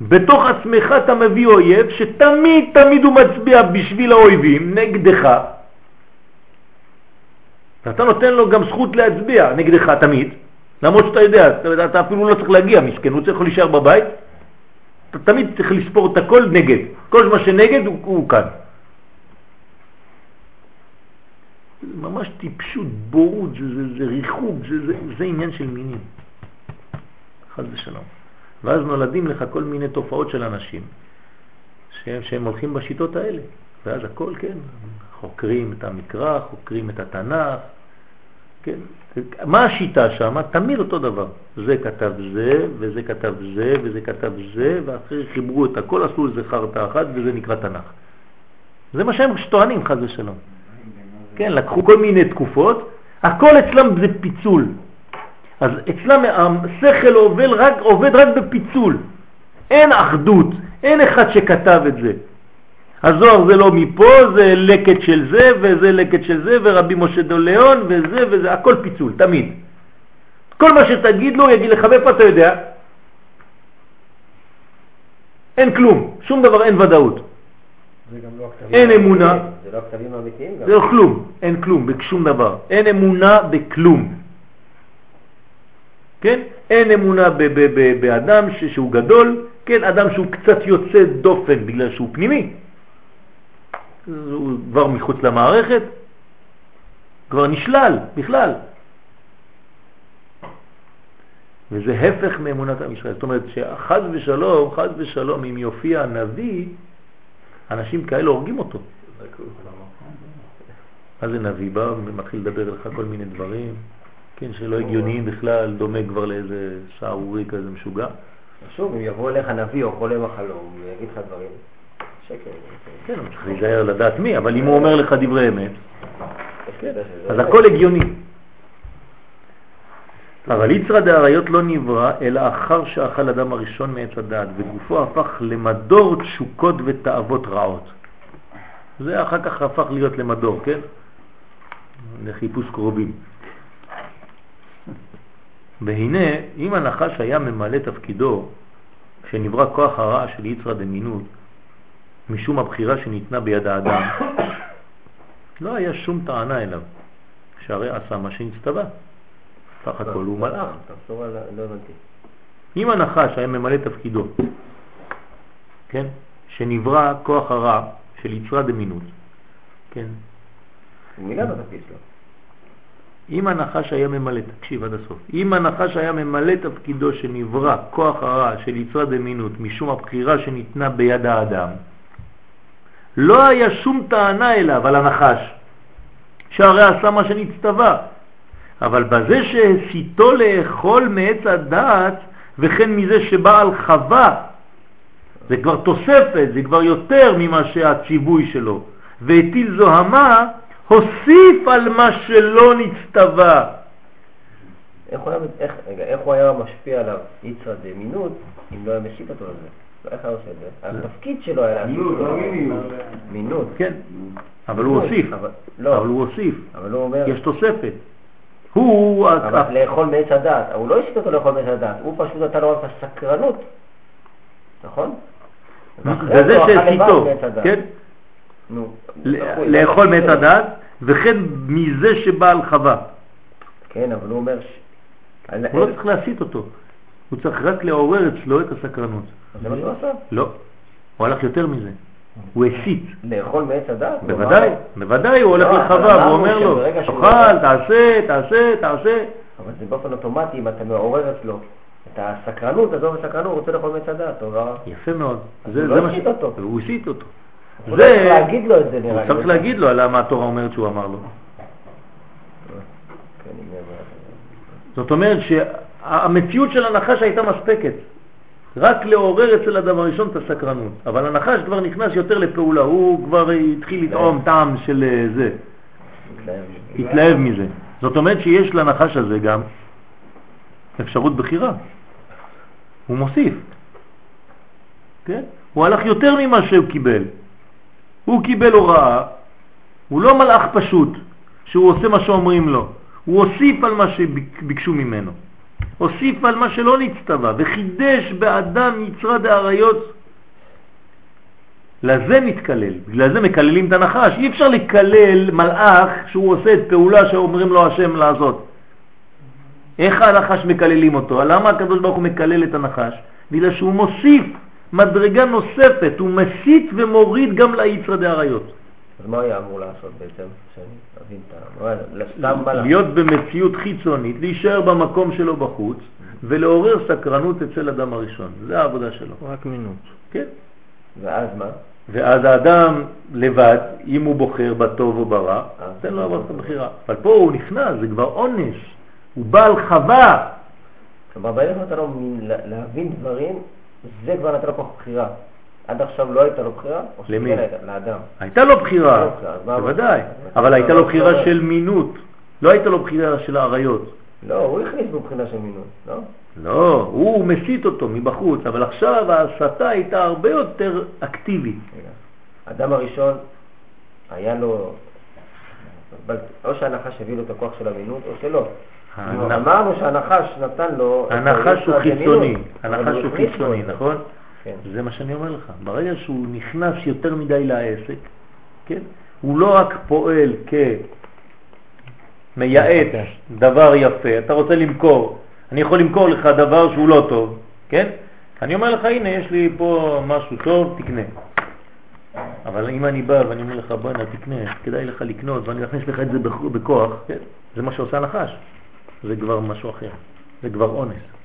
בתוך עצמך אתה מביא אויב שתמיד תמיד הוא מצביע בשביל האויבים, נגדך. ואתה נותן לו גם זכות להצביע נגדך תמיד, למרות שאתה יודע, אתה, אתה אפילו לא צריך להגיע, מסכן, הוא צריך להישאר בבית. אתה תמיד צריך לספור את הכל נגד. כל מה שנגד הוא, הוא כאן. זה ממש טיפשות, בורות, זה, זה, זה ריחוק, זה, זה, זה עניין של מינים. חד ושלום. ואז נולדים לך כל מיני תופעות של אנשים שהם, שהם הולכים בשיטות האלה. ואז הכל, כן, חוקרים את המקרא, חוקרים את התנ"ך, כן. מה השיטה שם? תמיד אותו דבר. זה כתב זה, וזה כתב זה, וזה כתב זה, ואחרי חיברו את הכל, עשו איזה חרטה אחת, וזה נקרא תנ"ך. זה מה שהם טוענים, חז ושלום. כן, לקחו כל מיני תקופות, הכל אצלם זה פיצול. אז אצלם השכל עובד רק, עובד רק בפיצול. אין אחדות, אין אחד שכתב את זה. הזוהר זה לא מפה, זה לקט של זה, וזה לקט של זה, ורבי משה דוליאון, וזה וזה, הכל פיצול, תמיד. כל מה שתגיד לו, יגיד לך, מאיפה אתה יודע? אין כלום, שום דבר, אין ודאות. אין אמונה, זה לא הכתבים האמיתיים גם. זה לא כלום, אין כלום, בשום דבר. אין אמונה בכלום. כן? אין אמונה באדם שהוא גדול, כן? אדם שהוא קצת יוצא דופן בגלל שהוא פנימי. הוא כבר מחוץ למערכת, כבר נשלל בכלל. וזה הפך מאמונת עם ישראל. זאת אומרת שחז ושלום, חז ושלום, אם יופיע נביא, אנשים כאלה הורגים אותו. מה זה נביא? בא ומתחיל לדבר לך כל מיני דברים, כן, שלא הגיוניים בכלל, דומה כבר לאיזה שערורי כזה משוגע. שוב, אם יבוא אליך נביא או חולה מחלום, הוא יגיד לך דברים, שקר. כן, צריך להיזהר לדעת מי, אבל אם הוא אומר לך דברי אמת, אז הכל הגיוני. אבל יצרא דאריות לא נברא, אלא אחר שאכל אדם הראשון מעץ הדעת, וגופו הפך למדור תשוקות ותאוות רעות. זה אחר כך הפך להיות למדור, כן? לחיפוש קרובים. והנה, אם הנחש היה ממלא תפקידו, כשנברא כוח הרע של יצרא דמינות, משום הבחירה שניתנה ביד האדם, לא היה שום טענה אליו, שהרי עשה מה שנצטווה. סך הכל הוא מלאך. תחזור על... לא הבנתי. אם הנחש היה ממלא תפקידו, כן, שנברא כוח הרע של יצרה דמינות, כן, הוא מילא בתפקיד שלו. אם הנחש היה ממלא, תקשיב עד הסוף, אם הנחש היה ממלא תפקידו שנברא כוח הרע של יצרה דמינות משום הבחירה שניתנה ביד האדם, לא היה שום טענה אליו על הנחש, שהרי עשה מה שנצטווה, אבל בזה שהסיתו לאכול מעץ הדעת וכן מזה שבא על חווה, זה כבר תוספת, זה כבר יותר ממה שהציווי שלו, והטיל זוהמה, הוסיף על מה שלא נצטווה. איך הוא היה, איך, רגע, איך הוא היה משפיע עליו יצרא דמינות אם לא היה משית אותו על זה? לא, איך היה עושה את זה? התפקיד שלו היה מינות, אותו. לא. מינות. כן, אבל הוא הוסיף, אבל, לא, אבל הוא הוסיף, אבל הוא אומר, יש תוספת. הוא, אבל לאכול מעץ הדעת, הוא לא השית אותו לאכול מעץ הדעת, הוא פשוט נתן לו את הסקרנות, נכון? וזה שהסיתו. כן? נו, לאכול מעץ הדעת, וכן מזה שבא על חווה. כן, אבל הוא אומר, הוא לא צריך להסיט אותו, הוא צריך רק לעורר אצלו את הסקרנות. זה מה שהוא עשה? לא, הוא הלך יותר מזה, הוא הסית. לאכול מעץ? הוא בוודאי, בוודאי, הוא הולך לא, לחווה והוא אמרנו אומר לו, תאכל, תעשה, תעשה, תעשה. אבל זה באופן אוטומטי, אם אתה מעורר אצלו את הסקרנות, עזוב הסקרנות, הוא רוצה לאכול מעץ הדעת, טוב, אה? יפה מאוד. הוא לא הסית אותו. הוא הסית אותו. הוא לא צריך להגיד לו את זה נראה הוא צריך להגיד לו למה התורה אומרת שהוא אמר לו. כן, זאת אומרת שהמציאות של הנחש הייתה מספקת. רק לעורר אצל אדם הראשון את הסקרנות. אבל הנחש כבר נכנס יותר לפעולה, הוא כבר התחיל לטעום טעם של אה, זה. התלהב מזה. זאת אומרת שיש לנחש הזה גם אפשרות בחירה. הוא מוסיף. כן? הוא הלך יותר ממה שהוא קיבל. הוא קיבל הוראה, הוא לא מלאך פשוט, שהוא עושה מה שאומרים לו. הוא הוסיף על מה שביקשו ממנו. הוסיף על מה שלא נצטווה, וחידש באדם יצרה דאריות. לזה מתקלל, בגלל זה מקללים את הנחש. אי אפשר לקלל מלאך שהוא עושה את פעולה שאומרים לו השם לעשות. איך הנחש מקללים אותו? למה הקדוש ברוך הוא מקלל את הנחש? בגלל שהוא מוסיף מדרגה נוספת, הוא מסית ומוריד גם ליצרא דאריות. אז מה היה אמור לעשות בעצם? שאני אבין את ה... בא לה. להיות במציאות חיצונית, להישאר במקום שלו בחוץ, ולעורר סקרנות אצל אדם הראשון. זה העבודה שלו. רק מינות. כן. ואז מה? ואז האדם לבד, אם הוא בוחר בטוב או ברע, אז תן לו לעבור לא את. הבחירה. אבל פה הוא נכנס, זה כבר עונש. הוא בעל חווה. כלומר, לו מין לה- להבין דברים, זה כבר נתן לו כוח בחירה. עד עכשיו לא הייתה לו בחירה? למי? הייתה? לאדם. הייתה לו בחירה, בוודאי? אבל הייתה לו מה בחירה? של מינות, לא הייתה לו בחירה של האריות. לא, הוא הכניס בו בחינה של מינון, לא? לא, הוא מסית אותו מבחוץ, אבל עכשיו ההסתה הייתה הרבה יותר אקטיבית. האדם הראשון, היה לו... או שהנחש הביא לו את הכוח של המינות, או שלא. אמרנו שהנחש נתן לו... הנחש הוא חיצוני, הנחש הוא חיצוני. נכון? כן. זה מה שאני אומר לך. ברגע שהוא נכנס יותר מדי לעסק, כן? הוא לא רק פועל כמייעץ דבר יפה, אתה רוצה למכור, אני יכול למכור לך דבר שהוא לא טוב, כן? אני אומר לך, הנה, יש לי פה משהו טוב, תקנה. אבל אם אני בא ואני אומר לך, בוא הנה, תקנה, כדאי לך לקנות, ואני אכניס לך את זה בכוח, כן? זה מה שעושה הנחש. זה כבר משהו אחר, זה כבר אונס.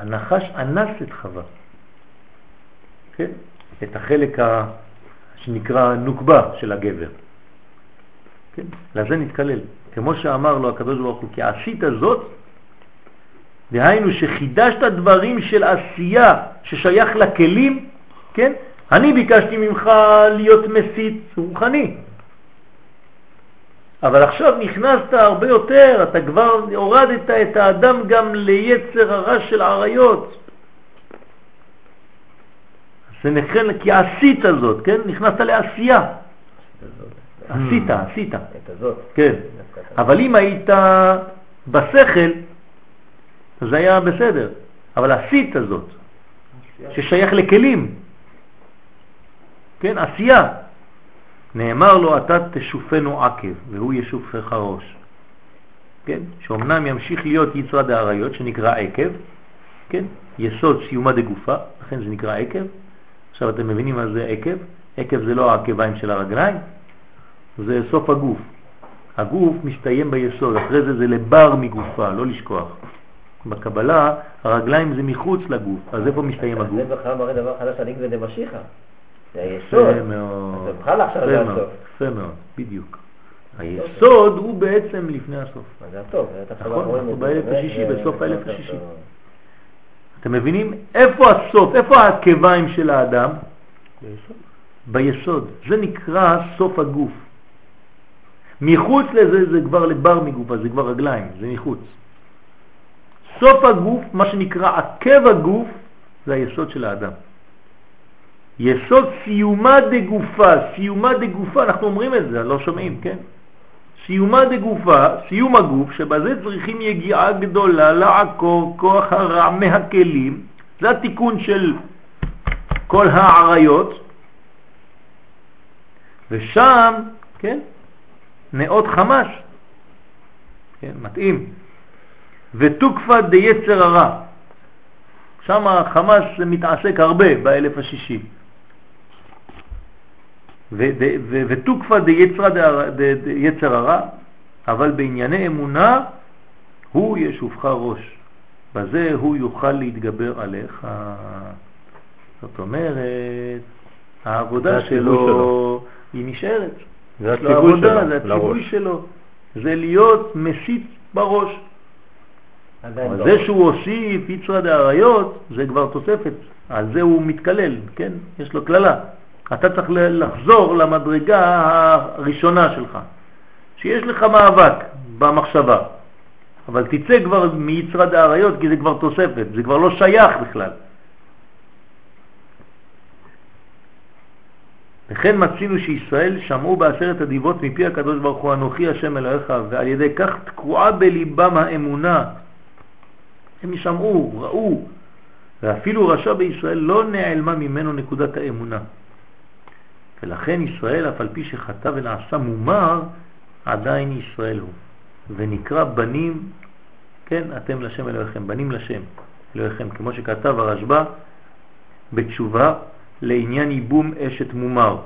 הנחש אנס את חווה, כן? את החלק ה... שנקרא נוקבה של הגבר. כן? לזה נתקלל. כמו שאמר לו הקדוש ברוך הוא, כי עשית זאת, דהיינו שחידשת דברים של עשייה ששייך לכלים, כן? אני ביקשתי ממך להיות מסית רוחני, אבל עכשיו נכנסת הרבה יותר, אתה כבר הורדת את האדם גם ליצר הרע של עריות. זה נכן כי עשית זאת, כן? נכנסת לעשייה. עשית, עשית. את הזאת. כן. אבל אם היית בשכל, זה היה בסדר. אבל עשית זאת, ששייך לכלים. כן, עשייה. נאמר לו, אתה תשופנו עקב, והוא ישופך ראש. כן? שאומנם ימשיך להיות יצרה דאריות, שנקרא עקב, כן? יסוד סיומה דגופה, לכן זה נקרא עקב. עכשיו אתם מבינים מה זה עקב? עקב זה לא העקביים של הרגליים, זה סוף הגוף. הגוף מסתיים ביסוד, אחרי זה זה לבר מגופה, לא לשכוח. בקבלה הרגליים זה מחוץ לגוף, אז איפה מסתיים הגוף? זה בכלל מראה דבר חדש על עקבי דמשיחא. זה היסוד. יפה מאוד. יפה מאוד, בדיוק. היסוד הוא בעצם לפני הסוף. זה הטוב. נכון, אנחנו באלף השישי, בסוף האלף השישי. אתם מבינים? איפה הסוף? איפה העקביים של האדם? ביסוד. ביסוד. זה נקרא סוף הגוף. מחוץ לזה זה כבר לבר מגופה, זה כבר רגליים, זה מחוץ. סוף הגוף, מה שנקרא עקב הגוף, זה היסוד של האדם. יסוד סיומה דגופה, סיומה דגופה, אנחנו אומרים את זה, לא שומעים, כן? סיומה דגופה, סיום הגוף, שבזה צריכים יגיעה גדולה לעקור כוח הרע מהכלים, זה התיקון של כל העריות, ושם, כן, נאות חמש, כן, מתאים, ותוקפה דיצר הרע, שם החמש מתעסק הרבה באלף השישי. ותוקפה דיצר הרע, אבל בענייני אמונה הוא ישופך ראש. בזה הוא יוכל להתגבר עליך. זאת אומרת, העבודה שלו, שלו היא נשארת. זה הציווי שלו, זה הציווי שלו. זה להיות מסית בראש. לא. זה שהוא הוסיף יצרא דאריות, זה כבר תוספת. על זה הוא מתקלל, כן? יש לו כללה. אתה צריך לחזור למדרגה הראשונה שלך, שיש לך מאבק במחשבה, אבל תצא כבר מיצרד האריות כי זה כבר תוספת, זה כבר לא שייך בכלל. לכן מצינו שישראל שמעו בעשרת הדיבות מפי הקדוש ברוך הוא אנוכי השם אלוהיך ועל ידי כך תקועה בליבם האמונה. הם שמעו, ראו, ואפילו רשע בישראל לא נעלמה ממנו נקודת האמונה. ולכן ישראל, אף על פי שחטא ונעשה מומר, עדיין ישראל הוא. ונקרא בנים, כן, אתם לשם אלוהיכם, בנים לשם אלוהיכם, כמו שכתב הרשב"א בתשובה לעניין ייבום אשת מומר,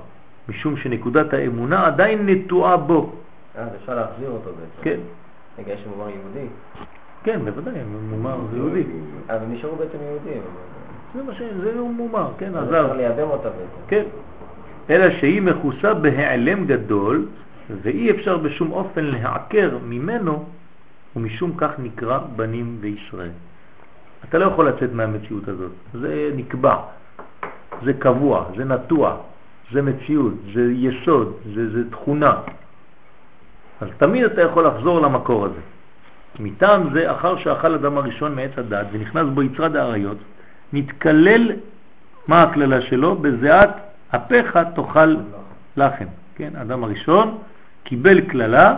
משום שנקודת האמונה עדיין נטועה בו. אה, אפשר להחזיר אותו בעצם. כן. רגע, יש מומר יהודי? כן, בוודאי, מומר זה יהודי. אבל נשארו בעצם יהודים. זה מה ש... זה מומר, כן, עזב. אפשר לייבם אותה בעצם. כן. אלא שהיא מכוסה בהיעלם גדול ואי אפשר בשום אופן להעקר ממנו ומשום כך נקרא בנים וישראל. אתה לא יכול לצאת מהמציאות הזאת, זה נקבע, זה קבוע, זה נטוע, זה מציאות, זה יסוד, זה, זה תכונה. אז תמיד אתה יכול לחזור למקור הזה. מטעם זה, אחר שאכל אדם הראשון מעץ הדת ונכנס בו יצרד האריות, נתקלל, מה הכללה שלו? בזיעת אפיך תאכל לחם. כן, אדם הראשון קיבל כללה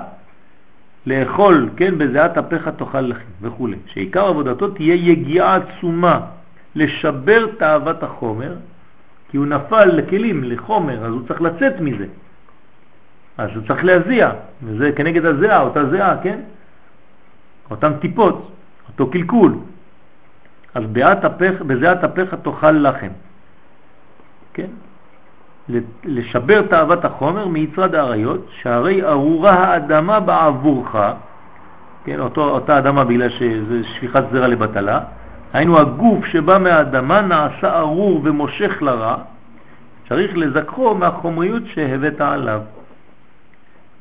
לאכול, כן, בזיעת אפיך תאכל לחם וכו'. שעיקר עבודתו תהיה יגיעה עצומה לשבר תאוות החומר, כי הוא נפל לכלים, לחומר, אז הוא צריך לצאת מזה. אז הוא צריך להזיע, וזה כנגד הזיעה, אותה זיעה, כן? אותן טיפות, אותו קלקול. אז בזיעת אפיך תאכל לחם. כן? לשבר תאוות החומר מיצרד האריות, שהרי ארורה האדמה בעבורך, כן, אותו, אותה אדמה בגלל שזה שפיכת זרע לבטלה, היינו הגוף שבא מהאדמה נעשה ארור ומושך לרע, צריך לזכרו מהחומריות שהבאת עליו.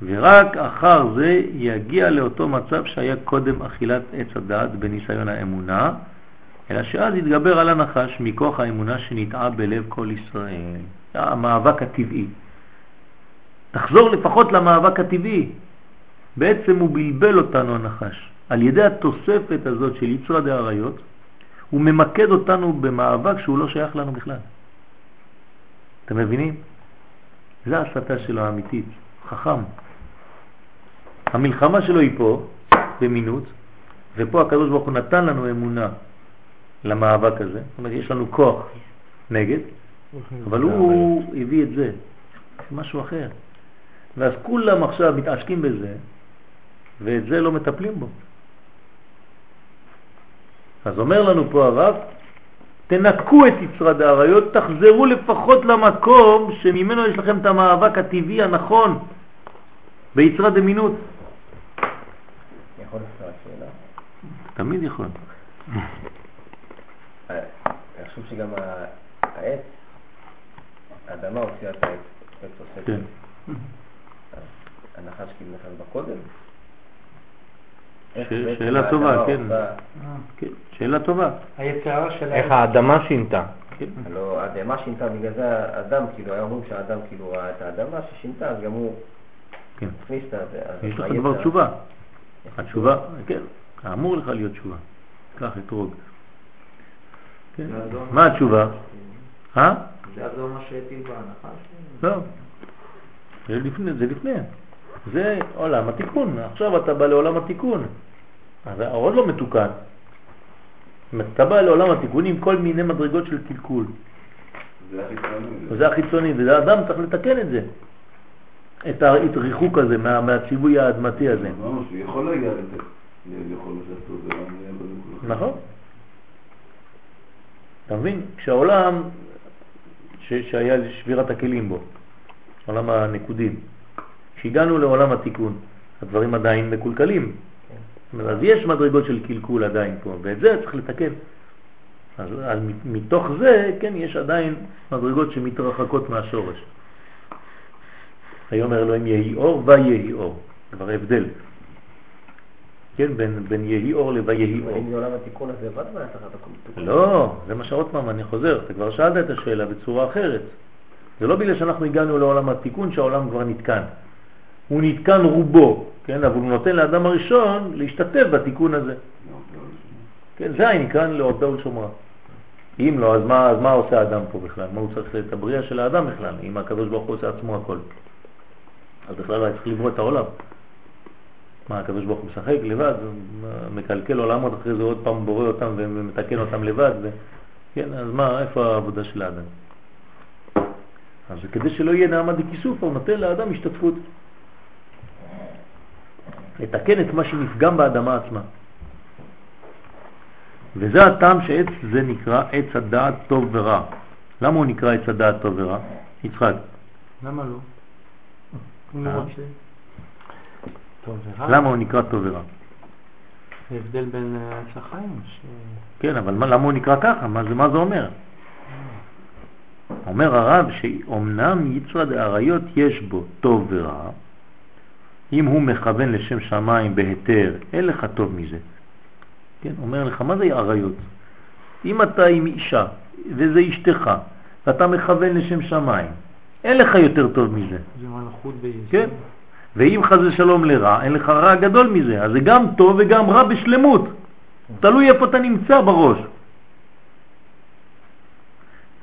ורק אחר זה יגיע לאותו מצב שהיה קודם אכילת עץ הדעת בניסיון האמונה, אלא שאז יתגבר על הנחש מכוח האמונה שנטעה בלב כל ישראל. המאבק הטבעי. תחזור לפחות למאבק הטבעי. בעצם הוא בלבל אותנו הנחש. על ידי התוספת הזאת של יצרה דאריות, הוא ממקד אותנו במאבק שהוא לא שייך לנו בכלל. אתם מבינים? זה ההסתה שלו האמיתית, חכם. המלחמה שלו היא פה, במינות, ופה הקדוש ברוך הוא נתן לנו אמונה למאבק הזה. זאת אומרת, יש לנו כוח נגד, אבל הוא הביא את זה, משהו אחר. ואז כולם עכשיו מתעשקים בזה, ואת זה לא מטפלים בו. אז אומר לנו פה הרב, תנקו את יצרד האריות, תחזרו לפחות למקום שממנו יש לכם את המאבק הטבעי הנכון ביצרד אמינות. יכול לפתור שאלה? תמיד יכול. אני חושב שגם העץ האדמה הוציאה את העץ, עץ עושה כן. הנחש כאילו נכנס בקודם? שאלה טובה, כן. כן. שאלה טובה. היצירה של איך האדמה שינתה. כן. הלוא האדמה שינתה, בגלל זה האדם, כאילו, היה אומרים שהאדם כאילו ראה את האדמה ששינתה, אז גם הוא הכניס את זה. יש לך כבר תשובה. התשובה, כן, אמור לך להיות תשובה. קח אתרוג. מה התשובה? אה? זה הזו מה שהטיל בהנחה שלי? לא. זה לפני, זה לפני. זה עולם התיקון. עכשיו אתה בא לעולם התיקון. אז עוד לא מתוקן. אתה בא לעולם התיקון עם כל מיני מדרגות של קלקול. זה החיצוני. זה החיצוני, וזה האדם צריך לתקן את זה. את הריחוק הזה מה, מהציווי האדמתי הזה. הוא יכול להגיע לזה. נכון. אתה מבין? כשהעולם שהיה שבירת הכלים בו, עולם הנקודים, כשהגענו לעולם התיקון, הדברים עדיין מקולקלים. אז יש מדרגות של קלקול עדיין פה, ואת זה צריך לתקן. אז, אז מתוך זה, כן, יש עדיין מדרגות שמתרחקות מהשורש. היום אומר אלוהים יהי אור ויהי אור, כבר הבדל. כן, בין, בין יהי אור לויהי אור. אם זה עולם התיקון הזה לבד מה יצא לך לא, זה מה שעוד פעם אני חוזר, אתה כבר שאלת את השאלה בצורה אחרת. זה לא בגלל שאנחנו הגענו לעולם התיקון שהעולם כבר נתקן. הוא נתקן רובו, כן, אבל הוא נותן לאדם הראשון להשתתף בתיקון הזה. כן, זה העניין לעובדה ולשומרה. אם לא, אז מה, אז מה עושה האדם פה בכלל? מה הוא צריך את הבריאה של האדם בכלל, אם הקדוש ברוך הוא עושה עצמו הכל? אז בכלל לא צריך לברוא את העולם. מה, הקדוש ברוך הוא משחק לבד, מקלקל עולמות, אחרי זה עוד פעם בורא אותם ומתקן אותם לבד, ו... כן, אז מה, איפה העבודה של האדם? אז כדי שלא יהיה נעמה דכיסוף, הוא נותן לאדם השתתפות. לתקן את מה שנפגם באדמה עצמה. וזה הטעם שעץ זה נקרא עץ הדעת טוב ורע. למה הוא נקרא עץ הדעת טוב ורע? יצחק. למה לא? אה? למה הוא נקרא טוב ורע? זה הבדל בין אה, עץ החיים. כן, אבל למה הוא נקרא ככה? מה זה, מה זה אומר? אומר הרב שאומנם יצרד האריות יש בו טוב ורע, אם הוא מכוון לשם שמיים בהיתר, אין לך טוב מזה. כן, אומר לך, מה זה אריות? אם אתה עם אישה, וזה אשתך, ואתה מכוון לשם שמיים, אין לך יותר טוב מזה. זה מלכות ביסוד. כן. ואם חז שלום לרע, אין לך רע גדול מזה. אז זה גם טוב וגם רע בשלמות. תלוי איפה אתה נמצא בראש.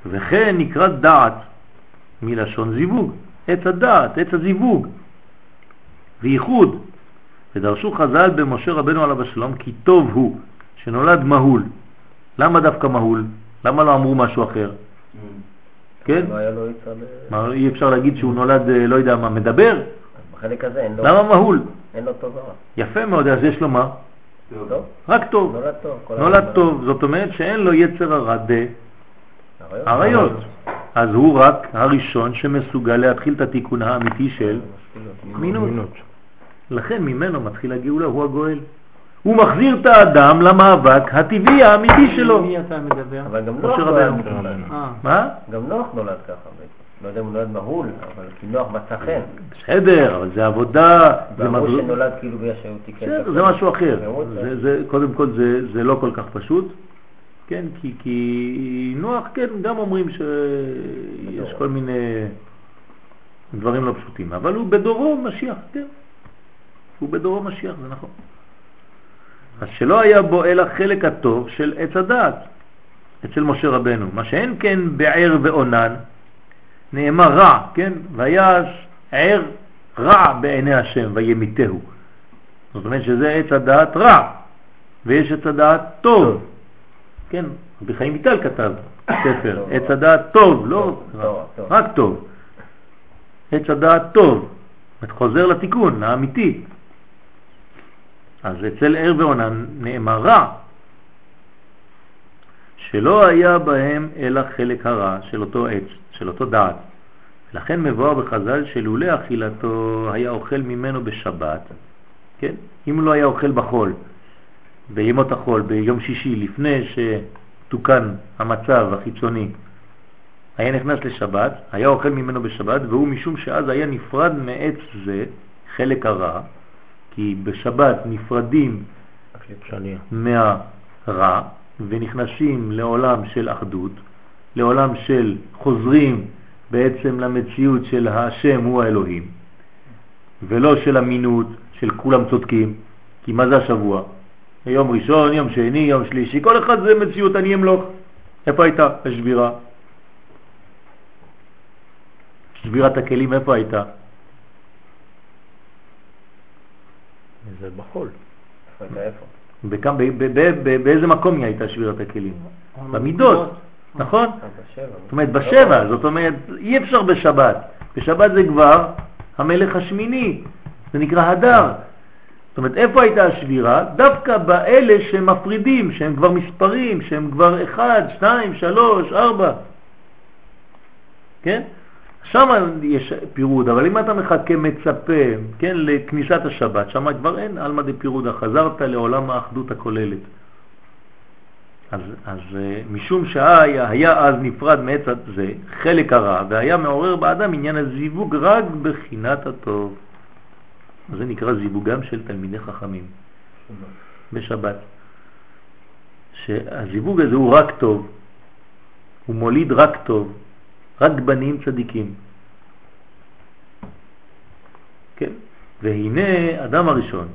וכן נקרא דעת מלשון זיווג, עץ הדעת, עץ הזיווג, וייחוד. ודרשו חז"ל במשה רבנו עליו השלום כי טוב הוא שנולד מהול. למה דווקא מהול? למה לא אמרו משהו אחר? כן? לא אי אפשר להגיד שהוא נולד, אה, לא יודע מה, מדבר? בחלק הזה אין לו... למה מהול? אין לו טוב ורע. יפה מאוד, אז יש לו מה? טוב? רק טוב. נולד טוב. נולד. טוב, זאת אומרת שאין לו יצר הרע עריות. בעריות. אז הוא רק הראשון שמסוגל להתחיל את התיקון האמיתי של מינות. לכן ממנו מתחיל הגאולה, הוא הגואל. הוא מחזיר את האדם למאבק הטבעי האמיתי שלו. מי אתה מדבר? אבל גם משה נוח. נולד ככה. אה, מה? גם נוח נולד ככה. לא יודע אם הוא נולד מהול, אבל כי נוח מצא חן. בסדר, אבל זה עבודה, זה ואמרו. שנולד כאילו בגלל שהוא תיקן בסדר, זה. משהו אחר. קודם כל זה, זה לא כל כך פשוט, כן, כי, כי נוח, כן, גם אומרים שיש כל מיני דברים לא פשוטים, אבל הוא בדורו משיח, כן, הוא בדורו משיח, זה נכון. אז שלא היה בו אלא חלק הטוב של עץ הדעת אצל משה רבנו, מה שאין כן בער ועונן, נאמר רע, כן, והיה ער רע בעיני השם וימיתהו. זאת אומרת שזה עץ הדעת רע, ויש עץ הדעת טוב. כן, רבי חיים ויטל כתב ספר, עץ. הדעת טוב, לא. רק טוב. עץ הדעת טוב, זאת חוזר לתיקון, האמיתי. אז אצל ער ועונן נאמר רע, שלא היה בהם אלא חלק הרע של אותו עץ, של אותו דעת. לכן מבואר בחז"ל שלולא אכילתו היה אוכל ממנו בשבת, כן? אם לא היה אוכל בחול, בימות החול, ביום שישי, לפני שתוקן המצב החיצוני, היה נכנס לשבת, היה אוכל ממנו בשבת, והוא משום שאז היה נפרד מעץ זה, חלק הרע, כי בשבת נפרדים מהרע ונכנסים לעולם של אחדות, לעולם של חוזרים בעצם למציאות של השם הוא האלוהים, ולא של אמינות, של כולם צודקים, כי מה זה השבוע? יום ראשון, יום שני, יום שלישי, כל אחד זה מציאות, אני אמלוך. איפה הייתה השבירה? שבירת הכלים, איפה הייתה? זה בחול. באיזה מקום היא הייתה שבירת הכלים? במידות, נכון? אה. זאת אומרת בשבע, זאת אומרת אי אפשר בשבת. בשבת זה כבר המלך השמיני, זה נקרא הדר. זאת אומרת איפה הייתה השבירה? דווקא באלה שמפרידים, שהם כבר מספרים, שהם כבר אחד, שתיים, שלוש, ארבע. כן? שם יש פירוד, אבל אם אתה מחכה מצפה, כן, לכניסת השבת, שם כבר אין עלמא דפירודה, חזרת לעולם האחדות הכוללת. אז, אז אה, משום שהיה היה אז נפרד מעץ זה חלק הרע, והיה מעורר באדם עניין הזיווג רק בחינת הטוב. זה נקרא זיווגם של תלמידי חכמים בשבת. שהזיווג הזה הוא רק טוב, הוא מוליד רק טוב, רק בנים צדיקים. כן? והנה אדם הראשון.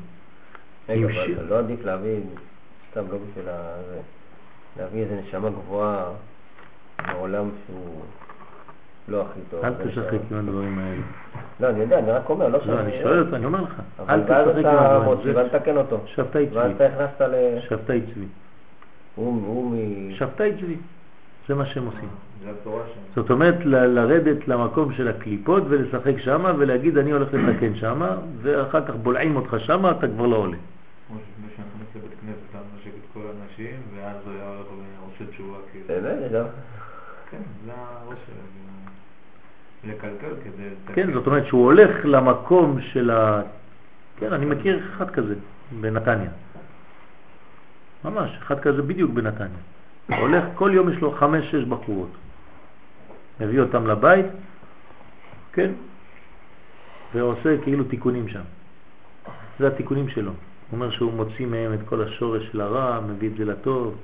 רגע, אבל לא עדיף להביא, סתם לא בשביל ה... להביא איזה נשמה גבוהה מעולם שהוא לא הכי טוב. אל זה תשחק עם הדברים האלה. לא, אני יודע, אני רק אומר, לא לא, אני שואל אותך, אני אומר לך. אבל אל ואז תשחק עם אתה הדברים מוציא האלה. ואל תתקן אותו. שבתאי ואז צבי. אתה הכנסת ל... שבתאי צבי. הוא הוא מ... שבתאי צבי. זה מה שהם עושים. זה התורה שם. זאת אומרת, לרדת למקום של הקליפות ולשחק שמה ולהגיד אני הולך לתקן שמה, ואחר כך בולעים אותך שמה, אתה כבר לא עולה. כמו שמי שנכנס לבית כנסת, היה מנשק את כל הנשים, ואז הוא היה הולך ועושה יש דבר. כן, זה הראש שלו. לקלקל כדי... כן, זאת אומרת שהוא הולך למקום של ה... כן, אני מכיר אחד כזה בנתניה. ממש, אחד כזה בדיוק בנתניה. הולך, כל יום יש לו חמש, שש בחורות. מביא אותם לבית, כן, ועושה כאילו תיקונים שם. זה התיקונים שלו. הוא אומר שהוא מוציא מהם את כל השורש של הרע, מביא את זה לטוב.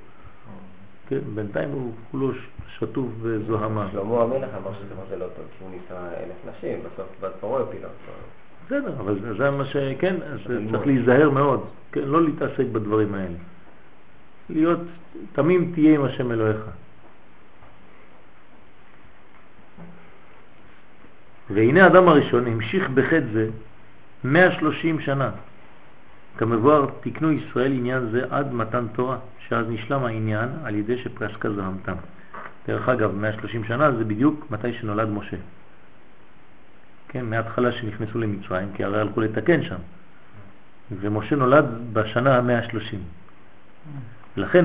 כן, בינתיים הוא כולו שטוף וזוהמה. שלמה המלך אמר שזה מה זה לא טוב, כי הוא ניסה אלף נשים, בסוף בת פרעה הפילה אותו. בסדר, אבל זה- מה ש... כן, אז. צריך להיזהר מאוד, כן, לא להתעסק בדברים האלה. להיות תמים תהיה עם השם אלוהיך. והנה האדם הראשון המשיך בחטא זה 130 שנה. כמבואר תקנו ישראל עניין זה עד מתן תורה, שאז נשלם העניין על ידי שפרסקה זרמתם. דרך אגב, 130 שנה זה בדיוק מתי שנולד משה. כן, מההתחלה שנכנסו למצרים, כי הרי הלכו לתקן שם. ומשה נולד בשנה ה-130. לכן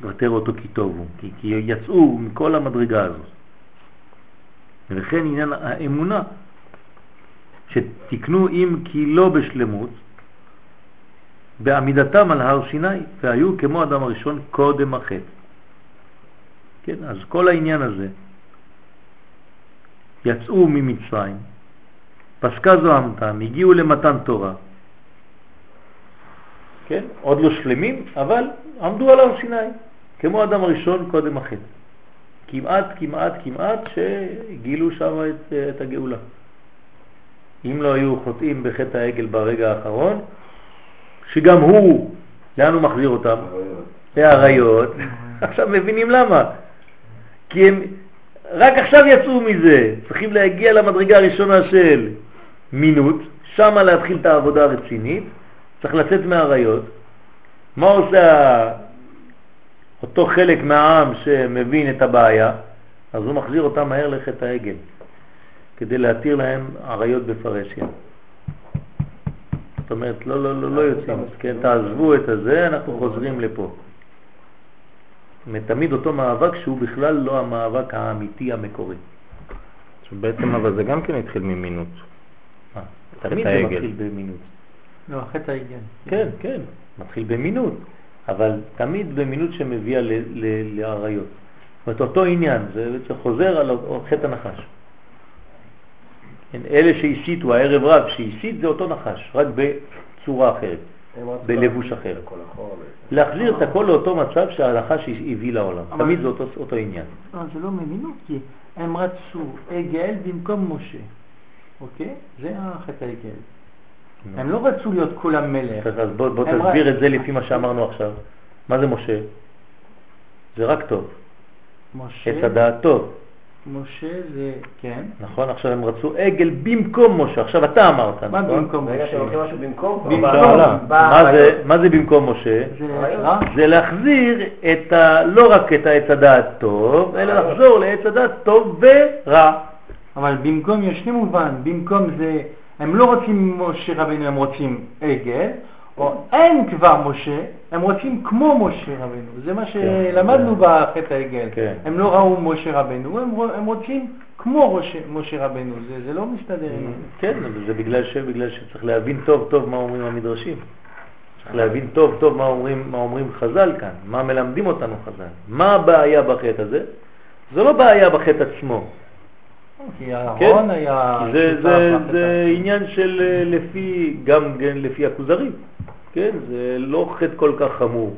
ותר אותו כי טוב הוא, כי, כי יצאו מכל המדרגה הזאת. ולכן עניין האמונה, שתקנו אם כי לא בשלמות, בעמידתם על הר סיני, והיו כמו אדם הראשון קודם החטא. כן, אז כל העניין הזה, יצאו ממצרים, פסקה זוהמתם, הגיעו למתן תורה, כן, עוד לא שלמים, אבל עמדו על הר סיני, כמו אדם הראשון קודם החטא. כמעט, כמעט, כמעט שגילו שם את, את הגאולה. אם לא היו חוטאים בחטא העגל ברגע האחרון, שגם הוא, לאן הוא מחזיר אותם? לאריות. עכשיו מבינים למה. כי הם רק עכשיו יצאו מזה, צריכים להגיע למדרגה הראשונה של מינות, שמה להתחיל את העבודה הרצינית, צריך לצאת מהאריות. מה עושה אותו חלק מהעם שמבין את הבעיה? אז הוא מחזיר אותם מהר לחטא העגל, כדי להתיר להם עריות בפרשיה. זאת אומרת, לא, לא, לא, לא יוצאים, כן, תעזבו את הזה, אנחנו חוזרים לפה. תמיד אותו מאבק שהוא בכלל לא המאבק האמיתי המקורי. בעצם אבל זה גם כן התחיל ממינות. תמיד זה מתחיל במינות. לא, החטא העגל. כן, כן, מתחיל במינות, אבל תמיד במינות שמביאה לעריות. זאת אומרת, אותו עניין, זה חוזר על חטא הנחש. כן, אלה שהסיתו, הערב רב שהסית זה אותו נחש, רק בצורה אחרת, בלבוש אחר. להחזיר את הכל לאותו מצב שהנחש הביא לעולם. תמיד זה אותו עניין. זה לא ממינות, כי הם רצו עגל במקום משה, אוקיי? זה החטא העגל. הם לא רצו להיות כולם מלך. אז בוא, בוא תסביר את זה לפי מה שאמרנו עכשיו. מה זה משה? זה רק טוב. משה... את הדעת טוב. משה זה, כן. נכון, עכשיו הם רצו עגל במקום משה, עכשיו אתה אמרת, מה נכון? במקום משה? רגע שלוקחים משהו במקום? במקום. מה זה, מה זה במקום משה? זה להחזיר את ה, לא רק את העץ הדעת טוב, אלא לחזור לעץ הדעת טוב ורע. אבל במקום יש שני מובן, במקום זה, הם לא רוצים משה רבינו, הם רוצים עגל, או אין כבר משה, הם רוצים כמו משה רבנו. זה מה שלמדנו בחטא העגל. כן. הם לא ראו משה רבנו, הם, הם רוצים כמו משה, משה רבנו. זה, זה לא מסתדר עם כן, אבל זה בגלל שצריך להבין טוב טוב מה אומרים המדרשים. צריך להבין טוב טוב מה אומרים, מה אומרים חז"ל כאן, מה מלמדים אותנו חז"ל. מה הבעיה בחטא הזה? זה לא בעיה בחטא עצמו. כי כן? אהרון היה... זה, זה, לחטא. זה עניין של אה, לפי, גם כן לפי הכוזרים, כן? זה לא חטא כל כך חמור.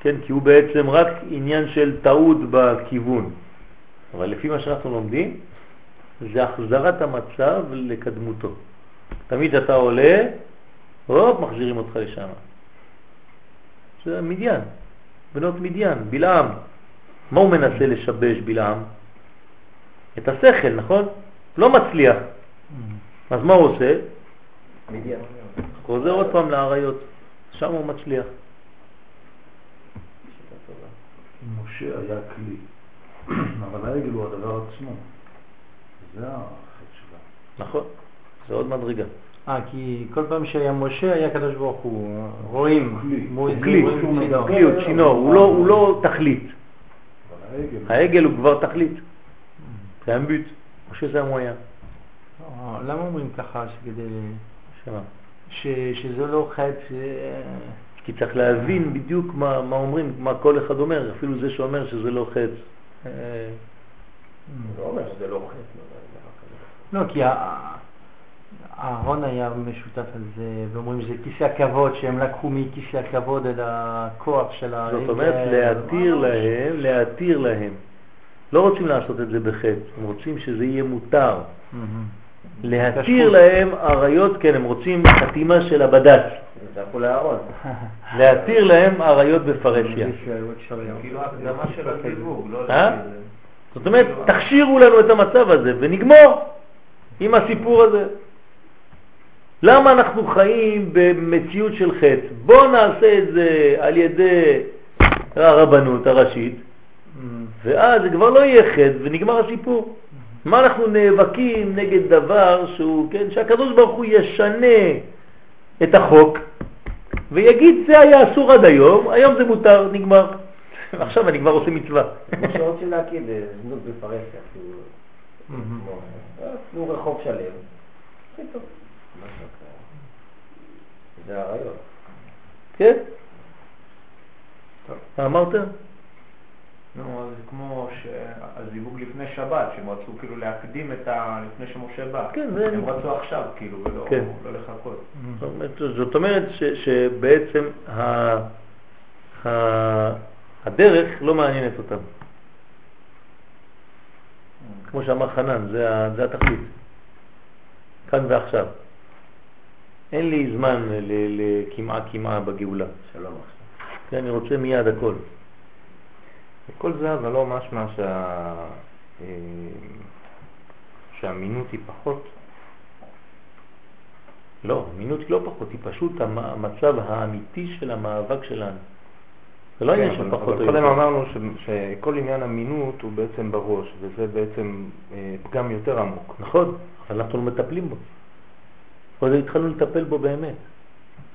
כן? כי הוא בעצם רק עניין של טעות בכיוון. אבל לפי מה שאנחנו לומדים, זה החזרת המצב לקדמותו. תמיד אתה עולה, הופ, מחזירים אותך לשם. זה מדיין, בנות מדיין, בלעם. מה הוא מנסה לשבש בלעם? את השכל, נכון? לא מצליח. אז מה הוא עושה? חוזר עוד פעם לעריות, שם הוא מצליח. משה היה כלי, אבל העגל הוא הדבר עצמו. זה החטא שלה. נכון, זה עוד מדרגה. אה, כי כל פעם שהיה משה היה קדוש ברוך הוא, רואים. הוא כלי, הוא צינור, הוא לא- לא תכלית. העגל הוא כבר תכלית. זה אמביט, משה זה המויה. אה, למה אומרים ככה? שכדי... ש- שזה לא חטא, ש- כי צריך להבין בדיוק מה, מה אומרים, מה כל אחד אומר, אפילו זה שאומר שזה לא חטא. אה, לא אומר שזה לא חטא. לא, לא, לא, כי ה- אהרון היה משותף על זה, ואומרים שזה כיסא הכבוד, שהם לקחו מכיסא הכבוד את הכוח של העגל. זאת אומרת, להתיר להם, להתיר להם. לא רוצים לעשות את זה בחטא, הם רוצים שזה יהיה מותר. להתיר להם עריות, כן, הם רוצים חתימה של הבד"ץ. להתיר להם עריות בפרשיה. כאילו לא אה? להגיד, זאת אומרת, תכשירו לנו את המצב הזה ונגמור עם הסיפור הזה. למה אנחנו חיים במציאות של חטא? בואו נעשה את זה על ידי הרבנות הראשית, ואז זה כבר לא יהיה חטא ונגמר הסיפור. מה אנחנו נאבקים נגד דבר שהוא, כן, שהקדוש ברוך הוא ישנה את החוק ויגיד זה היה אסור עד היום, היום זה מותר, נגמר. עכשיו אני כבר עושה מצווה. כמו שרוצים להקים זנות בפרסיה, כאילו, רחוב שלם, הכי טוב. זה הרעיון. כן? אמרת? נו, אז כמו הזיווג לפני שבת, שהם רצו כאילו להקדים את ה... לפני שמשה בא. כן, זה... הם רצו עכשיו, כאילו, ולא כן. לא לחכות. זאת אומרת ש, שבעצם ה, ה, הדרך לא מעניינת אותם. כמו שאמר חנן, זה, זה התכלית. כאן ועכשיו. אין לי זמן לקמעה קמעה בגאולה. שלום עכשיו. כן, אני רוצה מיד הכל. כל זה אבל לא משמע שה... אה, שהאמינות היא פחות. לא, אמינות היא לא פחות, היא פשוט המצב האמיתי של המאבק שלנו. זה לא עניין כן, של פחות או יותר. קודם אמרנו שכל עניין אמינות הוא בעצם בראש, וזה בעצם אה, פגם יותר עמוק. נכון, אנחנו לא מטפלים בו. עוד התחלנו לטפל בו באמת.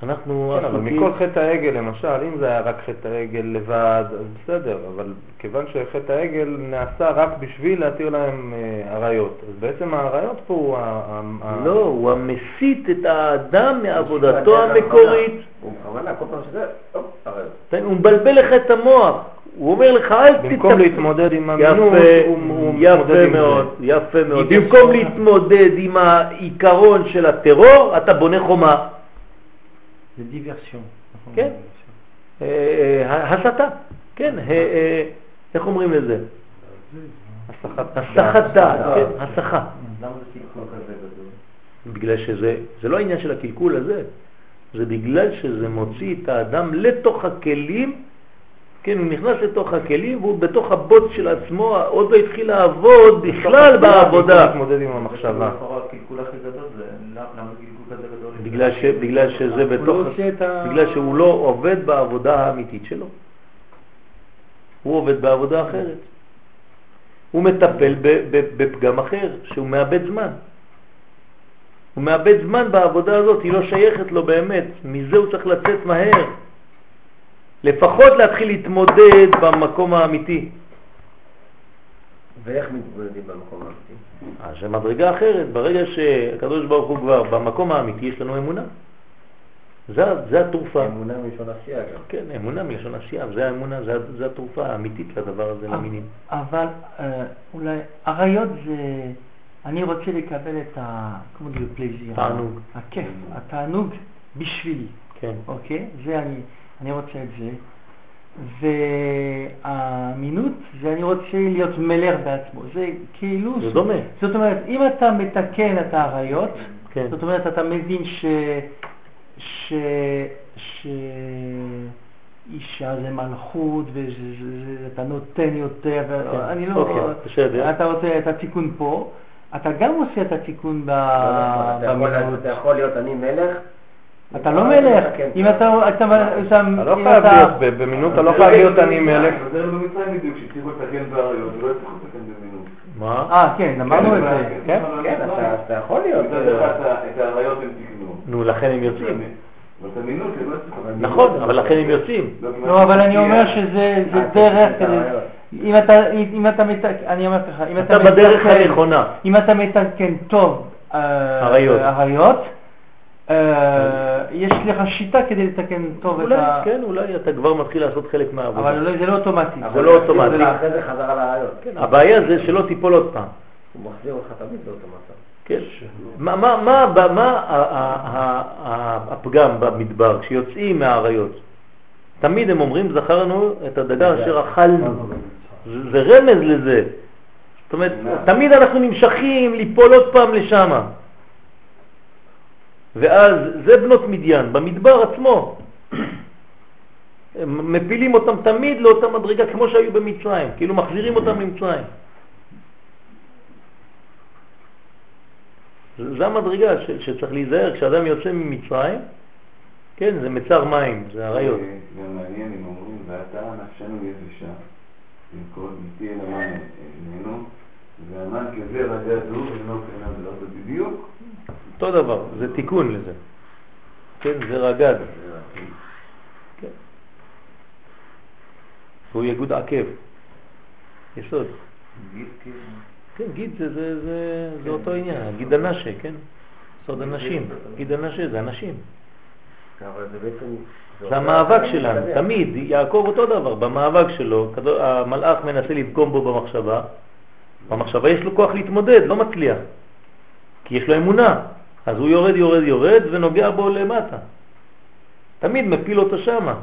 אנחנו כן, אבל מכל חטא העגל למשל, אם זה היה רק חטא העגל לבד, אז בסדר, אבל כיוון שחטא העגל נעשה רק בשביל להתיר להם אה, עריות, אז בעצם העריות פה הוא ה... לא, הוא המסית את האדם מעבודתו המקורית. הוא בכוונה, כל פעם שזה, הופ, עריות. הוא מבלבל לך את המוח. הוא אומר לך, אל תתאפק. במקום להתמודד עם המינות, הוא מתמודד עם מאוד, זה. יפה מאוד. במקום להתמודד עם העיקרון של הטרור, אתה בונה חומה. זה דיברסיון. כן. אה, אה, הסתה, כן. אה, איך אומרים לזה? הסחת דעת, כן, הסחה. למה זה קלקול כזה גדול? בגלל שזה, זה לא העניין של הקלקול הזה, זה בגלל שזה מוציא את האדם לתוך הכלים כן, הוא נכנס לתוך הכלים והוא בתוך הבוט של עצמו, עוד לא התחיל לעבוד בכלל בעבודה. להתמודד עם המחשבה. בגלל שזה בתוך, בגלל שהוא לא עובד בעבודה האמיתית שלו. הוא עובד בעבודה אחרת. הוא מטפל בפגם אחר, שהוא מאבד זמן. הוא מאבד זמן בעבודה הזאת, היא לא שייכת לו באמת, מזה הוא צריך לצאת מהר. לפחות להתחיל להתמודד במקום האמיתי. ואיך מתמודדים במקום האמיתי? אז זה מדרגה אחרת. ברגע שהקדוש ברוך הוא כבר במקום האמיתי, יש לנו אמונה. זה, זה התרופה. אמונה מלשון עשייה גם. כן, אמונה מלשון עשייה, זה האמונה, זה, זה התרופה האמיתית לדבר הזה, למינים. אבל אה, אולי, עריות זה, אני רוצה לקבל את ה... כמו דיו פלזיר. תענוג. הכיף, התענוג בשבילי. כן. אוקיי? זה אני... אני רוצה את זה. והאמינות זה אני רוצה להיות מלך בעצמו. זה כאילו... זה דומה. זאת אומרת, אם אתה מתקן את האריות, כן. זאת אומרת, אתה מבין ש... ש... ש... אישה זה מלכות ואתה נותן יותר, כן. אני לא... אוקיי, בסדר. אתה רוצה את התיקון פה, אתה גם עושה את התיקון לא, נכון, אתה יכול להיות אני מלך אתה לא מלך, אם אתה... אתה לא חייב להיות, במינות אתה לא חייב להיות אני מלך. זה במצרים בדיוק, שהצליחו לתקן באריות, ולא הצליחו לתקן במינות. מה? אה, כן, אמרנו את זה. כן, כן, אתה יכול להיות. את האריות הם תקנו. נו, לכן הם יוצאים. לא נכון, אבל לכן הם יוצאים. לא, אבל אני אומר שזה דרך אם אתה, אם אתה מתקן, אני אומר לך, אם אתה בדרך הנכונה. אם אתה מתקן טוב אריות, אה, יש לך שיטה כדי לתקן טוב את ה... כן, אולי אתה כבר מתחיל לעשות חלק מהעבודה. אבל זה לא אוטומטי. זה לא אוטומטי. אחרי זה חזרה לרעיון. כן, הבעיה זה שלא תיפול עוד פעם. הוא מחזיר אותך תמיד לאותו מצב. כן. מה הפגם במדבר כשיוצאים מהעריות? תמיד הם אומרים, זכרנו את הדגה אשר אכלנו. זה רמז לזה. זאת אומרת, תמיד אנחנו נמשכים ליפול עוד פעם לשם. ואז זה בנות מדיין, במדבר עצמו. מפילים אותם תמיד לאותה מדרגה כמו שהיו במצרים, כאילו מחזירים אותם למצרים. זה המדרגה ש, שצריך להיזהר כשאדם יוצא ממצרים, כן, זה מצר מים, זה עריות. גם מעניין אם אומרים, ואתה נפשנו יבשה, כל מתי אל המן איננו, והמן כזה רגע זו ואינו קרינה ולא זה בדיוק. אותו דבר, זה תיקון לזה. כן, זה רגד. כן. הוא יגוד עקב. יסוד. כן, גיד זה, זה, זה, זה אותו עניין, גיד הנשה, כן? סוד הנשים, גיד הנשה זה הנשים. זה המאבק שלנו, תמיד, יעקב אותו דבר, במאבק שלו, המלאך מנסה לפגום בו במחשבה, במחשבה יש לו כוח להתמודד, לא מצליח, כי יש לו אמונה, אז הוא יורד, יורד, יורד ונוגע בו למטה. תמיד מפיל אותו שמה.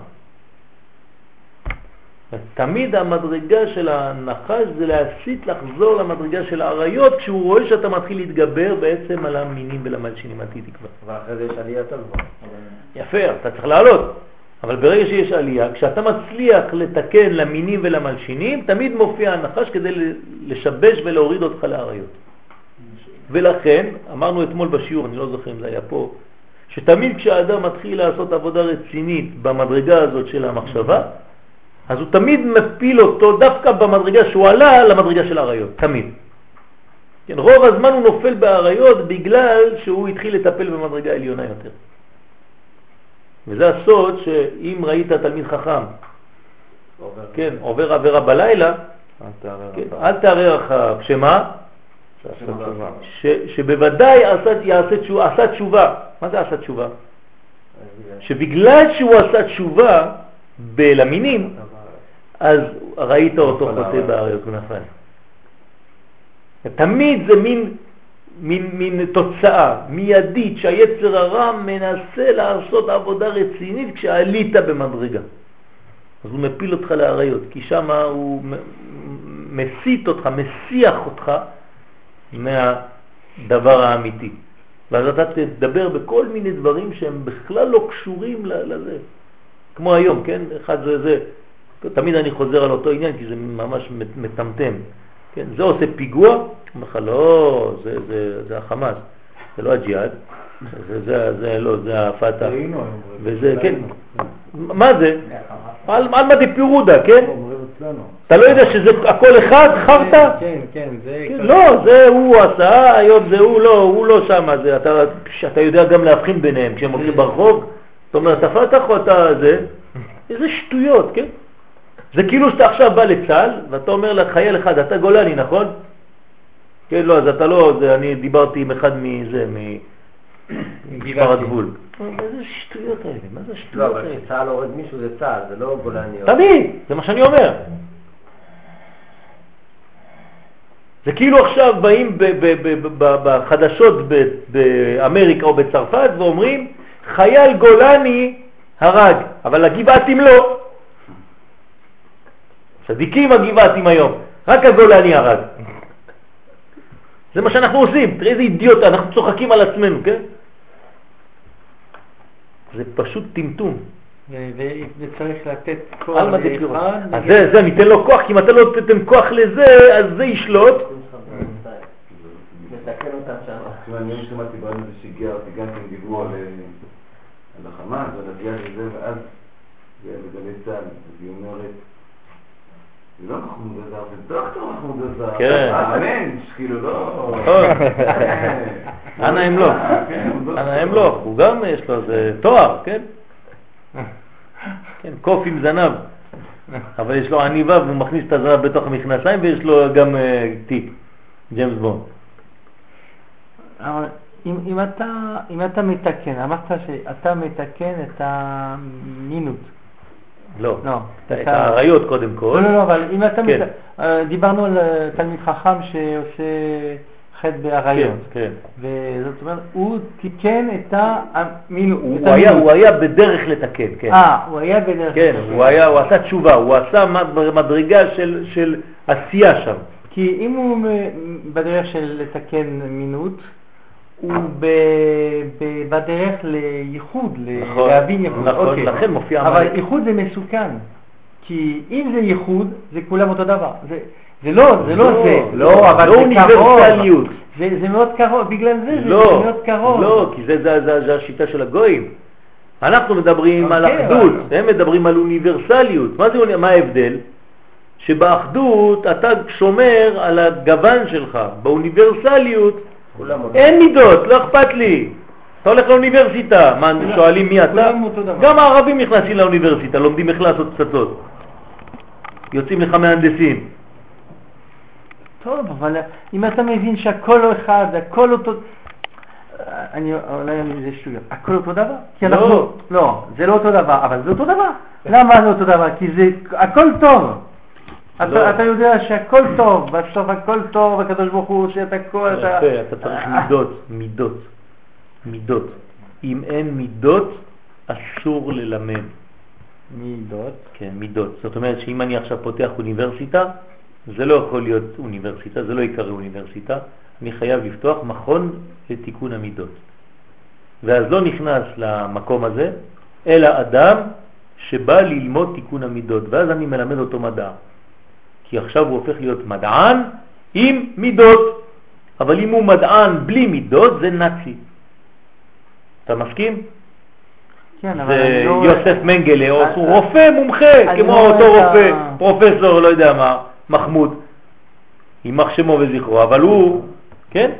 תמיד המדרגה של הנחש זה להסיט לחזור למדרגה של האריות כשהוא רואה שאתה מתחיל להתגבר בעצם על המינים ולמלשינים, אל תקווה. אבל אחרי זה יש עלייה גבוהה. יפה, אתה צריך לעלות. אבל ברגע שיש עלייה, כשאתה מצליח לתקן למינים ולמלשינים, תמיד מופיע הנחש כדי לשבש ולהוריד אותך לאריות. ולכן, אמרנו אתמול בשיעור, אני לא זוכר אם זה היה פה, שתמיד כשהאדם מתחיל לעשות עבודה רצינית במדרגה הזאת של המחשבה, אז הוא תמיד מפיל אותו דווקא במדרגה שהוא עלה למדרגה של האריות, תמיד. כן, רוב הזמן הוא נופל באריות בגלל שהוא התחיל לטפל במדרגה עליונה יותר. וזה הסוד שאם ראית תלמיד חכם, עובר. כן, עובר עבירה בלילה, אל תערער כן, אחריו, שמה? שבוודאי עשה תשובה. מה זה עשה תשובה? שבגלל שהוא עשה תשובה בלמינים, אז ראית אותו חוטא באריות ונפל. תמיד זה מין, מין, מין תוצאה מיידית שהיצר הרע מנסה לעשות עבודה רצינית כשעלית במדרגה. אז הוא מפיל אותך לאריות, כי שם הוא מסית אותך, מסיח אותך מהדבר האמיתי. ואז אתה תדבר בכל מיני דברים שהם בכלל לא קשורים לזה. כמו היום, כן? אחד זה זה. תמיד אני חוזר על אותו עניין כי זה ממש מטמטם. כן? זה עושה פיגוע, אומר לך, לא, זה, זה, זה החמאס, זה לא הג'יהאד, זה, זה, זה לא, זה הפתח. וזה, כן, מה זה? על מה דיפירודה, כן? אתה לא יודע שזה הכל אחד, חרטה? כן, כן, זה... כן, לא, זה הוא עשה, היום זה הוא לא, הוא לא שם, אתה יודע גם להבחין ביניהם כשהם הולכים ברחוב, זאת אומרת, אתה פתח או אתה זה, איזה שטויות, כן? זה כאילו שאתה עכשיו בא לצה"ל ואתה אומר לחייל אחד, אתה גולני, נכון? כן, לא, אז אתה לא, אני דיברתי עם אחד מזה, משמר הגבול. איזה שטויות האלה, מה זה השטויות האלה? לא, אבל כשצה"ל הורד מישהו זה צה"ל, זה לא גולני. תמיד, זה מה שאני אומר. זה כאילו עכשיו באים בחדשות באמריקה או בצרפת ואומרים חייל גולני הרג, אבל הגבעתים לא. צדיקים הגבעתים היום, רק הגולני הרג. זה מה שאנחנו עושים, תראה איזה אידיוט, אנחנו צוחקים על עצמנו, כן? זה פשוט טמטום. וצריך לתת כוח לאחד. אז זה, זה, ניתן לו כוח, כי אם אתה לא תיתן כוח לזה, אז זה ישלוט. לתקן אותם שם. אני שמעתי בעיה זה שהגיע אותי, גם כן דיברו על החמאס ועל הג'יהאד וזה, ואז בגלי צה"ל, אז היא אומרת, לא מחמוד עזר, זה דוקטור מחמוד עזר. כן. המנש, כאילו לא... אנא אמלוך. אנא אמלוך, הוא גם יש לו איזה תואר, כן? כן, קוף עם זנב. אבל יש לו עניבה והוא מכניס את הזנב בתוך המכנסיים ויש לו גם טיפ, ג'יימס בונד. אבל אם, אם, אתה, אם אתה מתקן, אמרת שאתה מתקן את המינות. לא, לא את האריות קודם כל. לא, לא, לא, אבל אם אתה... כן. אה, דיברנו על אה, תלמיד חכם שעושה חטא באריות. כן, כן. וזאת אומרת, הוא תיקן את. הוא, היה, הוא היה בדרך לתקן, כן. אה, הוא היה בדרך כן, לתקן. הוא, היה, הוא עשה תשובה, הוא עשה מדרגה של, של עשייה שם. כי אם הוא בדרך של לתקן מינות, הוא בדרך לייחוד, נכון, להבין ייחוד. נכון, אוקיי. לכן מופיע אבל ייחוד זה מסוכן, כי אם זה ייחוד, זה כולם אותו דבר. זה, זה לא, זה לא לא, זה. לא, אבל לא זה אוניברסליות. קרוב. זה זה מאוד קרוב, בגלל זה זה לא, מאוד קרוב. לא, כי זה, זה, זה, זה השיטה של הגויים. אנחנו מדברים על אוקיי, אחדות, אבל- הם מדברים על אוניברסליות. מה, זה, מה ההבדל? שבאחדות אתה שומר על הגוון שלך, באוניברסליות. אין מידות, לא אכפת לי. אתה הולך לאוניברסיטה, מה, שואלים מי אתה? גם הערבים נכנסים לאוניברסיטה, לומדים איך לעשות פצצות. יוצאים לך מהנדסים. טוב, אבל אם אתה מבין שהכל לא אחד, הכל אותו... אני, אולי אני זה שטויות, הכל אותו דבר? כי לא. אנחנו, לא, זה לא אותו דבר, אבל זה אותו דבר. למה זה אותו דבר? כי זה, הכל טוב. לא. אתה, אתה יודע שהכל טוב, בסוף הכל טוב, הקדוש ברוך הוא עושה את הכל, אתה... אתה צריך מידות, מידות, מידות. אם אין מידות, אסור ללמד. מידות. כן, מידות. זאת אומרת שאם אני עכשיו פותח אוניברסיטה, זה לא יכול להיות אוניברסיטה, זה לא יקרא אוניברסיטה, אני חייב לפתוח מכון לתיקון המידות. ואז לא נכנס למקום הזה, אלא אדם שבא ללמוד תיקון המידות, ואז אני מלמד אותו מדע. כי עכשיו הוא הופך להיות מדען עם מידות, אבל אם הוא מדען בלי מידות זה נאצי. אתה מסכים? כן, אבל זה אני לא... יוסף מנגלה, הוא רופא מומחה, כמו לא אותו רופא, פרופסור, לא יודע מה, מחמוד, יימח שמו וזכרו, אבל הוא, כן?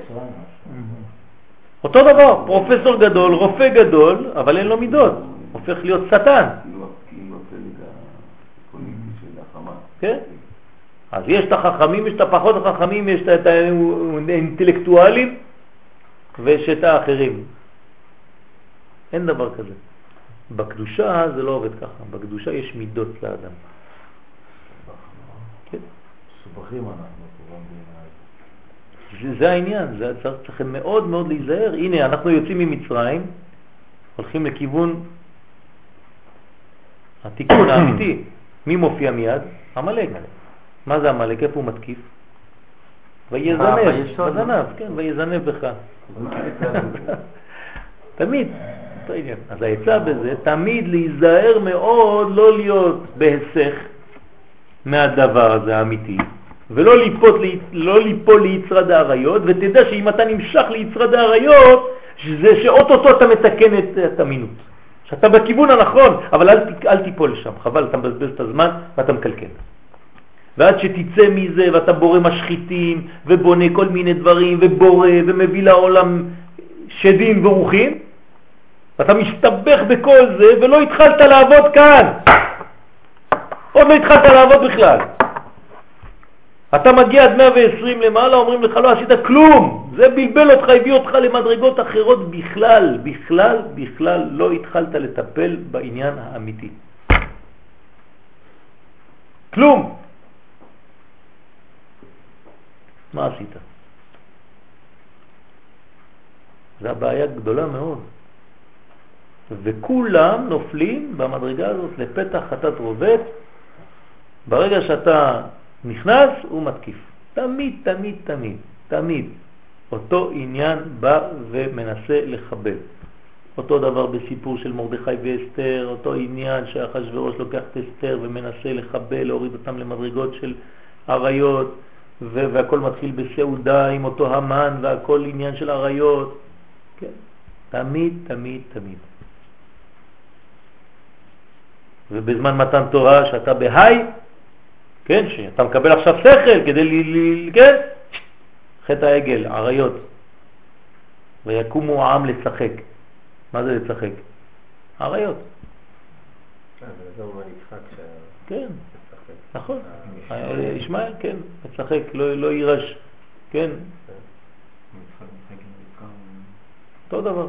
אותו דבר, פרופסור גדול, רופא גדול, אבל אין לו מידות, הופך להיות שטן, החמאס. כן? אז יש את החכמים, יש את הפחות החכמים, יש את האינטלקטואלים ויש את האחרים. אין דבר כזה. בקדושה זה לא עובד ככה, בקדושה יש מידות לאדם. כן? מסובכים אנחנו. זה, העניין, זה צריך, מאוד מאוד להיזהר. הנה, אנחנו יוצאים ממצרים, הולכים לכיוון התיקון האמיתי. מי מופיע מיד? עמלק. מה זה עמלק? איפה הוא מתקיף? ויזנב? בזנב, כן, ויזנב בך. תמיד, אותו עניין. אז העצה בזה, תמיד להיזהר מאוד לא להיות בהסך מהדבר הזה האמיתי, ולא ליפות, לא ליפול ליצרד האריות, ותדע שאם אתה נמשך ליצרד האריות, זה שאוטוטו אתה מתקן את את האמונות. שאתה בכיוון הנכון, אבל אל, אל תיפול לשם, חבל, אתה מבזבז את הזמן ואתה מקלקל. ועד שתצא מזה ואתה בורא משחיתים ובונה כל מיני דברים ובורא ומביא לעולם שדים ורוחים, ואתה מסתבך בכל זה ולא התחלת לעבוד כאן. עוד לא התחלת לעבוד בכלל. אתה מגיע עד 120 למעלה, אומרים לך לא עשית כלום, זה בלבל אותך, הביא אותך למדרגות אחרות בכלל, בכלל, בכלל לא התחלת לטפל בעניין האמיתי. כלום. מה עשית? זו הבעיה גדולה מאוד. וכולם נופלים במדרגה הזאת לפתח חטאת רובת. ברגע שאתה נכנס, הוא מתקיף. תמיד, תמיד, תמיד, תמיד. אותו עניין בא ומנסה לחבל. אותו דבר בסיפור של מרדכי ואסתר, אותו עניין שאחשוורוש לוקח את אסתר ומנסה לחבל, להוריד אותם למדרגות של עריות, והכל מתחיל בסעודה עם אותו המן והכל עניין של עריות. כן. תמיד, תמיד, תמיד. ובזמן מתן תורה שאתה בהיי, כן, שאתה מקבל עכשיו שכל כדי ל... ל כן, חטא העגל, עריות. ויקומו העם לשחק. מה זה לשחק? עריות. אה, שה... כן. נכון. ישמעאל, כן, משחק, לא, לא יירש, כן, אותו דבר.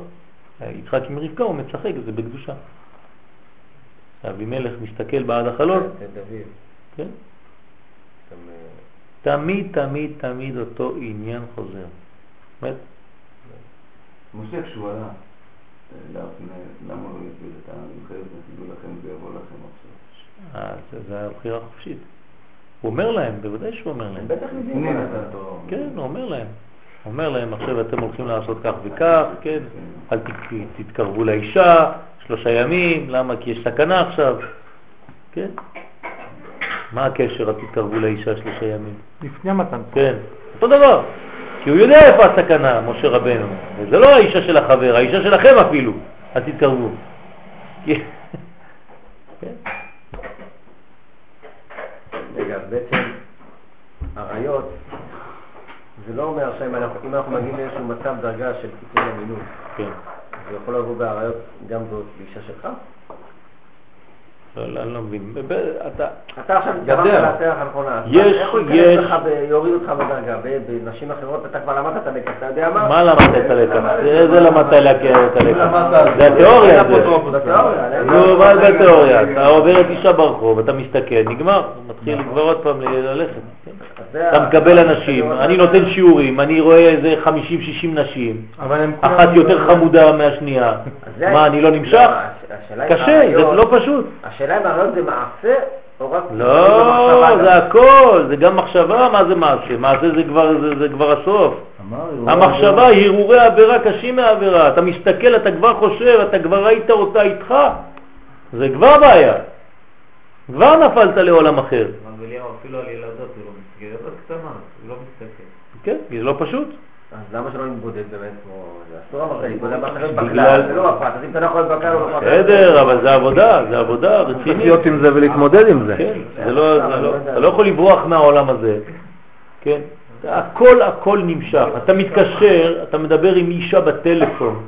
יצחק עם רבקה הוא משחק, זה בקדושה. אבימלך מסתכל בעד החלון. כן? אה, תמיד, תמיד, תמיד אותו עניין חוזר. באמת? משה כשהוא עלה, אה, למה לא יפיל את העם? הוא חייב תדעו לכם, זה יבוא לכם עכשיו. זה- זה היה בחירה חופשית. הוא אומר להם, בוודאי שהוא אומר להם. בטח תורה. כן, הוא אומר להם. הוא אומר להם, עכשיו אתם הולכים לעשות כך וכך, כן? אל תתקרבו לאישה, שלושה ימים, למה? כי יש סכנה עכשיו, כן? מה הקשר? אל תתקרבו לאישה שלושה ימים. לפני המתן כן, אותו דבר. כי הוא יודע איפה הסכנה, משה רבנו. וזה לא האישה של החבר, האישה שלכם אפילו. אל תתקרבו. כן. רגע, בעצם עריות, זה לא אומר שאם אנחנו, אנחנו מגיעים לאיזשהו מצב דרגה של תיקון אמינות, כן. זה יכול לבוא בעריות גם זאת באישה שלך? לא, אני לא מבין. אתה עכשיו גמרת להצליח הנכונה. יש, איך הוא ייכנס לך, יוריד אותך בדרגה? בנשים אחרות אתה כבר למדת את הלקח, אתה יודע מה? מה למדת את הלקח? איזה למדת את הלקח? זה התיאוריה. נו, מה זה התיאוריה? אתה עובר את אישה ברחוב, אתה מסתכל, נגמר. מתחיל כבר עוד פעם ללכת. אתה מקבל אנשים, אני נותן שיעורים, אני רואה איזה 50-60 נשים, אחת יותר חמודה מהשנייה. מה, אני לא נמשך? קשה, זה לא פשוט. השאלה אם הרעיון זה מעשה או רק... לא, זה הכל, זה גם מחשבה, מה זה מעשה? מעשה זה כבר, זה, זה כבר הסוף. המחשבה, הרהורי עבירה קשים מהעבירה. אתה מסתכל, אתה כבר חושב, אתה כבר ראית אותה איתך. זה כבר בעיה. כבר נפלת לעולם אחר. אפילו על ילדות זה לא קטנות, הוא לא מסתכל. כן, זה לא פשוט. אז למה שלא נתבודד באמת כמו... אסור אמרת להתבודד באחרים בכלל, זה לא הפרט, אז אם אתה לא יכול להתבקר, לא בסדר, אבל זה עבודה, זה עבודה רצינית. צריך להיות עם זה ולהתמודד עם זה. כן, לא- לא- אתה לא יכול לברוח מהעולם הזה, כן? הכל הכל נמשך. אתה מתקשר, אתה מדבר עם אישה בטלפון.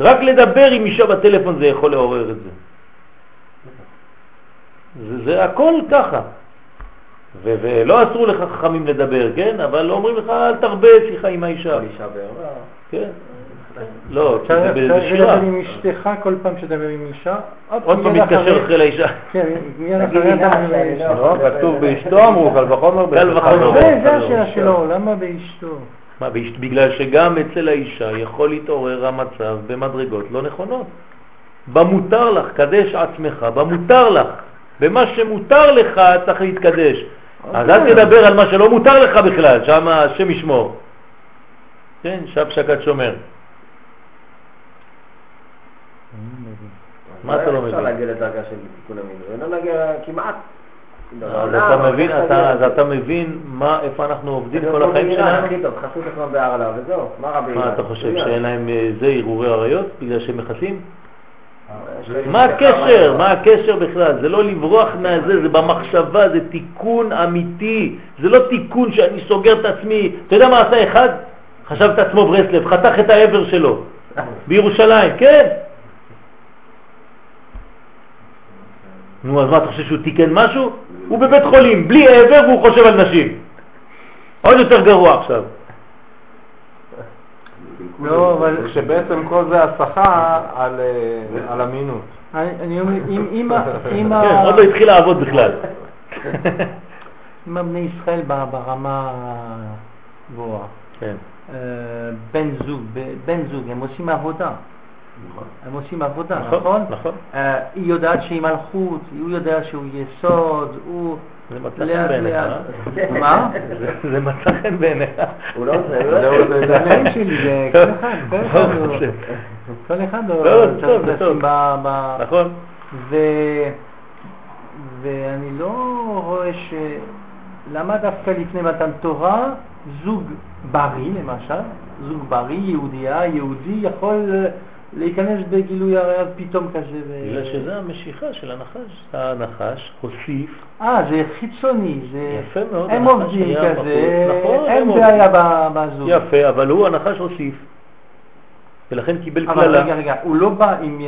רק לדבר עם אישה בטלפון זה יכול לעורר את זה. זה, זה הכל ככה. ולא אסור לך חכמים לדבר, כן? אבל לא אומרים לך אל תרבה שיחה עם האישה. אישה בערבה. כן. לא, זה בשירה. צריך עם אשתך כל פעם שתדבר עם אישה. עוד פעם מתקשר אחרי לאישה. כן, מיד אחרי אתה מדבר עם אישה. לא, כתוב באשתו אמרו, קל וחומר קל וחומר. זה השאלה שלו, למה באשתו? מה, בגלל שגם אצל האישה יכול להתעורר המצב במדרגות לא נכונות. במותר לך, קדש עצמך, במותר לך. במה שמותר לך צריך להתקדש. אז אל תדבר על מה שלא מותר לך בכלל, שם השם ישמור. כן, שב שקד שומר. מה אתה לא מבין? אפשר להגיע לדרגה של תיקון המינוי, לא להגיע כמעט. אז אתה מבין, אז אתה מבין איפה אנחנו עובדים כל החיים שלנו? מה מה אתה חושב, שאין להם אה, זה הרהורי עריות בגלל שהם מכסים? מה הקשר? מה הקשר בכלל? זה לא לברוח מהזה, זה במחשבה, זה תיקון אמיתי. זה לא תיקון שאני סוגר את עצמי. אתה יודע מה עשה אחד? חשב את עצמו ברסלב, חתך את העבר שלו בירושלים, כן. נו, אז מה, אתה חושב שהוא תיקן משהו? הוא בבית חולים, בלי עבר והוא חושב על נשים. עוד יותר גרוע עכשיו. לא, אבל שבעצם כל זה הסחה על אה, אמינות. אני אומר, אם... כן, עוד לא התחיל לעבוד בכלל. אם הבני ישראל ברמה גבוהה, כן. אה, בן זוג, בן זוג, הם עושים עבודה. נכון. הם עושים עבודה, נכון? נכון. נכון. אה, היא יודעת שהיא מלכות, הוא יודע שהוא יסוד, הוא... זה מצא חן בעיניך. אה? מה? זה מצא חן בעיניך. הוא לא עושה, זה החיים שלי, זה כל אחד, כל אחד לא, צריך לשים ב... נכון. ואני לא רואה ש... למה דווקא לפני מתן תורה זוג בריא למשל, זוג בריא, יהודייה, יהודי יכול להיכנס בגילוי עריות פתאום כזה. בגלל שזה המשיכה של הנחש. הנחש הוסיף. אה, זה חיצוני. זה... יפה מאוד. הם עובדים כזה, נכון, אין בעיה בזוג. יפה, אבל הוא הנחש הוסיף. ולכן קיבל קללה. אבל רגע, רגע, הוא לא בא עם...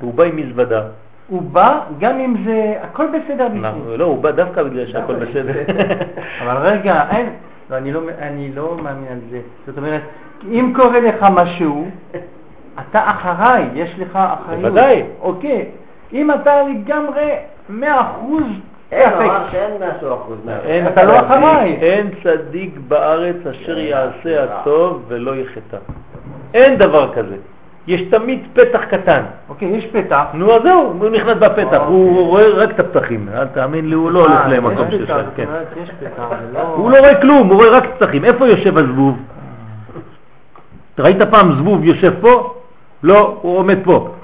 הוא בא עם מזוודה. הוא בא גם אם זה... הכל בסדר בפנים. לא, הוא בא דווקא בגלל שהכל בסדר. אבל רגע, אין... לא, אני לא, אני לא מאמין על זה. זאת אומרת, אם קורה לך משהו, אתה אחריי, יש לך אחריות. בוודאי. אוקיי. אם אתה לגמרי מאה אחוז, אין משהו אחוז אתה לא אחריי. אין צדיק בארץ אשר יעשה הטוב ולא יחטא. אין דבר כזה. יש תמיד פתח קטן. אוקיי, יש פתח. נו, אז זהו, הוא נכנס בפתח, הוא רואה רק את הפתחים. אל תאמין לי, הוא לא הולך למקום שלך. כן. לא- הוא לא רואה כלום, הוא רואה רק פתחים. איפה יושב הזבוב? ראית פעם זבוב יושב פה? לא, הוא עומד פה.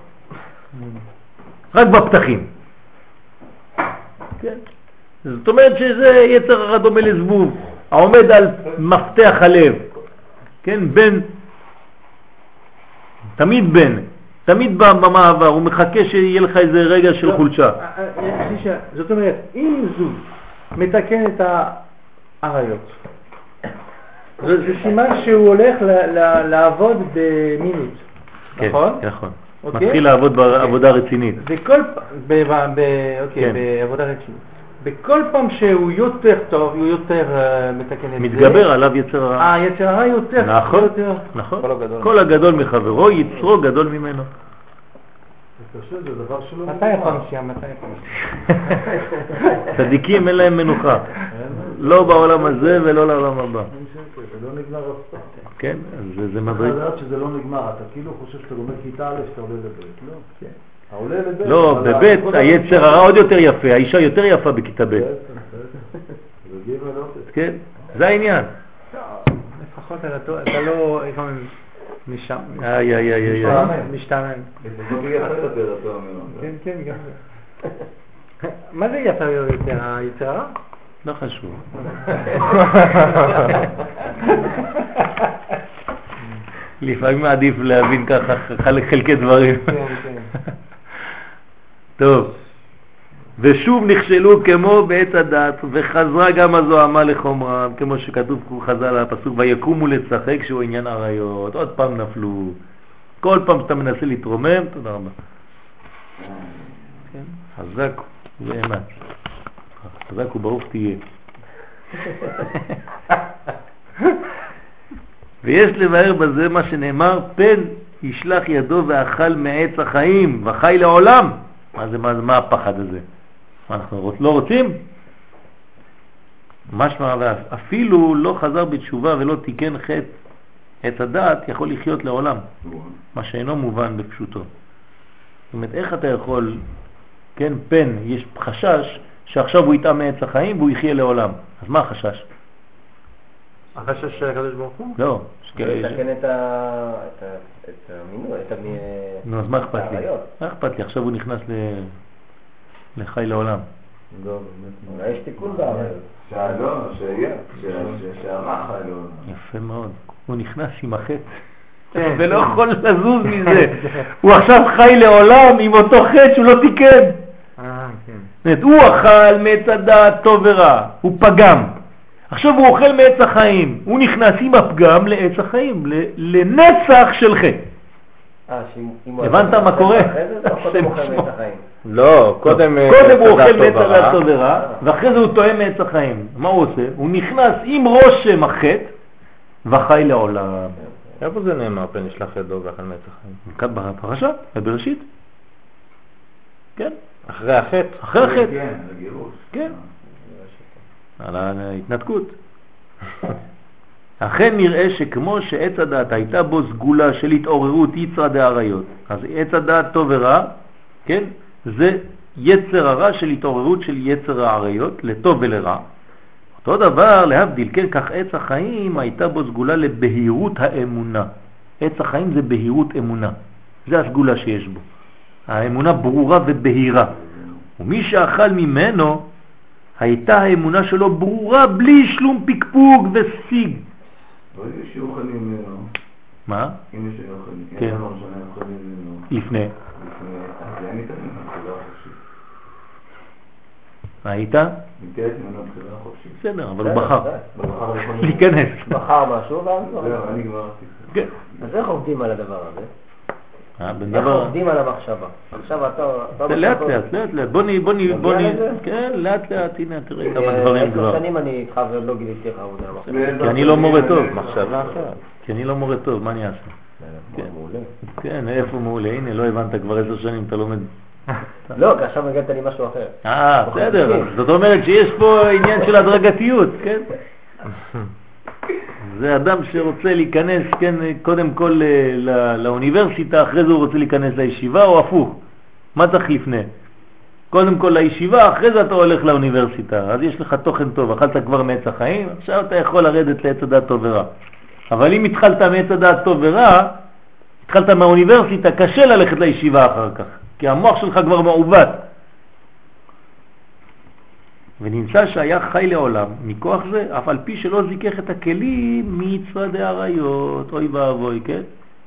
רק בפתחים. כן. זאת אומרת שזה יצר הרע דומה לזבוב, העומד על מפתח הלב, כן, בן, תמיד בן, תמיד במעבר, הוא מחכה שיהיה לך איזה רגע של לא, חולשה. אה, אה, זאת אומרת, אם זוג מתקן את האריות, זה סימן שהוא הולך לעבוד במינות, כן, נכון? נכון. אוקיי? מתחיל לעבוד בעבודה רצינית. וכל פעם, אוקיי, כן. בעבודה רצינית. וכל פעם שהוא יותר טוב, הוא יותר אה, מתקן את זה. מתגבר עליו יצר הרע. אה, יצר הרע יותר. נכון, יותר. נכון. כל הגדול. כל הגדול מחברו, יצרו גדול ממנו. מתי הפרשייה? מתי הפרשייה? צדיקים אין להם מנוחה, לא בעולם הזה ולא לעולם הבא. לא. כן, אז זה- זה צריך מדריג. לדעת שזה לא נגמר, אתה כאילו חושב שאתה לומד כיתה א' שאתה עולה לב', לא. אתה לב'. לא, בבית היצר הרע עוד יותר יפה, האישה יותר יפה בכיתה ב', אופס. כן? זה העניין. לפחות אתה אתה לא לפעמים משם. איי, איי, איי, איי. משתעמם. כן, כן, גם. מה זה יפה יותר, היצר הרע? לא חשוב. לפעמים עדיף להבין ככה חלק חלקי דברים. כן, כן. טוב, ושוב נכשלו כמו בעץ הדת, וחזרה גם הזוהמה לחומרם, כמו שכתוב חז"ל הפסוק, ויקומו לצחק שהוא עניין עריות, עוד פעם נפלו. כל פעם שאתה מנסה להתרומם, תודה רבה. כן, חזק ואמץ. חזק וברוך תהיה. ויש לבאר בזה מה שנאמר, פן ישלח ידו ואכל מעץ החיים וחי לעולם. מה זה, מה, מה הפחד הזה? מה, אנחנו רוצ, לא רוצים? משמע, אפילו לא חזר בתשובה ולא תיקן חטא עץ הדעת, יכול לחיות לעולם, מה שאינו מובן בפשוטו. זאת אומרת, איך אתה יכול, כן, פן, יש חשש שעכשיו הוא יטעה מעץ החיים והוא יחיה לעולם. אז מה החשש? החשש של הקדוש ברוך הוא? לא. לתקן את המינוי, את. נו, אז מה אכפת לי? מה אכפת לי? עכשיו הוא נכנס ל- לחי לעולם. לא, באמת. אולי יש תיקון בעריות. שהלא, שיהיה, ש- שהרע חי לו. יפה מאוד. הוא נכנס עם החטא. כן. ולא יכול לזוז מזה. הוא עכשיו חי לעולם עם אותו חטא שהוא לא תיקן. כן. זאת אומרת, הוא אכל מעץ הדעת טוב ורע, הוא פגם. עכשיו הוא אוכל מעץ החיים, הוא נכנס עם הפגם לעץ החיים, לנצח של חטא. אה. הבנת מה קורה? לא, קודם קודם הוא אוכל מעץ. הדעת טוב ורע, ואחרי זה הוא טועה מעץ החיים. מה הוא עושה? הוא נכנס עם רושם החטא וחי לעולם. איפה זה נאמר פן ישלח ידו ואכל מעץ החיים? כאן בפרשה, בבראשית. כן, אחרי החטא? אחרי החטא. כן, הגירוש. כן. על ההתנתקות. אכן נראה שכמו שעץ הדעת הייתה בו סגולה של התעוררות יצרא דאריות, אז עץ הדעת טוב ורע, כן, זה יצר הרע של התעוררות של יצר האריות, לטוב ולרע. אותו דבר, להבדיל, כן, כך עץ החיים הייתה בו סגולה לבהירות האמונה. עץ החיים זה בהירות אמונה, זה הסגולה שיש בו. האמונה ברורה ובהירה. ומי שאכל ממנו, הייתה האמונה שלו ברורה בלי שלום פקפוק וסיג. לא יהיו שאוכלים ממנו. מה? אם יש שאוכלים. כן. אוכלים ממנו. לפני. מה היית? בסדר, אבל הוא בחר להיכנס. בחר משהו ואז לא. זהו, אני גמרתי. כן. אז איך עובדים על הדבר הזה? אה, איך דבר... עובדים על המחשבה? עכשיו אתה... זה לאט לאט, לאט לאט. בוא נ... בוא נ... בוא נ... כן, לאט לאט, הנה, תראה כמה אה, דברים עשר כבר. שנים אני איתך ועוד לא גיליתי לך עבודה על המחשבה. כי אני לא מורה טוב. מחשבה אחרת. כי אני לא מורה טוב, מה אני אעשה? כן. מעולה. כן, איפה מעולה? הנה, לא הבנת כבר עשר שנים, אתה לומד. לא, כי עכשיו הגעת לי משהו אחר. אה, בסדר. זאת אומרת שיש פה עניין של הדרגתיות, כן? זה אדם שרוצה להיכנס, כן, קודם כל אה, ל- לאוניברסיטה, אחרי זה הוא רוצה להיכנס לישיבה, או הפוך. מה צריך לפני? קודם כל לישיבה, אחרי זה אתה הולך לאוניברסיטה. אז יש לך תוכן טוב, אכלת כבר מעץ החיים, עכשיו אתה יכול לרדת לעץ הדעת טוב ורע. אבל אם התחלת מעץ הדעת טוב ורע, התחלת מהאוניברסיטה, קשה ללכת לישיבה אחר כך, כי המוח שלך כבר מעוות. ונמצא שהיה חי לעולם מכוח זה, אף על פי שלא זיכך את הכלים מיצרדי עריות, אוי ואבוי, כן?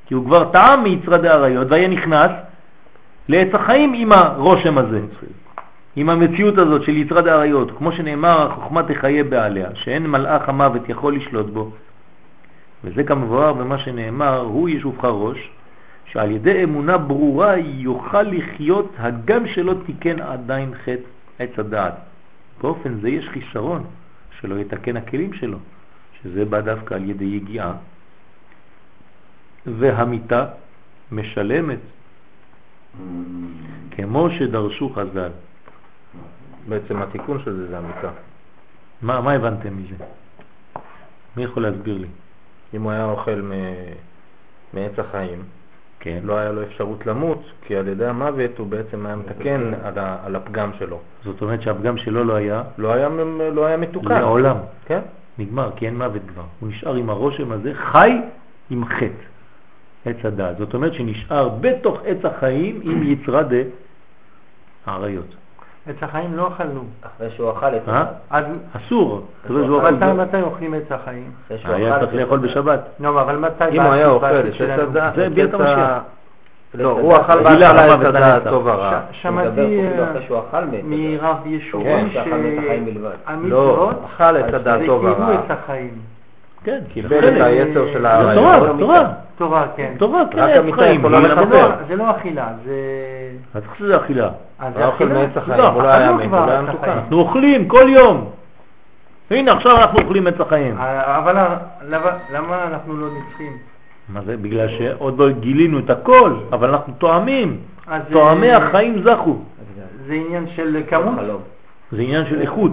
כי הוא כבר טעם מיצרדי עריות והיה נכנס לעץ החיים עם הרושם הזה, עם המציאות הזאת של יצרד העריות, כמו שנאמר, החוכמה תחיה בעליה, שאין מלאך המוות יכול לשלוט בו. וזה כמבואר במה שנאמר, הוא ישובך ראש, שעל ידי אמונה ברורה יוכל לחיות הגם שלא תיקן עדיין חטא עץ הדעת. באופן זה יש חיסרון שלא יתקן הכלים שלו, שזה בא דווקא על ידי יגיעה, והמיטה משלמת, כמו שדרשו חז"ל. בעצם התיקון של זה זה המיטה. מה, מה הבנתם מזה? מי יכול להסביר לי? אם הוא היה אוכל מעץ החיים, כן. לא היה לו אפשרות למות, כי על ידי המוות הוא בעצם היה מתקן על, ה, על הפגם שלו. זאת אומרת שהפגם שלו לא היה? לא היה, לא היה מתוקן. לעולם. כן. נגמר, כי אין מוות כבר. הוא נשאר עם הרושם הזה, חי עם חטא, עץ הדעת. זאת אומרת שנשאר בתוך עץ החיים עם יצרה דה העריות. עץ החיים לא אכלנו. אחרי שהוא אכל את אה? זה. אסור. מתי אוכלים עץ החיים? היה צריך לאכול בשבת. לא, אבל מתי? אם הוא היה אוכל את עץ הדעת, זה ביאת המשיח. לא, הוא אכל בהתחלה את הדעת טוב הרע. שמעתי מרב ישועי שהמצוות, לא, אכל את הדעת טוב הרע. כן, קיבל את היצר של העריות. תורה, תורה. תורה, כן. תורה, כן, רק המיטה יכולה לכפר. זה לא אכילה, זה... אז איך שזה אכילה? זה אוכל מעץ החיים, הוא לא היה מת, הוא לא היה מתוקן. אנחנו אוכלים כל יום. הנה, עכשיו אנחנו אוכלים עץ החיים. אבל למה אנחנו לא נצחים? מה זה? בגלל שעוד לא גילינו את הכל, אבל אנחנו תואמים. תואמי החיים זכו. זה עניין של כמות? זה עניין של איכות.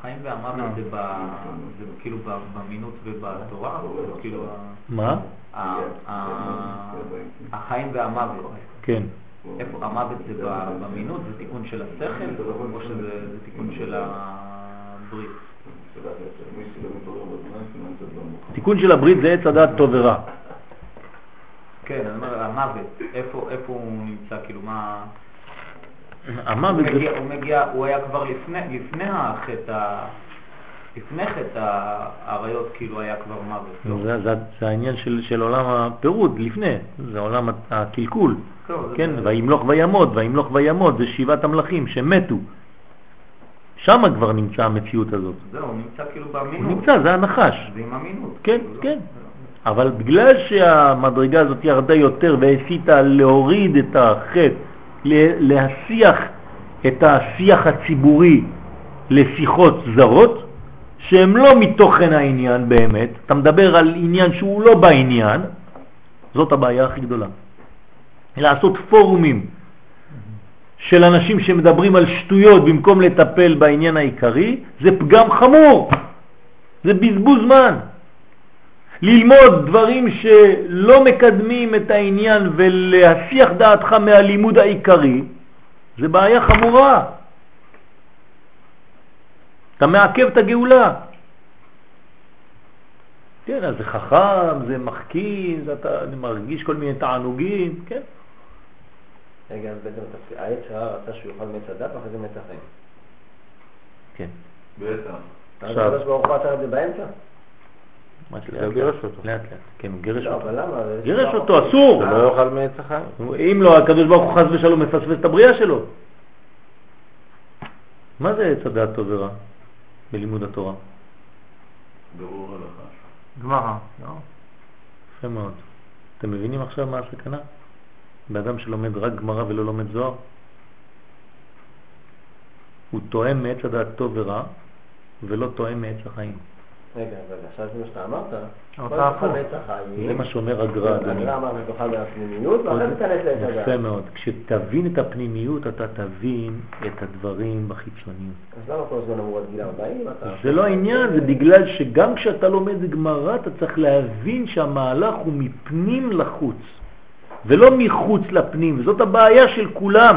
החיים והמוות זה כאילו במינות ובתורה? כאילו מה? החיים והמוות. כן. איפה המוות זה במינות? זה תיקון של השכל או שזה תיקון של הברית? תיקון של הברית זה עץ הדעת טוב ורע. כן, אני אומר, המוות, איפה הוא נמצא, כאילו מה... המוות זה... הוא מגיע, הוא היה כבר לפני החטא, לפני חטא האריות, כאילו היה כבר מוות. לא? זה העניין של עולם הפירוד, לפני, זה עולם הקלקול. כן, וימלוך וימות, וימלוך וימות, זה שבעת המלכים שמתו. שם כבר נמצא המציאות הזאת. זהו, הוא נמצא כאילו באמינות. הוא נמצא, זה הנחש. זה עם אמינות. כן, כאילו, כן. אבל בגלל שהמדרגה הזאת ירדה יותר והסיתה להוריד את החטא, להסיח את השיח הציבורי לשיחות זרות, שהן לא מתוכן העניין באמת, אתה מדבר על עניין שהוא לא בעניין, זאת הבעיה הכי גדולה. לעשות פורומים של אנשים שמדברים על שטויות במקום לטפל בעניין העיקרי, זה פגם חמור, זה בזבוז זמן. ללמוד דברים שלא מקדמים את העניין ולהסיח דעתך מהלימוד העיקרי, זה בעיה חמורה. אתה מעכב את הגאולה. כן, אז זה חכם, זה מחכין, אתה מרגיש כל מיני תענוגים, כן. רגע, אז בעצם העץ הרע רצה שהוא יאכל מעץ הדת ואחרי זה מעץ החיים. כן. בטח. אז הקדוש ברוך הוא עצר את זה באמצע? הוא גירש אותו. לאט לאט, כן, הוא גירש לא, אותו. אבל למה? גירש אותו, אסור. זה לא יאכל מעץ החיים. אם לא, הקדוש ברוך הוא חס ושלום מפספס את הבריאה שלו. מה זה עץ הדעת טוב ורע בלימוד התורה? ברור הלכה. גמרא, לא? יפה מאוד. אתם מבינים עכשיו מה הסכנה? באדם שלומד רק גמרא ולא לומד זוהר? הוא תואם מעץ הדעת טוב ורע ולא תואם מעץ החיים. רגע, אבל עכשיו זה מה שאתה אמרת, אתה הפוך. זה מה שאומר הגר"א, אדוני. הגר"א אמר ותאכל מהפנימיות, ואחרי זה תיכנס לעץ הדעת. יפה מאוד. כשתבין את הפנימיות, אתה תבין את הדברים בחיצוניות. אז למה כל הזמן אמרו עד גיל 40? זה לא העניין, זה בגלל שגם כשאתה לומד גמרא, אתה צריך להבין שהמהלך הוא מפנים לחוץ, ולא מחוץ לפנים, וזאת הבעיה של כולם.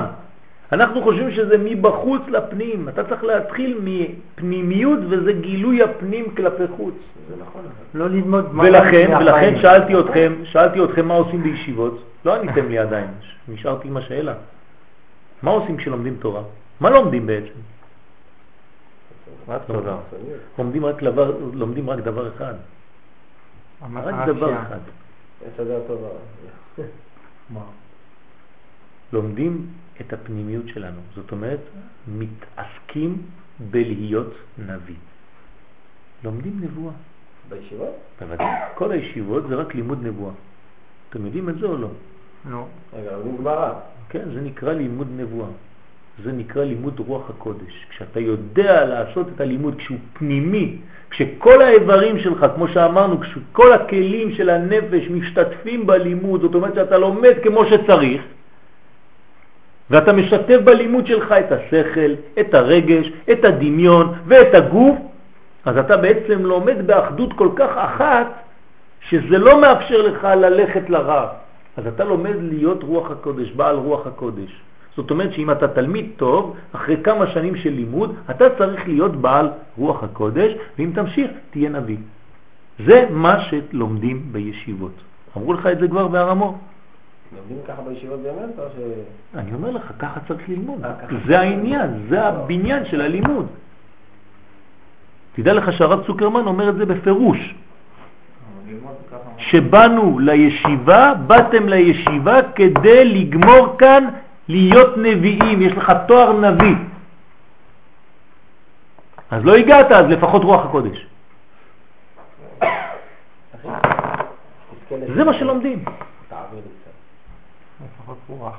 אנחנו חושבים שזה מבחוץ לפנים, אתה צריך להתחיל מפנימיות וזה גילוי הפנים כלפי חוץ. זה נכון. לא ללמוד ולכן, ולכן שאלתי אתכם, שאלתי אתכם מה עושים בישיבות, לא עניתם לי עדיין, נשארתי עם השאלה. מה עושים כשלומדים תורה? מה לומדים בעצם? רק. לומדים רק דבר, לומדים רק דבר אחד. רק דבר אחד. מה? לומדים את הפנימיות שלנו. זאת אומרת, מתעסקים בלהיות נביא. לומדים נבואה. בישיבות? בוודאי. כל הישיבות זה רק לימוד נבואה. אתם יודעים את זה או לא? נו. רגע, לומדים גמרא. כן, זה נקרא לימוד נבואה. זה נקרא לימוד רוח הקודש. כשאתה יודע לעשות את הלימוד, כשהוא פנימי, כשכל האיברים שלך, כמו שאמרנו, כשכל הכלים של הנפש משתתפים בלימוד, זאת אומרת שאתה לומד כמו שצריך, ואתה משתף בלימוד שלך את השכל, את הרגש, את הדמיון ואת הגוף, אז אתה בעצם לומד באחדות כל כך אחת, שזה לא מאפשר לך ללכת לרע. אז אתה לומד להיות רוח הקודש, בעל רוח הקודש. זאת אומרת שאם אתה תלמיד טוב, אחרי כמה שנים של לימוד, אתה צריך להיות בעל רוח הקודש, ואם תמשיך, תהיה נביא. זה מה שלומדים בישיבות. אמרו לך את זה כבר בהרמור. לומדים ככה בישיבות באמת או ש... אני אומר לך, ככה צריך ללמוד. אה. זה העניין, זה הבניין של הלימוד. תדע לך שהרב צוקרמן אומר את זה בפירוש. שבאנו לישיבה, באתם לישיבה כדי לגמור כאן להיות נביאים, יש לך תואר נביא. אז לא הגעת, אז לפחות רוח הקודש. זה מה שלומדים. לפחות רוח.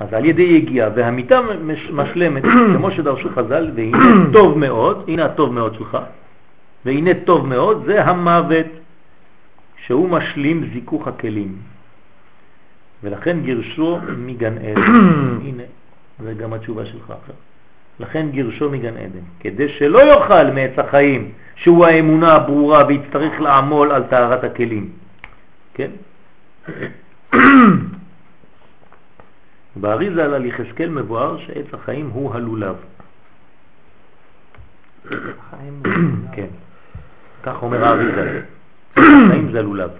אז על ידי יגיעה והמיטה מש- משלמת, כמו שדרשו חז"ל, והנה טוב מאוד, הנה הטוב מאוד שלך, והנה טוב מאוד, זה המוות, שהוא משלים זיכוך הכלים. ולכן גירשו מגן עדן. הנה, זה גם התשובה שלך עכשיו. לכן גירשו מגן עדן, כדי שלא יאכל מעץ החיים, שהוא האמונה הברורה ויצטרך לעמול על טהרת הכלים. כן? באריזה על יחזקאל מבואר שעץ החיים הוא הלולב. כן, כך אומר האריזה. החיים זה הלולב.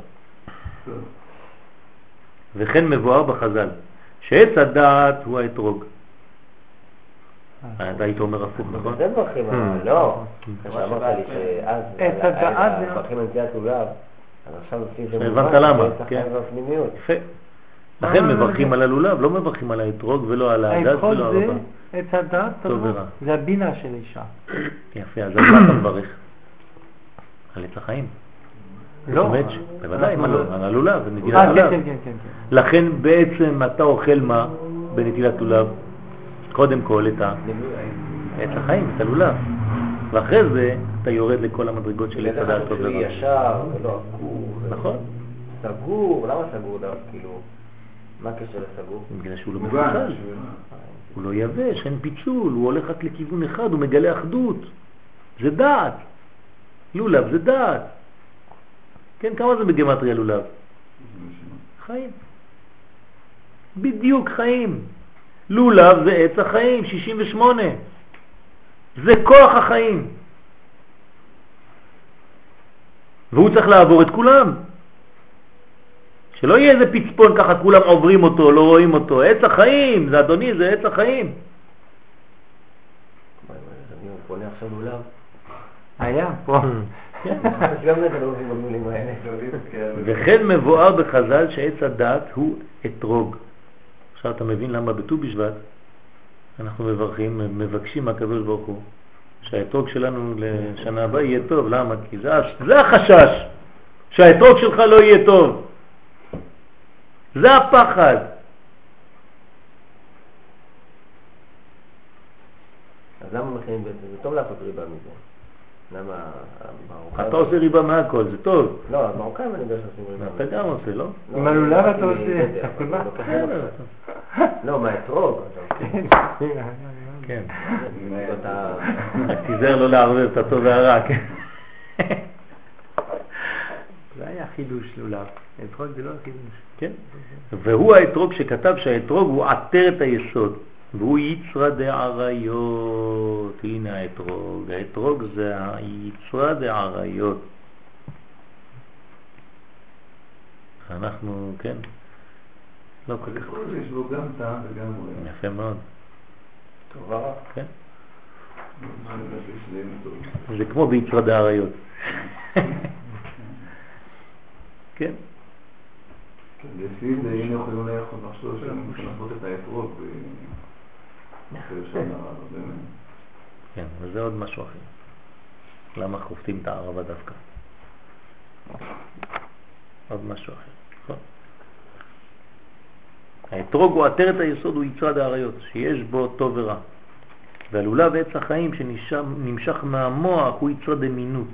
וכן מבואר בחז"ל, שעץ הדעת הוא האתרוג. אתה היית אומר הפוך, נכון? זה מברכים, אבל לא. אחרי שאמרת לי שאז... עץ הדעת זה- מברכים על נטיית לולב, אז עכשיו עושים את זה הבנת למה, כן. יפה. לכן מברכים על הלולב, לא מברכים על האתרוג ולא על הדעת האתרוג ולא על זה הרבה. טוב ורע. זה הבינה של אישה. יפה, אז על מה אתה מברך? על עץ החיים. לא. בוודאי, לא? על הלולב, זה נטילת אה, כן, לולב. כן, כן, כן. כן. לכן בעצם אתה אוכל מה בנטילת לולב? קודם כל את ה- עץ החיים, את הלולב. ואחרי זה אתה יורד לכל המדרגות של עץ בדרך הדעת כלל טוב שהוא ורע. ישר ולא עקור. נכון, סגור, למה סגור דווקא? כאילו, מה הקשר לסגור? בגלל שהוא לא. מפוצל. הוא לא יבש, אין פיצול, הוא הולך רק לכיוון אחד, הוא מגלה אחדות. זה דעת. לולב זה דעת. כן, כמה זה בגמטריה לולב? חיים. בדיוק חיים. לולב זה עץ החיים, 68. זה כוח החיים. והוא צריך לעבור את כולם. שלא יהיה איזה פצפון ככה כולם עוברים אותו, לא רואים אותו. עץ החיים, זה אדוני, זה עץ החיים. אני עכשיו לולב. היה, פה. וכן מבואר בחז"ל שעץ הדת הוא אתרוג. עכשיו אתה מבין למה בט"ו בשבט אנחנו מברכים, מבקשים מהקדוש ברוך הוא שהאתרוג שלנו לשנה הבאה יהיה טוב. למה? כי זה, זה החשש, שהאתרוג שלך לא יהיה טוב. זה הפחד. אז למה מכינים בעצם? זה טוב לעשות ריבה מזה. למה המרוקאים... אתה עושה ריבה מהכל, זה טוב. לא, המרוקאים אני יודע שעושים ריבה. אתה גם עושה, לא? לא, עם הלולב רק אתה עושה, אתה אבל מה? לא, מהאתרוג. כן. רק תיזהר לא לערבב את הטוב והרע, כן? זה היה חידוש לולב. אתרוג זה לא חידוש. כן. והוא האתרוג שכתב שהאתרוג הוא עטרת היסוד, והוא יצרא דעריות. הנה האתרוג. האתרוג זה היצרא דעריות. אנחנו, כן, לא כל כך. יש בו גם טעם וגם ריח. יפה מאוד. טוב הרע. כן. זה כמו ביצרד האריות. כן. לפי זה היינו יכולים לחשוב שהם לעשות את האתרוג. כן, וזה עוד משהו אחר. למה חופטים את הערבה דווקא? עוד משהו אחר, נכון? האתרוג הוא עטרת היסוד, הוא יצרד האריות, שיש בו טוב ורע. והלולב עץ החיים שנמשך מהמוח הוא יצרד אמינות.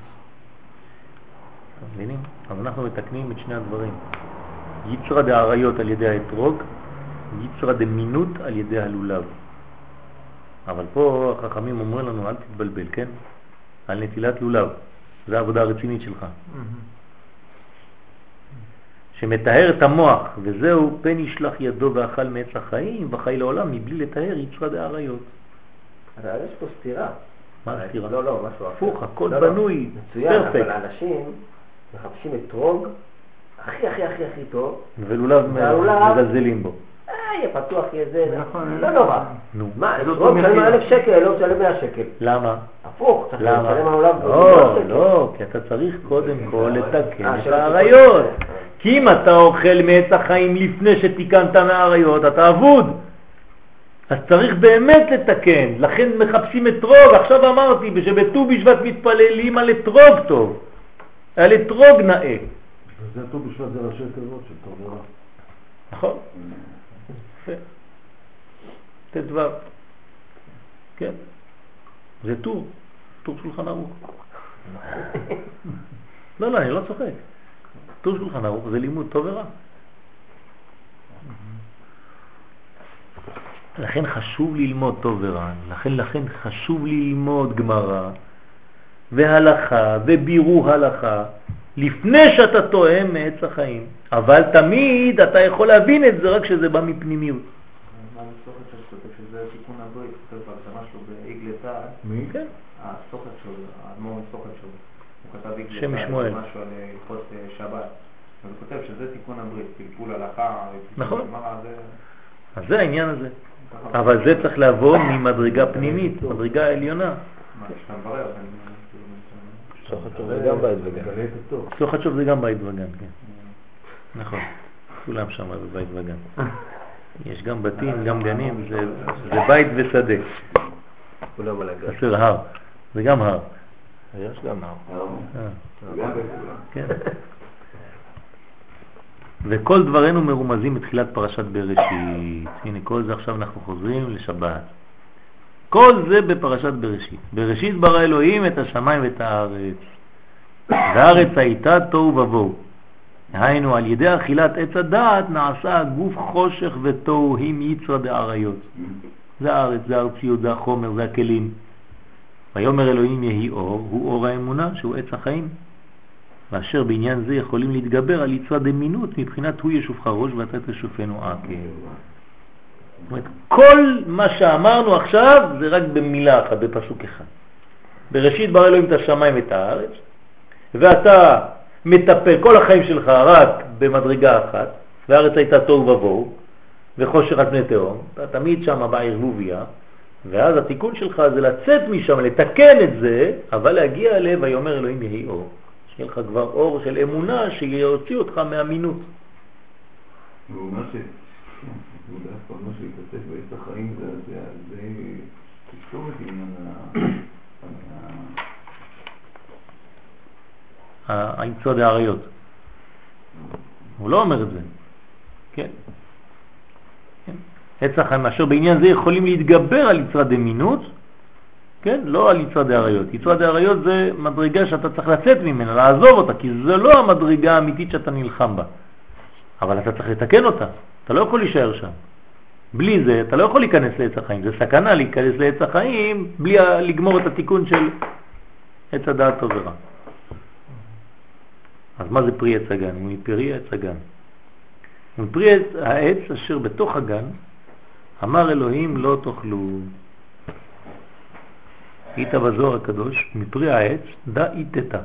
מבינים? אז אנחנו מתקנים את שני הדברים. יצרד האריות על ידי האתרוג, יצרד אמינות על ידי הלולב. אבל פה החכמים אומרים לנו, אל תתבלבל, כן? על נטילת לולב. זו העבודה הרצינית שלך. שמתאר את המוח, וזהו פן ישלח ידו ואכל מעץ החיים וחי לעולם מבלי לתאר יצרד האריות. אבל יש פה סתירה. מה הסתירה? לא, לא, משהו. הפוך, הכל לא, לא. בנוי, מצוין. אבל אנשים מחפשים אתרוג הכי הכי הכי הכי טוב. ולולב מזלזלים בו. אה, יהיה פתוח, יהיה זה, נכון, לא נורא. נו, מה, אתרוג אותו משלם מחיר? אלף שקל, לא משלם מאה שקל. למה? הפוך, צריך למה? לשלם על עולם לא, לא, כי אתה צריך קודם כל לתקן אה, את שלא האריות. כי אם אתה אוכל מעץ החיים לפני שתיקנת מהאריות, אתה אבוד. אז צריך באמת לתקן, לכן מחפשים אתרוג. עכשיו אמרתי שבט"ו בשבט מתפללים על אתרוג טוב, על אתרוג נאה. וזה טוב בשביל זה ראשי תיבות של טוב ורע. נכון? ט"ו. כן. זה טור, טור שולחן ערוך. לא, לא, אני לא צוחק. טור שולחן ערוך זה לימוד טוב ורע. לכן חשוב ללמוד טוב ורע, לכן, לכן חשוב ללמוד גמרא והלכה ובירור הלכה לפני שאתה תואם מעץ החיים. אבל תמיד אתה יכול להבין את זה רק כשזה בא מפנימיות. כן. הסוכת שלו, האדמו"ר מסוכת שלו, הוא כתב עגלתא, שם משמואל. משהו על אה, הלכות אה, שבת, אז הוא כותב שזה תיקון הברית, פלפול הלכה, נכון. אז זה העניין הזה. אבל זה צריך לבוא ממדרגה פנימית, מדרגה עליונה. מה, כשאתה מברר, אז אני... זה גם בית הטוב. לא חשוב, זה גם בית וגן, כן. נכון. כולם שם בבית וגן. יש גם בתים, גם גנים, זה, זה בית ושדה. כולם על הגג. חסר הר. זה גם הר. יש גם הר. אה. כן. וכל דברינו מרומזים בתחילת פרשת בראשית. הנה, כל זה עכשיו אנחנו חוזרים לשבת. כל זה בפרשת בראשית. בראשית ברא אלוהים את השמיים ואת הארץ. והארץ הייתה תוהו ובוהו. היינו, על ידי אכילת עץ הדעת נעשה הגוף חושך ותוהו עם יצרא דאריות. זה הארץ, זה הארציות, זה החומר, זה הכלים. ויאמר אלוהים יהי אור, הוא אור האמונה, שהוא עץ החיים. ואשר בעניין זה יכולים להתגבר על יצרה דמינות מבחינת הוא ישופך ראש ואתה תשופנו עקב. זאת אומרת, כל מה שאמרנו עכשיו זה רק במילה אחת, בפסוק אחד. בראשית ברא אלוהים את השמיים ואת הארץ, ואתה מטפל כל החיים שלך רק במדרגה אחת, והארץ הייתה תוהו ובוהו, וחושך על פני תהום, אתה תמיד שם בערבוביה, ואז התיקון שלך זה לצאת משם, לתקן את זה, אבל להגיע אליהם, ויאמר אלוהים יהי אור. שיהיה לך כבר אור של אמונה שיוציא אותך מהמינות. והוא אומר ש... הוא דווקא אומר שיתעסק בעץ החיים זה זה זה תקשור את עניין ה... ה- היצוד האריות. הוא לא אומר את זה. כן. כן. עץ החיים, אשר בעניין זה יכולים להתגבר על יצרת דמינות, כן? לא על יצרת האריות. יצרת האריות זה מדרגה שאתה צריך לצאת ממנה, לעזוב אותה, כי זה לא המדרגה האמיתית שאתה נלחם בה. אבל אתה צריך לתקן אותה, אתה לא יכול להישאר שם. בלי זה אתה לא יכול להיכנס לעץ החיים, זה סכנה להיכנס לעץ החיים בלי לגמור את התיקון של עץ הדעת טוב ורע. אז מה זה פרי עץ הגן? הוא מפרי עץ הגן. ומפרי עץ, העץ אשר בתוך הגן אמר אלוהים לא תאכלו. היית בזוהר הקדוש, מפרי העץ דה איתתה.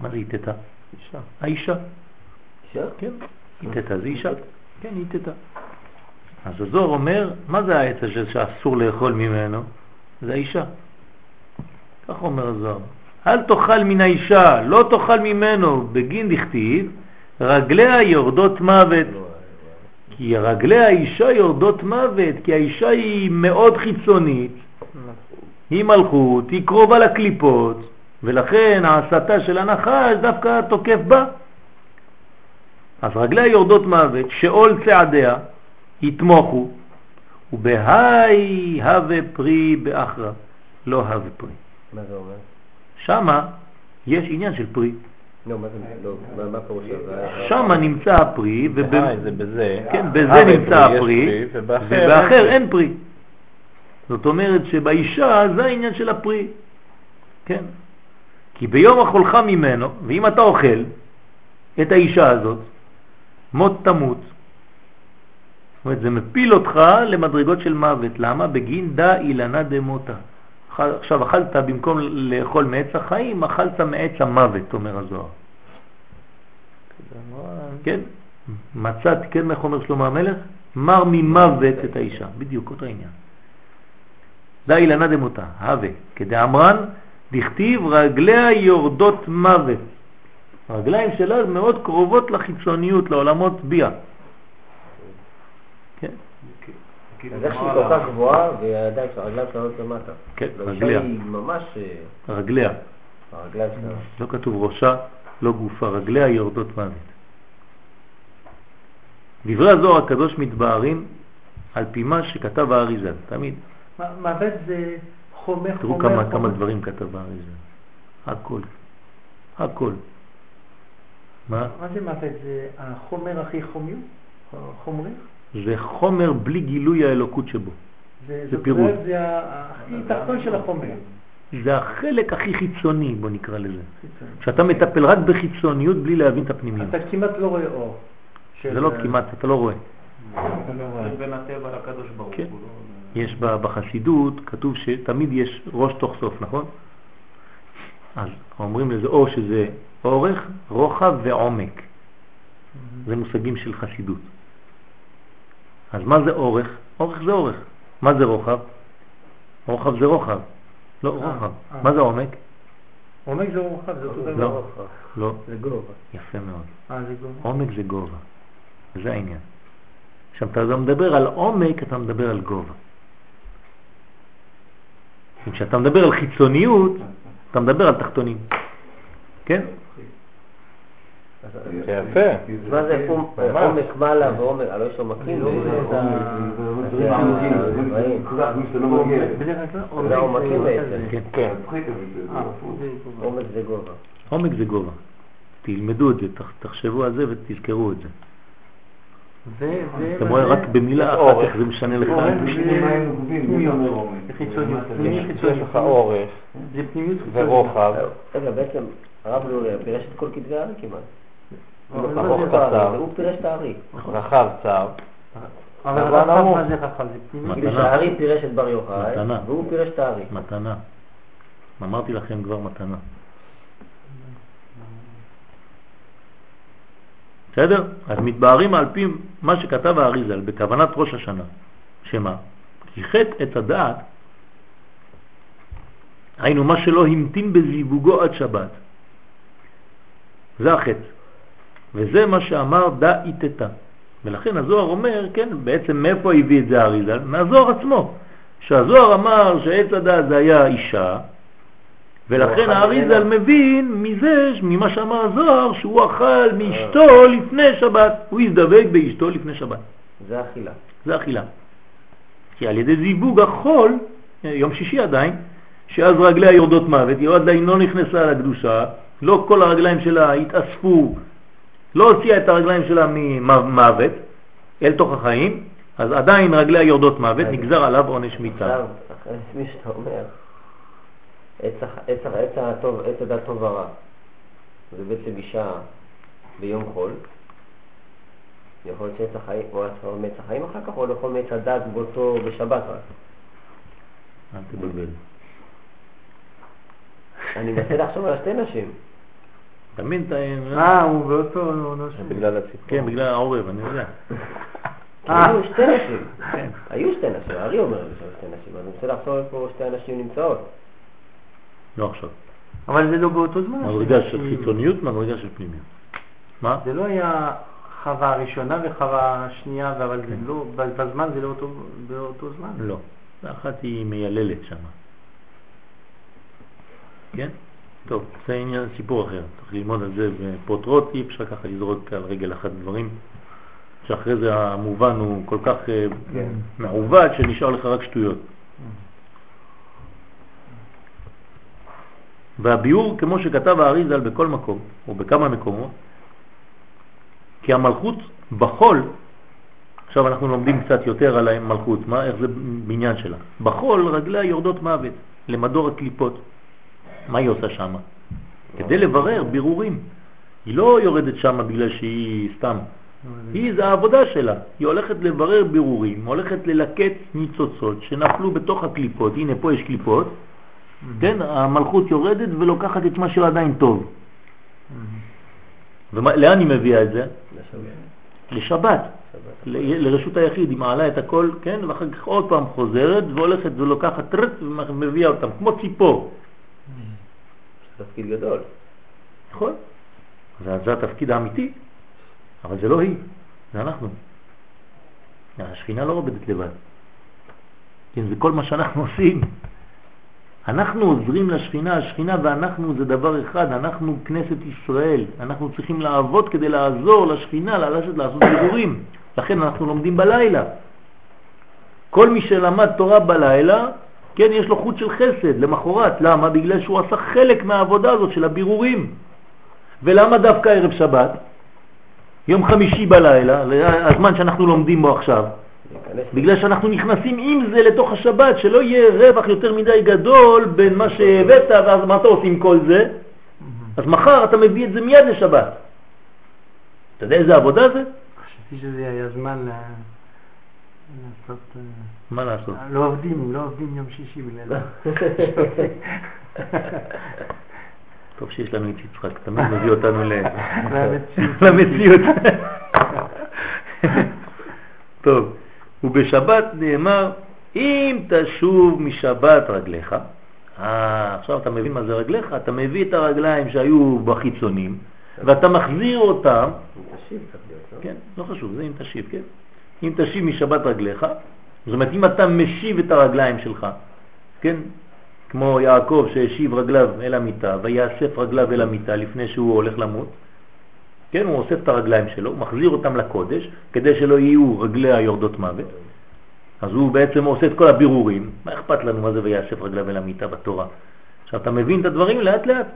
מה זה איתתה? אישה. האישה. אישה? כן, איתתה זה אישה. כן, איתתה. אז הזוהר אומר, מה זה העץ הזה שאסור לאכול ממנו? זה האישה. כך אומר הזוהר. אל תאכל מן האישה, לא תאכל ממנו, בגין דכתיב, רגליה יורדות מוות. כי רגלי האישה יורדות מוות, כי האישה היא מאוד חיצונית, היא מלכות, היא קרובה לקליפות, ולכן ההסתה של הנחש דווקא תוקף בה. אז רגליה יורדות מוות, שאול צעדיה, יתמוכו, ובהי הווה פרי באחרא, לא הווה פרי. מה זה אומר? שמה יש עניין של פרי. לא, מה זה, לא, מה פירוש? שמה נמצא הפרי, ובזה, זה בזה, כן, נמצא הפרי, ובאחר אין פרי. זאת אומרת שבאישה זה העניין של הפרי, כן? כי ביום אכולך ממנו, ואם אתה אוכל את האישה הזאת, מות תמות. זאת אומרת, זה מפיל אותך למדרגות של מוות. למה? בגין דה אילנה דמותה. עכשיו אכלת, במקום לאכול מעץ החיים, אכלת מעץ המוות, אומר הזוהר. כן, מצאת, כן, איך אומר שלמה המלך? מר ממוות את האישה. בדיוק, אותו עניין. דה אילנה דמותה, הווה, כדאמרן, דכתיב רגליה יורדות מוות. הרגליים שלה מאוד קרובות לחיצוניות, לעולמות ביה. כן. אז איך שהיא כל כך גבוהה והידיים של הרגליים שלה עולות למטה. כן, רגליה. היא ממש... אה, רגליה. הרגליים שלה. לא כתוב ראשה, לא גופה, רגליה יורדות מוות. דברי הזוהר הקדוש מתבהרים על פי מה שכתב האריזה, תמיד. מוות זה חומר, חומר, תראו כמה, כמה דברים כתב האריזה. הכל. הכל. מה? מה זה מוות? זה החומר הכי חומי? חומרי? זה חומר בלי גילוי האלוקות שבו. זה, זה פירוט. זה הכי תחתון של החומר. זה החלק הכי חיצוני, בוא נקרא לזה. כשאתה מטפל רק בחיצוניות בלי להבין את הפנימיות. אתה כמעט לא רואה אור. זה לא כמעט, אתה לא רואה. בין הטבע לקדוש ברוך כן. הוא. לא- יש בחסידות, כתוב שתמיד יש ראש תוך סוף, נכון? אז אומרים לזה או שזה אורך, רוחב ועומק. זה מושגים של חסידות. אז מה זה אורך? אורך זה אורך. מה זה רוחב? רוחב זה רוחב. לא אה, רוחב. אה. מה זה עומק? עומק זה רוחב, זה אותו דבר. לא, לא. זה גובה. יפה מאוד. אה, זה גובה. עומק זה גובה. זה העניין. עכשיו, אתה מדבר על עומק, אתה מדבר על גובה. כשאתה מדבר על חיצוניות, אתה מדבר על תחתונים. כן? יפה. מה זה עומק מעלה ועומק, הלוא יש עומקים? בעצם. כן. זה גובה. עומק זה גובה. תלמדו את זה, תחשבו על זה ותזכרו את זה. אתה רואה רק במילה אחת איך זה משנה לך. יש לך אורך ורוחב. רגע, בעצם הרב לורי פירש את כל כתבי הארי כמעט. ארוך קצר. הוא פירש את הארי. רחב צר. אבל רחב מה זה רחב? זה פנימי. כאילו שהארי פירש את בר יוחאי, והוא פירש את הארי. מתנה. אמרתי לכם כבר מתנה. בסדר? אז מתבהרים על פי מה שכתב האריזל בכוונת ראש השנה, שמה? כי חטא את הדעת, היינו מה שלא המתין בזיווגו עד שבת. זה החטא. וזה מה שאמר דה איתתה. ולכן הזוהר אומר, כן, בעצם מאיפה הביא את זה האריזל? מהזוהר עצמו. שהזוהר אמר שעץ הדעת זה היה אישה, ולכן האריזל מבין מזה, ממה שאמר הזוהר, שהוא אכל מאשתו לפני שבת. הוא הזדבק באשתו לפני שבת. זה אכילה. זה אכילה. כי על ידי זיווג החול, יום שישי עדיין, שאז רגליה יורדות מוות, היא עדיין לא נכנסה לקדושה, לא כל הרגליים שלה התאספו, לא הוציאה את הרגליים שלה ממוות אל תוך החיים, אז עדיין רגליה יורדות מוות, נגזר עליו עונש מיתה. עכשיו, אחרי מי שאתה אומר, עץ הטוב, עץ הדת טוב ורע, זה בעצם אישה ביום חול, יכול להיות שעץ החיים, או לאכול מעץ החיים אחר כך, או לאכול מעץ הדת באותו, בשבת רק. אל תבלבל. אני מנסה לחשוב על השתי נשים. תמיד אתה... אה, הוא באותו... בגלל הציפור. כן, בגלל העורב, אני יודע. היו שתי נשים. היו שתי נשים, הארי אומר לי שתי נשים, אז אני רוצה לחשוב איפה שתי הנשים נמצאות. לא עכשיו. אבל זה לא באותו זמן. מדרגה של חיצוניות, מדרגה של פנימיות. מה? זה לא היה חווה הראשונה וחווה השנייה, אבל זה לא, בזמן זה לא אותו, באותו זמן. לא. אחת היא מייללת שם. כן? טוב, זה עניין, סיפור אחר. צריך ללמוד על זה בפרוטרוט, אי אפשר ככה לזרוק על רגל אחת דברים, שאחרי זה המובן הוא כל כך אה, כן. מעובד שנשאר לך רק שטויות. והביאור, כמו שכתב האריזל בכל מקום, או בכמה מקומות, כי המלכות בחול, עכשיו אנחנו לומדים קצת יותר על המלכות, מה, איך זה בניין שלה. בחול רגליה יורדות מוות, למדור הקליפות. מה היא עושה שם? כדי לברר בירורים. היא לא יורדת שם בגלל שהיא סתם. היא, זה העבודה שלה. היא הולכת לברר בירורים, הולכת ללקט ניצוצות שנפלו בתוך הקליפות. הנה, פה יש קליפות. כן, המלכות יורדת ולוקחת את מה שעדיין טוב. ולאן היא מביאה את זה? לשבת. לרשות היחיד, היא מעלה את הכל, כן, ואחר כך עוד פעם חוזרת והולכת ולוקחת טרט ומביאה אותם, כמו ציפור. זה תפקיד גדול. נכון? זה, זה התפקיד האמיתי, אבל זה לא היא, זה אנחנו. השכינה לא עובדת לבד. כן, זה כל מה שאנחנו עושים. אנחנו עוזרים לשכינה, השכינה ואנחנו זה דבר אחד, אנחנו כנסת ישראל, אנחנו צריכים לעבוד כדי לעזור לשכינה ללכת לעשות דיבורים, לכן אנחנו לומדים בלילה. כל מי שלמד תורה בלילה, כן, יש לו חוט של חסד למחרת, למה? בגלל שהוא עשה חלק מהעבודה הזאת של הבירורים. ולמה דווקא ערב שבת? יום חמישי בלילה, הזמן שאנחנו לומדים בו עכשיו. בגלל שאנחנו נכנסים עם זה לתוך השבת, שלא יהיה רווח יותר מדי גדול בין מה שהבאת ואז מה אתה עושה עם כל זה? אז מחר אתה מביא את זה מיד לשבת. אתה יודע איזה עבודה זה? חשבתי שזה היה זמן לעשות... אה, מה לעשות? לא עובדים, לא עובדים יום שישי בגלל זה. טוב שיש לנו את יצחק, תמיד מביא אותנו. למציאות. טוב, ובשבת נאמר, אם תשוב משבת רגליך, אה, עכשיו אתה מבין מה זה רגליך? אתה מביא את הרגליים שהיו בחיצונים, ואתה מחזיר אותם, תשיב צריך להיות, לא? כן, לא חשוב, זה אם תשיב, כן? אם תשיב משבת רגליך, זאת אומרת, אם אתה משיב את הרגליים שלך, כן? כמו יעקב שהשיב רגליו אל המיטה, ויאסף רגליו אל המיטה לפני שהוא הולך למות, כן, הוא אוסף את הרגליים שלו, מחזיר אותם לקודש, כדי שלא יהיו רגליה יורדות מוות. אז הוא בעצם עושה את כל הבירורים, מה אכפת לנו מה זה ויאסף רגליו אל המיטה בתורה? עכשיו אתה מבין את הדברים לאט לאט.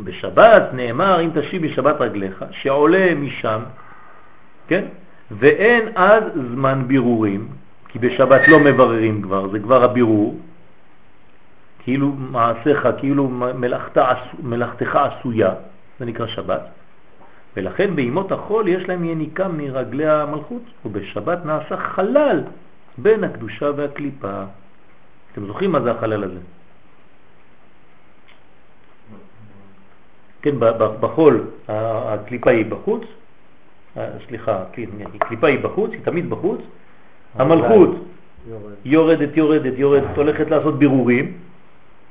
בשבת נאמר אם תשיב בשבת רגליך, שעולה משם, כן? ואין אז זמן בירורים, כי בשבת לא מבררים כבר, זה כבר הבירור, כאילו מעשיך, כאילו מלאכתך עשויה, זה נקרא שבת, ולכן בימות החול יש להם יניקה מרגלי המלכות, ובשבת נעשה חלל בין הקדושה והקליפה. אתם זוכרים מה זה החלל הזה? כן, בחול הקליפה היא בחוץ, אה, סליחה, הקליפה היא בחוץ, היא תמיד בחוץ, המלכות יורדת, יורדת, יורדת, הולכת לעשות בירורים,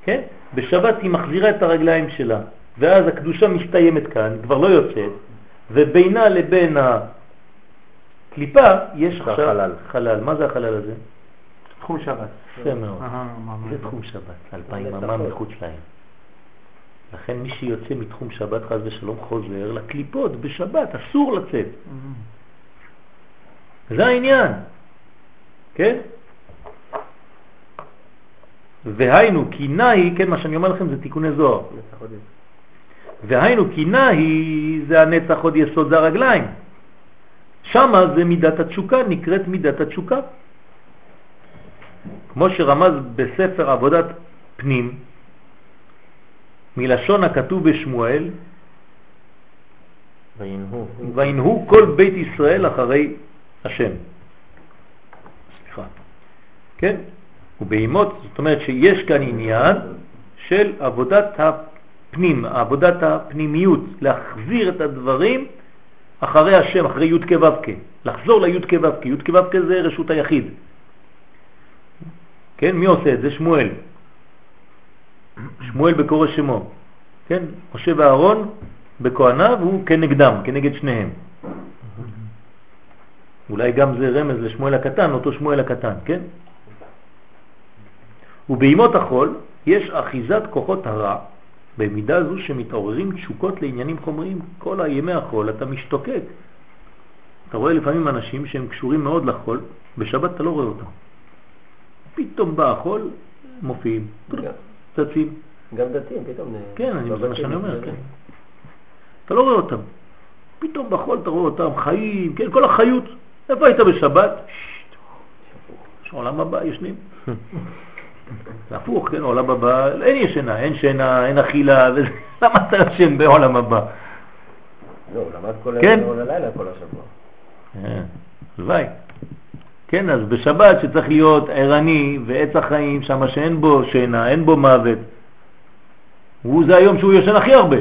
כן? בשבת היא מחזירה את הרגליים שלה, ואז הקדושה מסתיימת כאן, כבר לא יוצאת, ובינה לבין הקליפה יש עכשיו החלל. חלל. מה זה החלל הזה? תחום שבת. יפה מאוד. זה תחום שבת, אלפיים זה אמה נכון. מחוץ להם. לכן מי שיוצא מתחום שבת חז ושלום חוזר לקליפות בשבת, אסור לצאת. זה העניין, כן? והיינו כי נהי, כן, מה שאני אומר לכם זה תיקוני זוהר. והיינו כי נהי זה הנצח עוד יסוד זה הרגליים. שמה זה מידת התשוקה, נקראת מידת התשוקה. כמו שרמז בספר עבודת פנים, מלשון הכתוב בשמואל, וינהו. וינהו כל בית ישראל אחרי השם. סליחה. כן? ובאימות, זאת אומרת שיש כאן עניין של עבודת הפנים, עבודת הפנימיות, להחזיר את הדברים אחרי השם, אחרי י' כו' כ', לחזור לי' כו' כ', י' כו' כ' זה רשות היחיד. כן, מי עושה את זה? שמואל. שמואל בקורא שמו. כן, משה ואהרון בכהניו הוא כנגדם, כנגד שניהם. אולי גם זה רמז לשמואל הקטן, אותו שמואל הקטן, כן? ובימות החול יש אחיזת כוחות הרע במידה זו שמתעוררים תשוקות לעניינים חומריים. כל הימי החול אתה משתוקק. אתה רואה לפעמים אנשים שהם קשורים מאוד לחול, בשבת אתה לא רואה אותם. פתאום בא החול, מופיעים, צצים. גם דתיים, פתאום... כן, אני זה מה שאני אומר, כן. אתה לא רואה אותם. פתאום בחול אתה רואה אותם חיים, כן, כל החיות. איפה היית בשבת? יש עולם הבא, ישנים. זה הפוך, כן, עולם הבא, אין ישנה, אין שינה, אין אכילה, למה אתה ישן בעולם הבא? לא, הוא למד כל כן? הלילה כל השבוע. אה, הלוואי. כן, אז בשבת שצריך להיות ערני ועץ החיים, שם שאין בו שינה, אין בו מוות, הוא זה היום שהוא יושן הכי הרבה.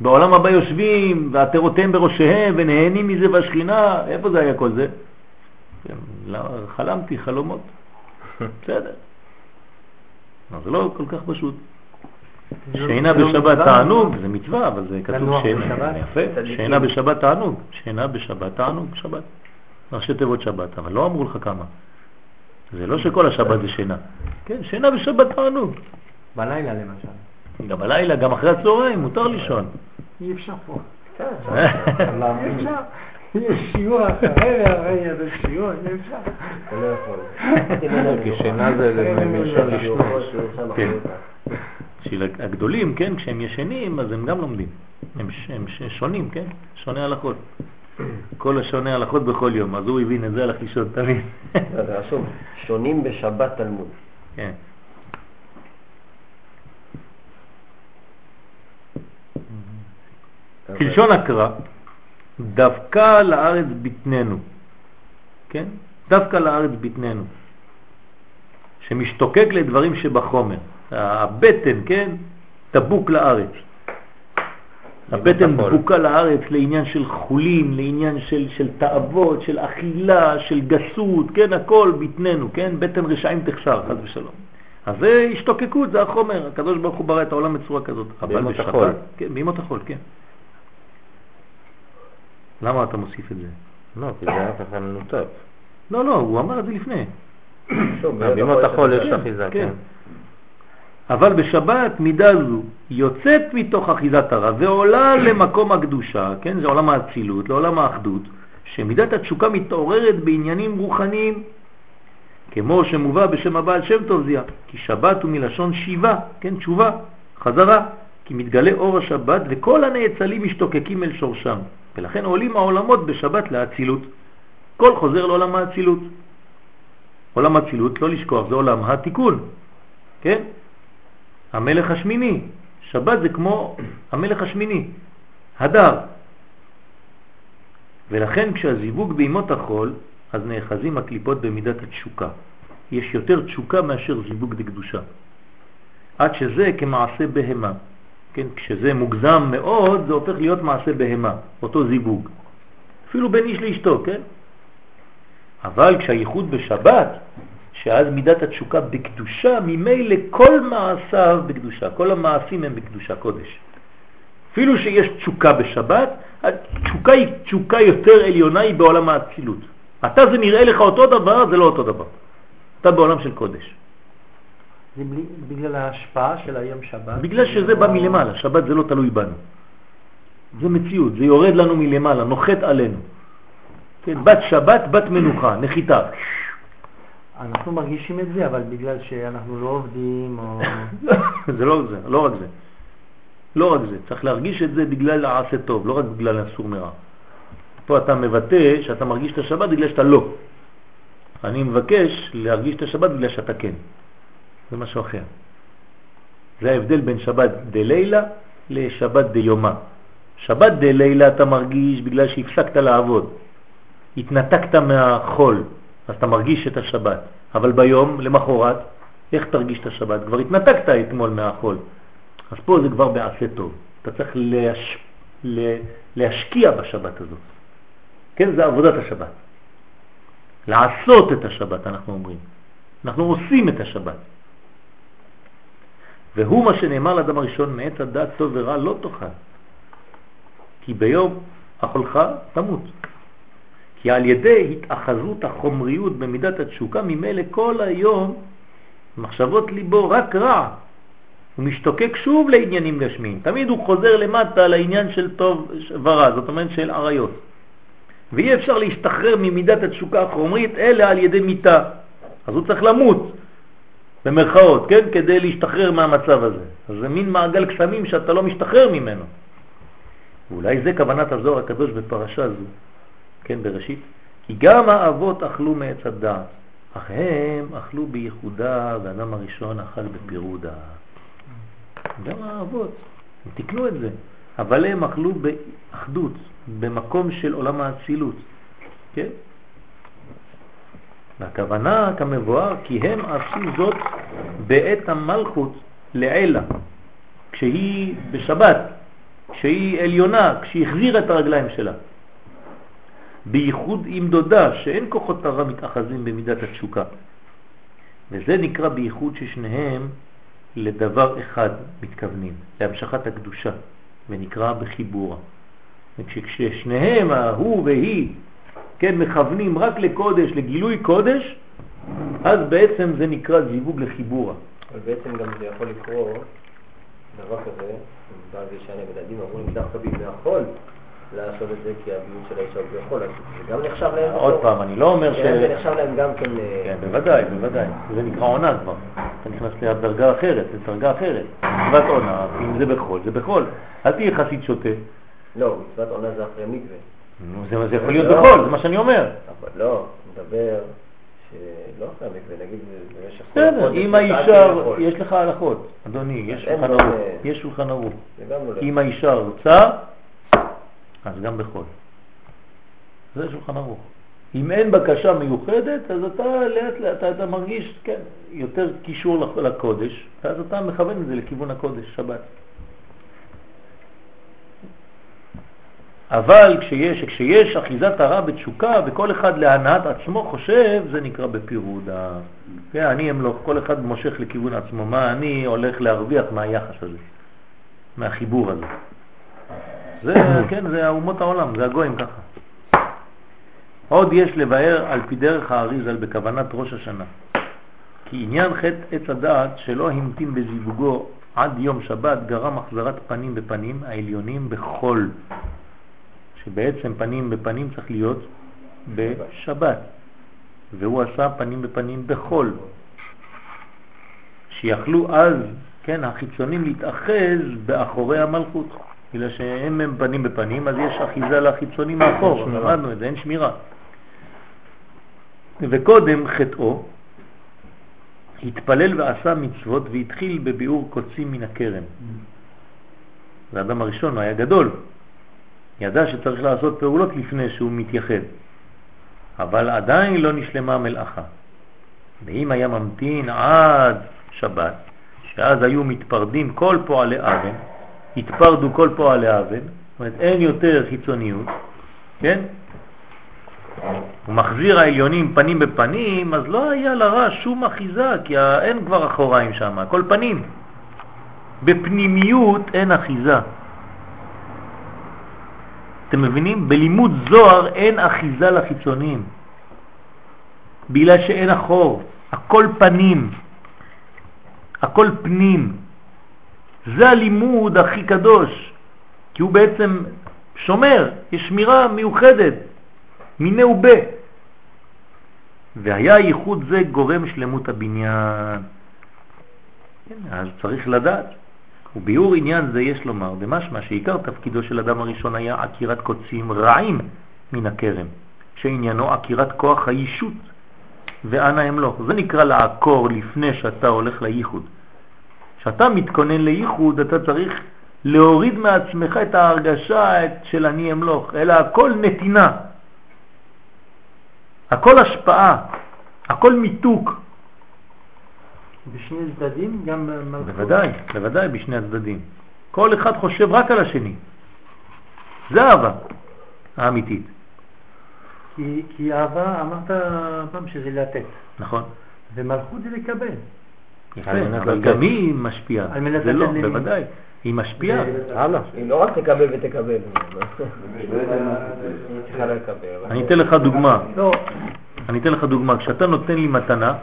בעולם הבא יושבים ועטרותיהם בראשיהם ונהנים מזה בשכינה, איפה זה היה כל זה? כן, חלמתי חלומות, בסדר. זה לא כל כך פשוט. שינה בשבת תענוג, זה מצווה, אבל זה כתוב שינה, יפה, שינה בשבת תענוג, שינה בשבת תענוג, שבת. ראשי תיבות שבת, אבל לא אמרו לך כמה. זה לא שכל השבת זה שינה. כן, שינה בשבת תענוג. בלילה למשל. גם בלילה, גם אחרי הצהריים, מותר לישון. אי אפשר פה. אי אפשר. יש שיעור אחרי ואחרי יש שיעור, אי אפשר. לא יכול. כי שינה זה מלשון לשנות. כן. הגדולים, כן, כשהם ישנים, אז הם גם לומדים. הם שונים, כן? שוני הלכות. כל השונה הלכות בכל יום, אז הוא הבין את זה, הלך לישון, תמיד. זה רשום, שונים בשבת תלמוד. כן. כלשון הקרא, דווקא לארץ ביטננו, כן? דווקא לארץ ביטננו, שמשתוקק לדברים שבחומר. הבטן, כן? דבוק לארץ. הבטן דבוקה לארץ לעניין של חולים, לעניין של, של תאוות, של אכילה, של גסות, כן, הכל ביטננו, כן, בטן רשעים תחסר, חז ושלום. אז זה השתוקקות, זה החומר, הקדוש ברוך הוא ברא את העולם בצורה כזאת. בימות החול. כן, בימות החול, כן. למה אתה מוסיף את זה? לא, כי זה היה ככה מנותק. לא, לא, הוא אמר את זה לפני. בימות החול יש אחיזה, כן. אבל בשבת מידה זו יוצאת מתוך אחיזת הרע ועולה למקום הקדושה, כן, זה עולם האצילות, לעולם האחדות, שמידת התשוקה מתעוררת בעניינים רוחניים, כמו שמובא בשם הבעל שם טוב זיה, כי שבת הוא מלשון שיבה, כן, תשובה, חזרה, כי מתגלה אור השבת וכל הנאצלים משתוקקים אל שורשם, ולכן עולים העולמות בשבת לאצילות. כל חוזר לעולם האצילות. עולם האצילות, לא לשכוח, זה עולם התיקון, כן? המלך השמיני. שבת זה כמו המלך השמיני, הדר. ולכן כשהזיווג בימות החול, אז נאחזים הקליפות במידת התשוקה. יש יותר תשוקה מאשר זיווג דקדושה. עד שזה כמעשה בהמה. כן, כשזה מוגזם מאוד, זה הופך להיות מעשה בהמה, אותו זיווג. אפילו בין איש לאשתו, כן? אבל כשהייחוד בשבת, שאז מידת התשוקה בקדושה, ממילא כל מעשיו בקדושה, כל המעשים הם בקדושה קודש. אפילו שיש תשוקה בשבת, התשוקה היא תשוקה יותר עליונה, היא בעולם האצילות. אתה זה נראה לך אותו דבר, זה לא אותו דבר. אתה בעולם של קודש. זה בגלל ההשפעה של היום שבת? בגלל שזה בא מלמעלה, שבת זה לא תלוי בנו. זה מציאות, זה יורד לנו מלמעלה, נוחת עלינו. כן, בת שבת, בת מנוחה, נחיתה. אנחנו מרגישים את זה, אבל בגלל שאנחנו לא עובדים או... זה לא זה, לא רק זה. לא רק זה, צריך להרגיש את זה בגלל העשה טוב, לא רק בגלל הסור מרע. פה אתה מבטא שאתה מרגיש את השבת בגלל שאתה לא. אני מבקש להרגיש את השבת בגלל שאתה כן. זה משהו אחר. זה ההבדל בין שבת דלילה לשבת דיומה. שבת דלילה אתה מרגיש בגלל שהפסקת לעבוד, התנתקת מהחול, אז אתה מרגיש את השבת. אבל ביום, למחרת, איך תרגיש את השבת? כבר התנתקת אתמול מהחול. אז פה זה כבר בעשה טוב. אתה צריך להש... להשקיע בשבת הזאת. כן, זה עבודת השבת. לעשות את השבת, אנחנו אומרים. אנחנו עושים את השבת. והוא מה שנאמר לאדם הראשון, מעץ הדת טוב ורע לא תאכל, כי ביום אכולך תמות. כי על ידי התאחזות החומריות במידת התשוקה, ממילא כל היום מחשבות ליבו רק רע. הוא משתוקק שוב לעניינים גשמיים. תמיד הוא חוזר למטה לעניין של טוב ורע, זאת אומרת של עריות. ואי אפשר להשתחרר ממידת התשוקה החומרית אלא על ידי מיטה. אז הוא צריך למות, במרכאות, כן? כדי להשתחרר מהמצב הזה. אז זה מין מעגל קסמים שאתה לא משתחרר ממנו. ואולי זה כוונת הזוהר הקדוש בפרשה זו, כן, בראשית. כי גם האבות אכלו מעץ הדעת, אך הם אכלו בייחודה, ואדם הראשון אכל בפירודה. גם האבות, הם תקנו את זה, אבל הם אכלו באחדות, במקום של עולם האצילות, כן? והכוונה כמבואר כי הם עשו זאת בעת המלכות לעילה, כשהיא בשבת, כשהיא עליונה, כשהיא החזירה את הרגליים שלה. בייחוד עם דודה, שאין כוחות הרע מתאחזים במידת התשוקה. וזה נקרא בייחוד ששניהם לדבר אחד מתכוונים, להמשכת הקדושה, ונקרא בחיבורה. וכששניהם, ההוא והיא, כן, מכוונים רק לקודש, לגילוי קודש, אז בעצם זה נקרא זיווג לחיבורה. אבל בעצם גם זה יכול לקרוא דבר כזה, בעל וישנה ילדים אמרו לי דווקא בימי החול לעשות את זה, כי הביון של האישה הוא ביכול, אז זה גם נחשב להם... עוד פעם, אני לא אומר ש... כן, זה נחשב להם גם כן... אה, כן, בוודאי, בוודאי. זה נקרא עונה כבר. אתה נכנס לדרגה אחרת, לדרגה אחרת. מצוות עונה, אם זה בחול, זה בחול. אל תהיה חסיד שוטה. לא, מצוות עונה זה אחרי מקווה. נו, זה יכול להיות בחול, זה מה שאני אומר. אבל לא, מדבר שלא אחרי המקווה, נגיד במשך כל בסדר, אם האישה, יש לך הלכות, אדוני, יש שולחן ערוך, יש שולחן ערוך. אם האישה רוצה, אז גם בחול. זה שולחן ערוך. אם אין בקשה מיוחדת, אז אתה לאט לאט אתה, אתה מרגיש, כן, יותר קישור לקודש, ואז אתה מכוון את זה לכיוון הקודש, שבת. אבל כשיש, כשיש אחיזת הרע בתשוקה וכל אחד להנעת עצמו חושב, זה נקרא בפירוד. כן, אני אמלוך, כל אחד מושך לכיוון עצמו, מה אני הולך להרוויח מהיחס הזה, מהחיבור הזה. זה, כן, זה אומות העולם, זה הגויים ככה. עוד יש לבאר על פי דרך האריזל בכוונת ראש השנה. כי עניין חטא עץ הדעת שלא המתין בזיווגו עד יום שבת גרם החזרת פנים בפנים העליונים בחול. שבעצם פנים בפנים צריך להיות בשבת, והוא עשה פנים בפנים בחול. שיכלו אז, כן, החיצונים להתאחז באחורי המלכות. בגלל שהם הם פנים בפנים, אז יש אחיזה לחיצונים מאחור, למדנו את זה, אין שמירה. וקודם חטאו התפלל ועשה מצוות והתחיל בביאור קוצים מן הכרם. זה האדם הראשון, הוא היה גדול, ידע שצריך לעשות פעולות לפני שהוא מתייחד, אבל עדיין לא נשלמה מלאכה. ואם היה ממתין עד שבת, שאז היו מתפרדים כל פועלי אבן, התפרדו כל פועלי אבן, זאת אומרת אין יותר חיצוניות, כן? הוא מחזיר העליונים פנים בפנים, אז לא היה לרע שום אחיזה, כי אין כבר אחוריים שם, כל פנים. בפנימיות אין אחיזה. אתם מבינים? בלימוד זוהר אין אחיזה לחיצונים, בגלל שאין אחור, הכל פנים, הכל פנים. זה הלימוד הכי קדוש, כי הוא בעצם שומר, יש שמירה מיוחדת, מיני ובה. והיה ייחוד זה גורם שלמות הבניין. כן, אז צריך לדעת. וביאור עניין זה יש לומר, במשמע שעיקר תפקידו של אדם הראשון היה עקירת קוצים רעים מן הכרם, שעניינו עקירת כוח הישות, ואנה הם לא. זה נקרא לעקור לפני שאתה הולך לייחוד. כשאתה מתכונן לייחוד אתה צריך להוריד מעצמך את ההרגשה של אני אמלוך, אלא הכל נתינה, הכל השפעה, הכל מיתוק. בשני צדדים גם במלכות? בוודאי, בוודאי בשני הצדדים. כל אחד חושב רק על השני. זה אהבה האמיתית. כי, כי אהבה, אמרת פעם שזה לתת. נכון. ומלכות זה לקבל. יפה, אבל גם היא משפיעה. על מנת זה לא, לתת למי? בוודאי. היא משפיעה. הלאה. היא לא רק תקבל ותקבל. אני אתן לך דוגמה. לא, אני אתן לך דוגמה. כשאתה נותן לי מתנה,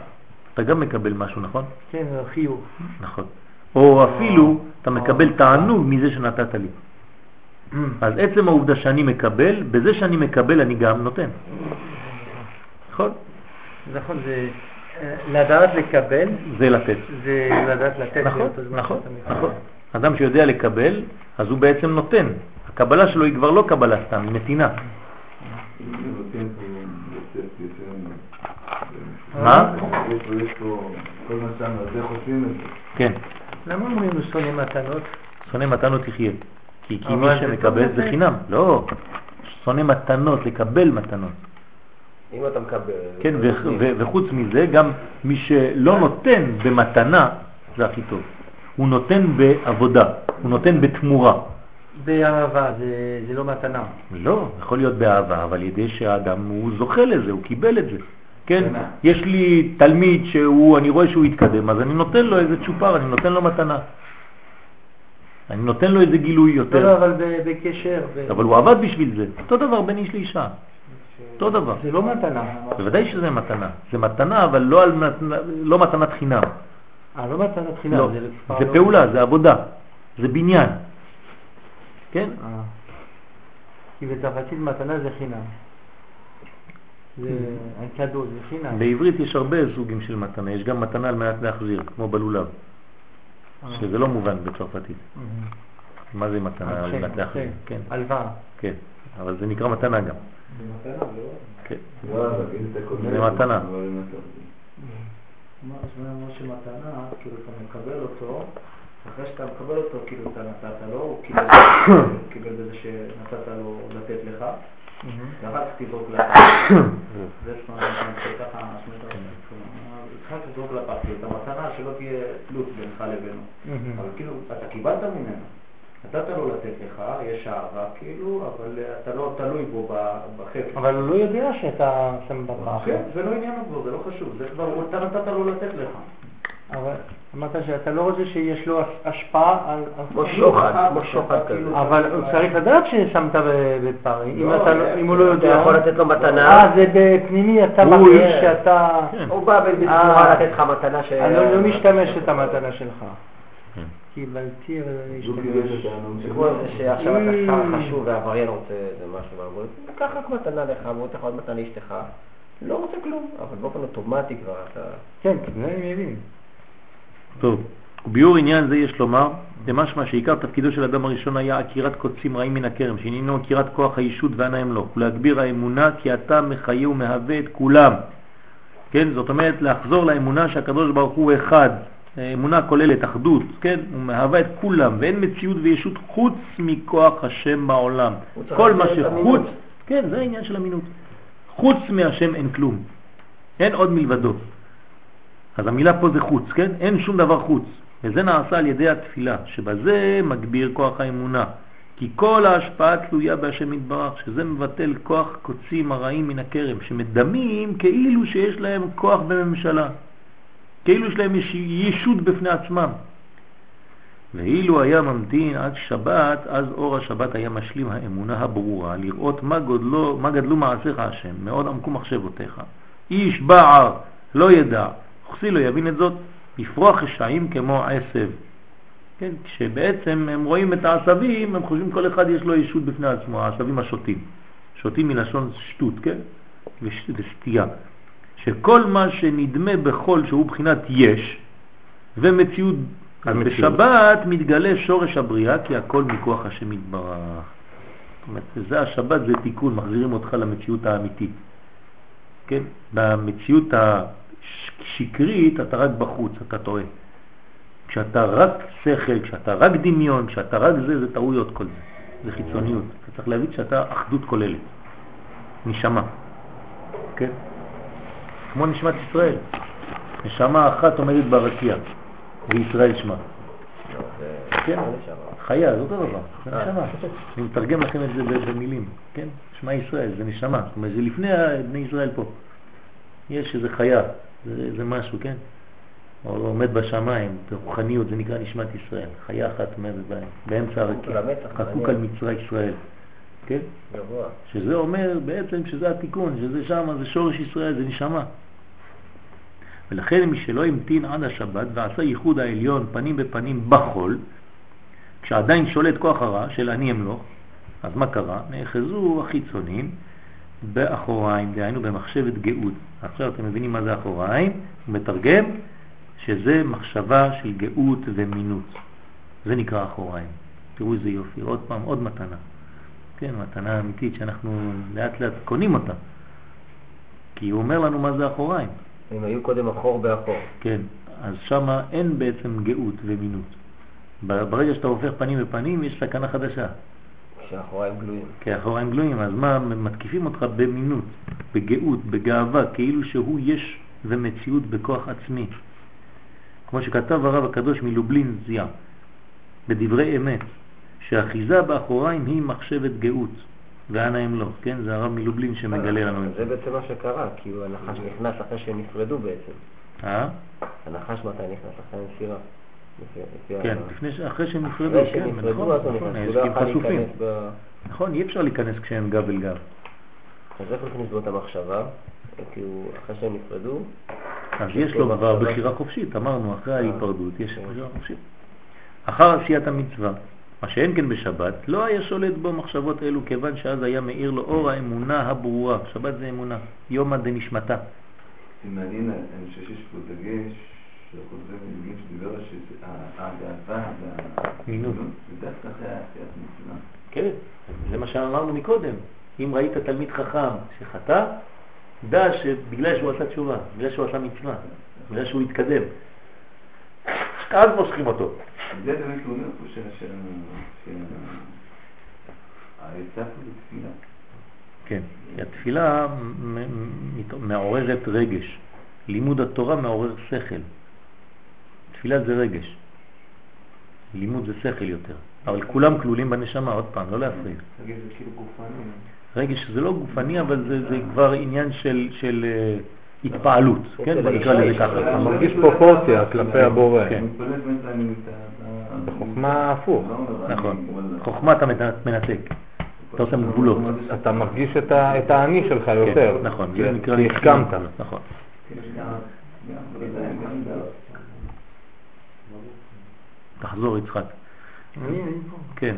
אתה גם מקבל משהו, נכון? כן, חיוב. נכון. או אפילו אתה מקבל תענוג מזה שנתת לי. אז עצם העובדה שאני מקבל, בזה שאני מקבל אני גם נותן. נכון? נכון, זה לדעת לקבל, זה לתת. זה לדעת לתת. נכון, נכון. נכון. אדם שיודע לקבל, אז הוא בעצם נותן. הקבלה שלו היא כבר לא קבלה סתם, היא נתינה. מה? יש פה, יש פה, כל מה שאמרנו, זה חושבים את זה. כן. למה אומרים שונא מתנות? שונא מתנות תחיה. כי, כי מי שמקבל זה. חינם. לא. שונא מתנות, לקבל מתנות. אם אתה מקבל... כן, וחוץ מזה, גם מי שלא נותן במתנה, זה הכי טוב. הוא נותן בעבודה, הוא נותן בתמורה. באהבה, זה, זה לא מתנה. לא, יכול להיות באהבה, אבל ידי שהאדם הוא זוכה לזה, הוא קיבל את זה. כן, יש לי תלמיד שהוא, אני רואה שהוא התקדם, אז אני נותן לו איזה צ'ופר, אני נותן לו מתנה. אני נותן לו איזה גילוי לא, לא, יותר. אבל בקשר. אבל הוא עבד בשביל זה. אותו דבר בין איש לאישה. אותו דבר. זה לא מתנה. בוודאי שזה מתנה. זה מתנה, אבל לא, לא מתנת חינם. אה, לא מתנת חינם. לא, זה לא- פעולה, זה עבודה, זה בניין. כן? אה. כי בצרפתית מתנה זה חינם. זה un cadeau, זה חינם. בעברית יש הרבה סוגים של מתנה, יש גם מתנה על מנת להחזיר, כמו בלולב, אה. שזה לא מובן בצרפתית. Mhm. מה זה מתנה על כן, מנת להחזיר? כן. כן, הלוואה. כן, אבל זה נקרא מתנה גם. כן. לא, אבל אם אתה קונה... זה מתנה. מה זה שמתנה, כאילו אתה מקבל אותו, אחרי שאתה מקבל אותו, כאילו אתה נתת לו, הוא קיבל בזה שנתת לו לתת לך, כך תזרוק לפח. זה זאת אומרת, אתה ככה, זאת אומרת, אחר כך תזרוק לפח, כאילו את המתנה שלא תהיה תלות בינך לבינו. אבל כאילו, אתה קיבלת ממנו. נתת לו לתת לך, יש אהבה כאילו, אבל אתה לא תלוי בו בחפץ. אבל הוא לא יודע שאתה שם בפח. כן, זה לא עניין כבר, זה לא חשוב, זה כבר, אתה נתת לו לתת לך. אבל אמרת שאתה לא רוצה שיש לו השפעה על... על- כמו שוחד, כמו שוחד כזה. כאילו, אבל הוא צריך לדעת ששמת ב- בפר, אם לא, אתה לא- אם הוא לא אתה יודע. יכול לתת לו מתנה. אה, זה בפנימי, אתה מרגיש שאתה... כן. הוא בא בתמורה אה. לתת לך מתנה ש... אני לא- לא משתמש את המתנה שלך. כן. קיבלתי, אבל אני אשתמש. זה כמו. זה שעכשיו אתה. שר חשוב והעבריין רוצה איזה משהו מהגבול, קח רק מתנה לך והוא לך עוד מתנה לאשתך, לא רוצה כלום, אבל באופן אוטומטי כבר אתה... כן, זה אני מבין. טוב, וביאור עניין זה יש לומר, למשמע שעיקר תפקידו של אדם הראשון היה עקירת קוצים רעים מן הכרם, שעניינו עקירת כוח הישות והנהם לו, ולהגביר האמונה כי אתה מחיה ומהווה את כולם. כן, זאת אומרת לחזור לאמונה שהקדוש ברוך הוא אחד, אמונה כוללת אחדות, כן, הוא מהווה את כולם, ואין מציאות וישות חוץ מכוח השם בעולם. כל מה שחוץ. כן, זה העניין של אמינות. חוץ מהשם אין כלום, אין עוד מלבדו. אז המילה פה זה חוץ, כן? אין שום דבר חוץ. וזה נעשה על ידי התפילה, שבזה מגביר כוח האמונה. כי כל ההשפעה תלויה בהשם יתברך, שזה מבטל כוח קוצים הרעים מן הכרם, שמדמים כאילו שיש להם כוח בממשלה, כאילו יש להם יש- ישות בפני עצמם. ואילו היה ממתין עד שבת, אז אור השבת היה משלים האמונה הברורה, לראות מה גדלו, מה גדלו מעשיך השם, מאוד עמקו מחשבותיך. איש בער לא ידע, וכסי לא יבין את זאת, יפרוח רשעים כמו עשב. כן, כשבעצם הם רואים את העשבים, הם חושבים כל אחד יש לו ישות בפני עצמו, העשבים השוטים. שוטים מלשון שטות, כן? וש- וסטייה. שכל מה שנדמה בכל שהוא בחינת יש, ומציאות, אז. בשבת מתגלה שורש הבריאה, כי הכל מכוח השם יתברך. זאת אומרת, זה השבת, זה תיקון, מחזירים אותך למציאות האמיתית. כן? במציאות השקרית אתה רק בחוץ, אתה טועה. כשאתה רק שכל, כשאתה רק דמיון, כשאתה רק זה, זה טעויות כל זה. זה חיצוניות. אתה צריך להבין שאתה אחדות כוללת. נשמה. כן? כמו נשמת ישראל. נשמה אחת עומדת ברקיע, וישראל שמה. כן. חיה, זה אותו דבר, זה נשמה. אני מתרגם לכם את זה במילים, כן? שמע ישראל, זה נשמה, זאת אומרת, זה לפני בני ישראל פה. יש איזה חיה, זה, זה משהו, כן? או עומד בשמיים, ברוחניות, זה נקרא נשמת ישראל. חיה אחת עומדת באמצע הרקיע, חקוק על מצרי ישראל. כן? גבוה. שזה אומר בעצם שזה התיקון, שזה שם, זה שורש ישראל, זה נשמה. ולכן מי שלא המתין עד השבת ועשה ייחוד העליון פנים בפנים בחול, כשעדיין שולט כוח הרע של אני אמלוך, אז מה קרה? נאחזו החיצונים באחוריים, דהיינו במחשבת גאות. עכשיו אתם מבינים מה זה אחוריים? הוא מתרגם שזה מחשבה של גאות ומינות. זה נקרא אחוריים. תראו איזה יופי, עוד פעם, עוד מתנה. כן, מתנה אמיתית שאנחנו לאט לאט קונים אותה. כי הוא אומר לנו מה זה אחוריים. הם היו קודם אחור באחור. כן, אז שם אין בעצם גאות ומינות. ברגע שאתה הופך פנים בפנים יש סכנה חדשה. כשאחוריים גלויים. כי האחוריים גלויים, אז מה, מתקיפים אותך במינות, בגאות, בגאווה, כאילו שהוא יש ומציאות בכוח עצמי. כמו שכתב הרב הקדוש מלובלין זיה, בדברי אמת, שאחיזה באחוריים היא מחשבת גאות, ואנה הם לא, כן? זה הרב מלובלין שמגלה לנו את זה. זה בעצם מה שקרה, כי הנחש נכנס אחרי שהם נפרדו בעצם. אה? הנחש מתי נכנס? אחרי הנסירה. כן, אחרי שהם נפרדו, כן, נכון, נכון, יש לא חשופים. נכון, אי אפשר להיכנס כשהם גב אל גב. אז איך בו את המחשבה? כאילו, אחרי שהם נפרדו... אז יש לו כבר בחירה חופשית, אמרנו, אחרי אה, ההיפרדות יש כן. בחירה חופשית. אחר עשיית המצווה, מה שאין כן בשבת, לא היה שולט בו מחשבות אלו, כיוון שאז היה מאיר לו אור האמונה הברורה. שבת זה אמונה, יומא דנשמתה. זה מעניין, אני חושב שיש פה דגש, שדיבר שהגאווה והמינות, זה דווקא אחרי עשיית מצווה. כן, זה מה שאמרנו מקודם. אם ראית תלמיד חכם שחטא, דע שבגלל שהוא עשה תשובה, בגלל שהוא עשה מצווה, בגלל שהוא התקדם. אז מושכים אותו. זה באמת הוא אומר פה שהעצה פה זה תפילה. כן, התפילה מעוררת רגש. לימוד התורה מעורר שכל. תפילה זה רגש. לימוד זה שכל יותר. אבל כולם כלולים בנשמה, עוד פעם, לא להפריע. רגש זה כאילו גופני. רגש זה לא גופני, אבל זה, זה כבר עניין של, של uh, התפעלות, כן? בוא נקרא לזה ככה. אתה מרגיש פרופורציה כלפי הבורא. כן. בחוכמה הפוך. נכון. חוכמה אתה מנתק. אתה עושה גבולות. אתה מרגיש את האני שלך כן, יותר. נכון, זה נקרא... כי החכמת. נכון. תחזור יצחק. כן.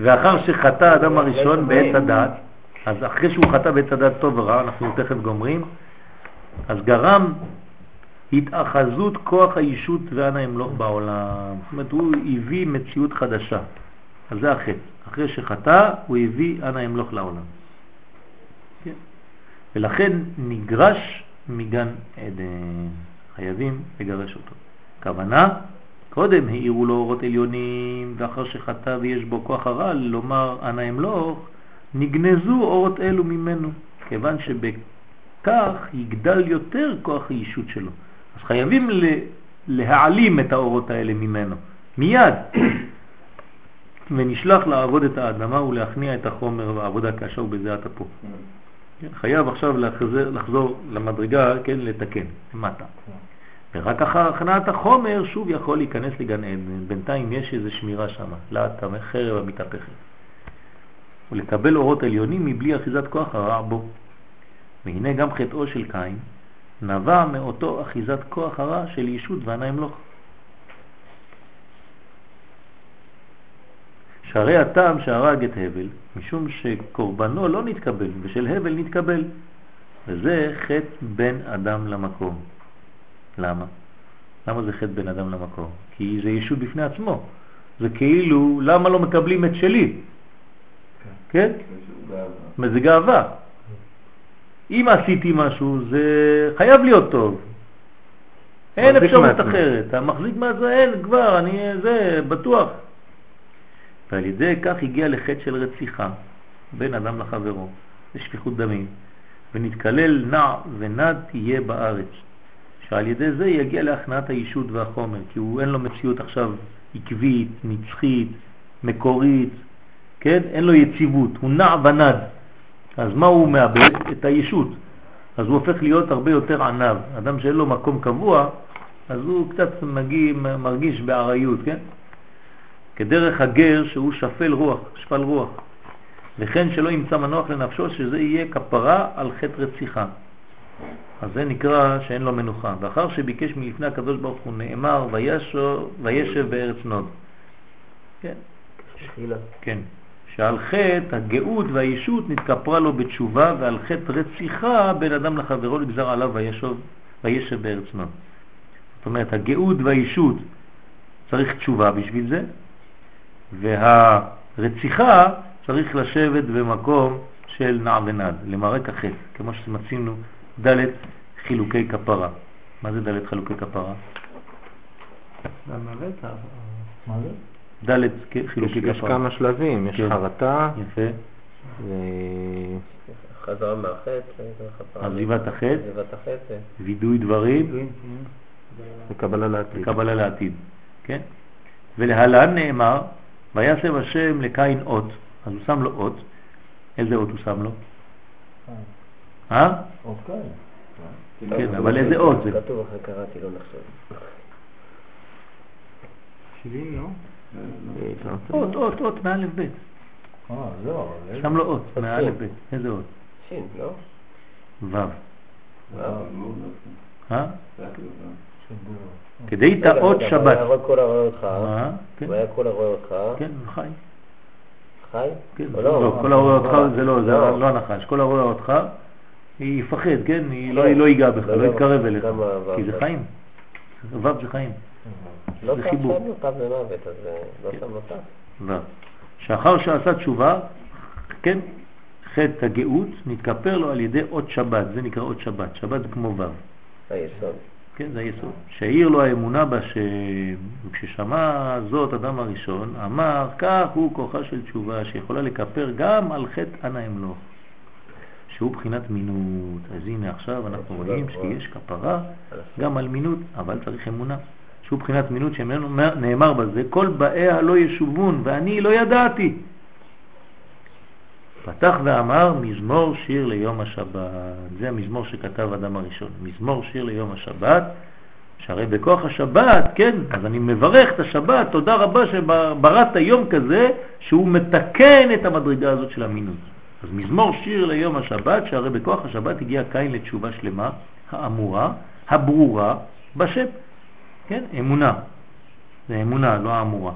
ואחר שחטא האדם הראשון בעץ הדעת, אז אחרי שהוא חטא בעץ הדעת טוב ורע, אנחנו תכף גומרים, אז גרם התאחזות כוח הישות ואנה ימלוך בעולם. זאת אומרת, הוא הביא מציאות חדשה. אז זה החטא. אחרי שחטא, הוא הביא אנה ימלוך לעולם. כן. ולכן נגרש מגן עדן. חייבים לגרש אותו. כוונה, קודם העירו לו אורות עליונים, ואחר שחטא ויש בו כוח הרע, לומר אנא אמלוך, נגנזו אורות אלו ממנו, כיוון שבכך יגדל יותר כוח הישות שלו. אז חייבים להעלים את האורות האלה ממנו, מיד. ונשלח לעבוד את האדמה ולהכניע את החומר בעבודה קשה ובזיעת אפו. כן, חייב עכשיו לחזור, לחזור למדרגה, כן, לתקן, למטה. ורק אחר הכנעת החומר שוב יכול להיכנס לגן עדן. בינתיים יש איזו שמירה שם, לאט החרב המתהפכת. ולקבל אורות עליונים מבלי אחיזת כוח הרע בו. והנה גם חטאו של קין נבע מאותו אחיזת כוח הרע של ישות וענה אמלוך. שהרי הטעם שהרג את הבל, משום שקורבנו לא נתקבל, ושל הבל נתקבל. וזה חטא בין אדם למקום. למה? למה זה חטא בין אדם למקום? כי זה ישות בפני עצמו. זה כאילו, למה לא מקבלים את שלי? כן? כן? זה גאווה. אם עשיתי משהו, זה חייב להיות טוב. אין אפשרות אחרת. אתה מחזיק מה זה, אין כבר, אני זה, בטוח. ועל ידי כך הגיע לחטא של רציחה בין אדם לחברו, לשפיכות דמים, ונתקלל נע ונד תהיה בארץ. שעל ידי זה יגיע להכנעת הישות והחומר, כי הוא אין לו מציאות עכשיו עקבית, נצחית, מקורית, כן? אין לו יציבות, הוא נע ונד. אז מה הוא מאבד? את הישות. אז הוא הופך להיות הרבה יותר ענב. אדם שאין לו מקום קבוע, אז הוא קצת מגיע, מרגיש בעריות, כן? כדרך הגר שהוא שפל רוח, שפל רוח. וכן שלא ימצא מנוח לנפשו שזה יהיה כפרה על חטא רציחה. אז זה נקרא שאין לו מנוחה. ואחר שביקש מלפני הקדוש ברוך הוא נאמר וישב בארץ נוד. כן. כן. שעל חטא הגאות והישות נתכפרה לו בתשובה ועל חטא רציחה בין אדם לחברו נגזר עליו וישב, וישב בארץ נוד. זאת אומרת הגאות והישות צריך תשובה בשביל זה והרציחה צריך לשבת במקום של נע ונד, למרק החטא, כמו שמצינו ד' חילוקי כפרה. מה זה ד' חילוקי כפרה? מה זה? ד' חילוקי כפרה. יש כמה שלבים, יש כן. חרטה. יפה. חזרה מהחטא, עזיבת החטא, וידוי דברים, כן. וקבלה לעתיד. וקבלה לעתיד, כן? ולהלן נאמר, וישב השם לקין אות, אז הוא שם לו אות, איזה אות הוא שם לו? אה? אות קין. כן, אבל איזה אות זה? כתוב אחרי קראתי, לא נחשוב. 70 לא? אות, אות, אות, מאלף בית. אה, לא. שם לו אות, מאלף בית. איזה אות? שין, לא? וו. אה? כדי תאות שבת. והיה כל הרואה אותך. והיה כל הרואה אותך. כן, חי. חי? כן, לא, כל הרואה אותך זה לא, זה לא הנחש. כל הרואה אותך יפחד, כן? לא ייגע בך, לא יתקרב אליך. כי זה חיים. וו זה חיים. לא שם לו תו למוות, אז לא לו תו. לא. שאחר שעשה תשובה, כן, חטא הגאות נתכפר לו על ידי עוד שבת, זה נקרא עוד שבת, שבת זה כמו ו'. היסוד. כן, זה היסוד. שהעיר לו האמונה בשם, וכששמע זאת אדם הראשון, אמר, כך הוא כוחה של תשובה שיכולה לכפר גם על חטא אנא אמלוך, שהוא בחינת מינות. אז הנה עכשיו אנחנו רואים שיש כפרה גם על מינות, אבל צריך אמונה. שהוא בחינת מינות שממנו נאמר בזה, כל באיה לא ישובון, ואני לא ידעתי. פתח ואמר מזמור שיר ליום השבת. זה המזמור שכתב אדם הראשון. מזמור שיר ליום השבת, שהרי בכוח השבת, כן, אז אני מברך את השבת, תודה רבה שבראת יום כזה שהוא מתקן את המדרגה הזאת של המינות. אז מזמור שיר ליום השבת, שהרי בכוח השבת הגיע קין לתשובה שלמה, האמורה, הברורה, בשם. כן, אמונה. זה אמונה, לא האמורה.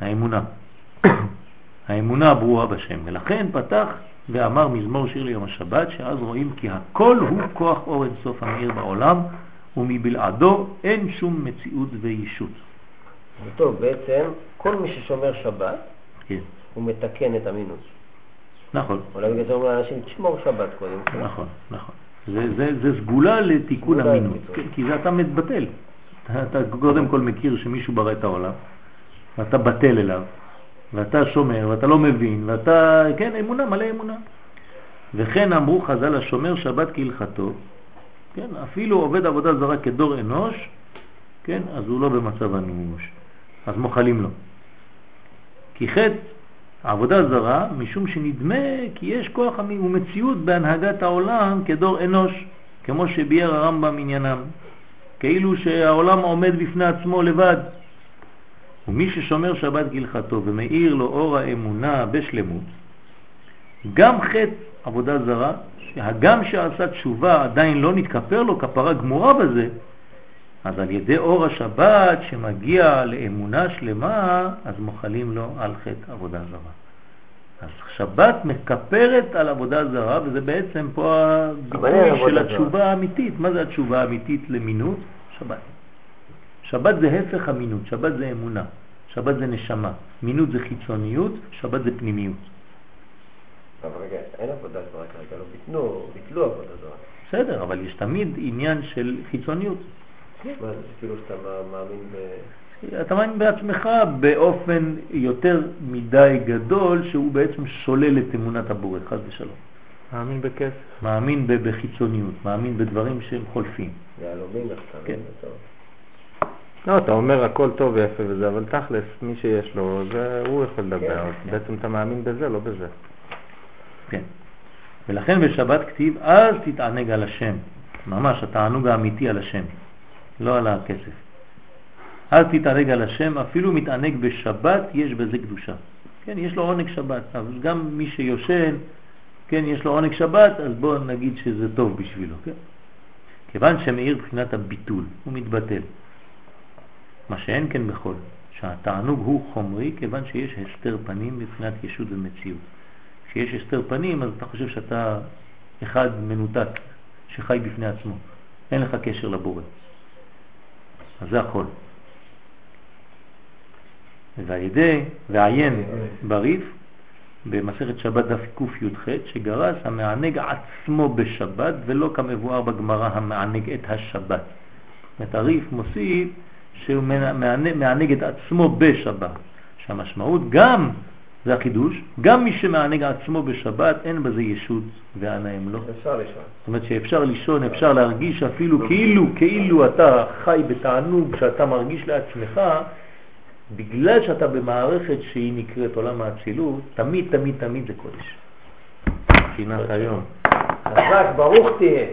האמונה. האמונה הברורה בשם. ולכן פתח ואמר מזמור שיר ליום השבת, שאז רואים כי הכל הוא כוח אור אין סוף המאיר בעולם, ומבלעדו אין שום מציאות וישות. טוב, בעצם כל מי ששומר שבת, כן. הוא מתקן את המינוס. נכון. אולי בגלל זה אומרים לאנשים, תשמור שבת קודם. נכון, נכון. זה, זה, זה סגולה לתיקון המינוס, כן, כי זה אתה מתבטל. אתה קודם כל מכיר שמישהו ברא את העולם, ואתה בטל אליו, ואתה שומר, ואתה לא מבין, ואתה, כן, אמונה, מלא אמונה. וכן אמרו חז"ל, השומר שבת כהלכתו, כן, אפילו עובד עבודה זרה כדור אנוש, כן, אז הוא לא במצב אנוש, אז מוכלים לו. כי חטא עבודה זרה, משום שנדמה כי יש כוח ומציאות בהנהגת העולם כדור אנוש, כמו שביאר הרמב"ם עניינם. כאילו שהעולם עומד בפני עצמו לבד. ומי ששומר שבת גלחתו ומאיר לו אור האמונה בשלמות, גם חטא עבודה זרה, שהגם שעשה תשובה עדיין לא נתכפר לו כפרה גמורה בזה, אז על ידי אור השבת שמגיע לאמונה שלמה, אז מוכלים לו על חטא עבודה זרה. אז שבת מקפרת על עבודה זרה, וזה בעצם פה הביטוי של התשובה האמיתית. מה זה התשובה האמיתית למינות? שבת. שבת זה הפך המינות, שבת זה אמונה, שבת זה נשמה. מינות זה חיצוניות, שבת זה פנימיות. אבל רגע, אין עבודה זרה כרגע, לא ביטלו, ביטלו עבודה זרה. בסדר, אבל יש תמיד עניין של חיצוניות. מה זה כאילו שאתה מאמין ב... אתה מאמין בעצמך באופן יותר מדי גדול שהוא בעצם שולל את אמונת הבורא, חס ושלום. מאמין בכסף. מאמין בחיצוניות, מאמין בדברים שהם חולפים. יהלומים כן. לא, אתה אומר הכל טוב ויפה וזה, אבל תכלס, מי שיש לו, זה הוא יכול לדבר. כן, כן. בעצם אתה מאמין בזה, לא בזה. כן. ולכן בשבת כתיב, אל תתענג על השם. ממש, התענוג האמיתי על השם, לא על הכסף. אל תתענג על השם, אפילו מתענג בשבת, יש בזה קדושה. כן, יש לו עונג שבת, אבל גם מי שיושן, כן, יש לו עונג שבת, אז בואו נגיד שזה טוב בשבילו, כן? כיוון שמאיר בחינת הביטול, הוא מתבטל. מה שאין כן בכל, שהתענוג הוא חומרי, כיוון שיש הסתר פנים מבחינת ישות ומציאות. כשיש הסתר פנים, אז אתה חושב שאתה אחד מנותק, שחי בפני עצמו. אין לך קשר לבורא. אז זה הכל. והידי, ועיין בריף, במסכת שבת דף קי"ח, שגרס המענג עצמו בשבת ולא כמבואר בגמרא המענג את השבת. זאת הריף מוסיף שהוא מענג את עצמו בשבת, שהמשמעות גם, זה החידוש, גם מי שמענג עצמו בשבת אין בזה ישות והנאים לו. אפשר לישון. זאת אומרת שאפשר לישון, אפשר להרגיש אפילו כאילו, כאילו אתה חי בתענוג שאתה מרגיש לעצמך, בגלל שאתה במערכת שהיא נקראת עולם האצילות, תמיד תמיד תמיד זה קודש. פינת היום. חזק, ברוך תהיה.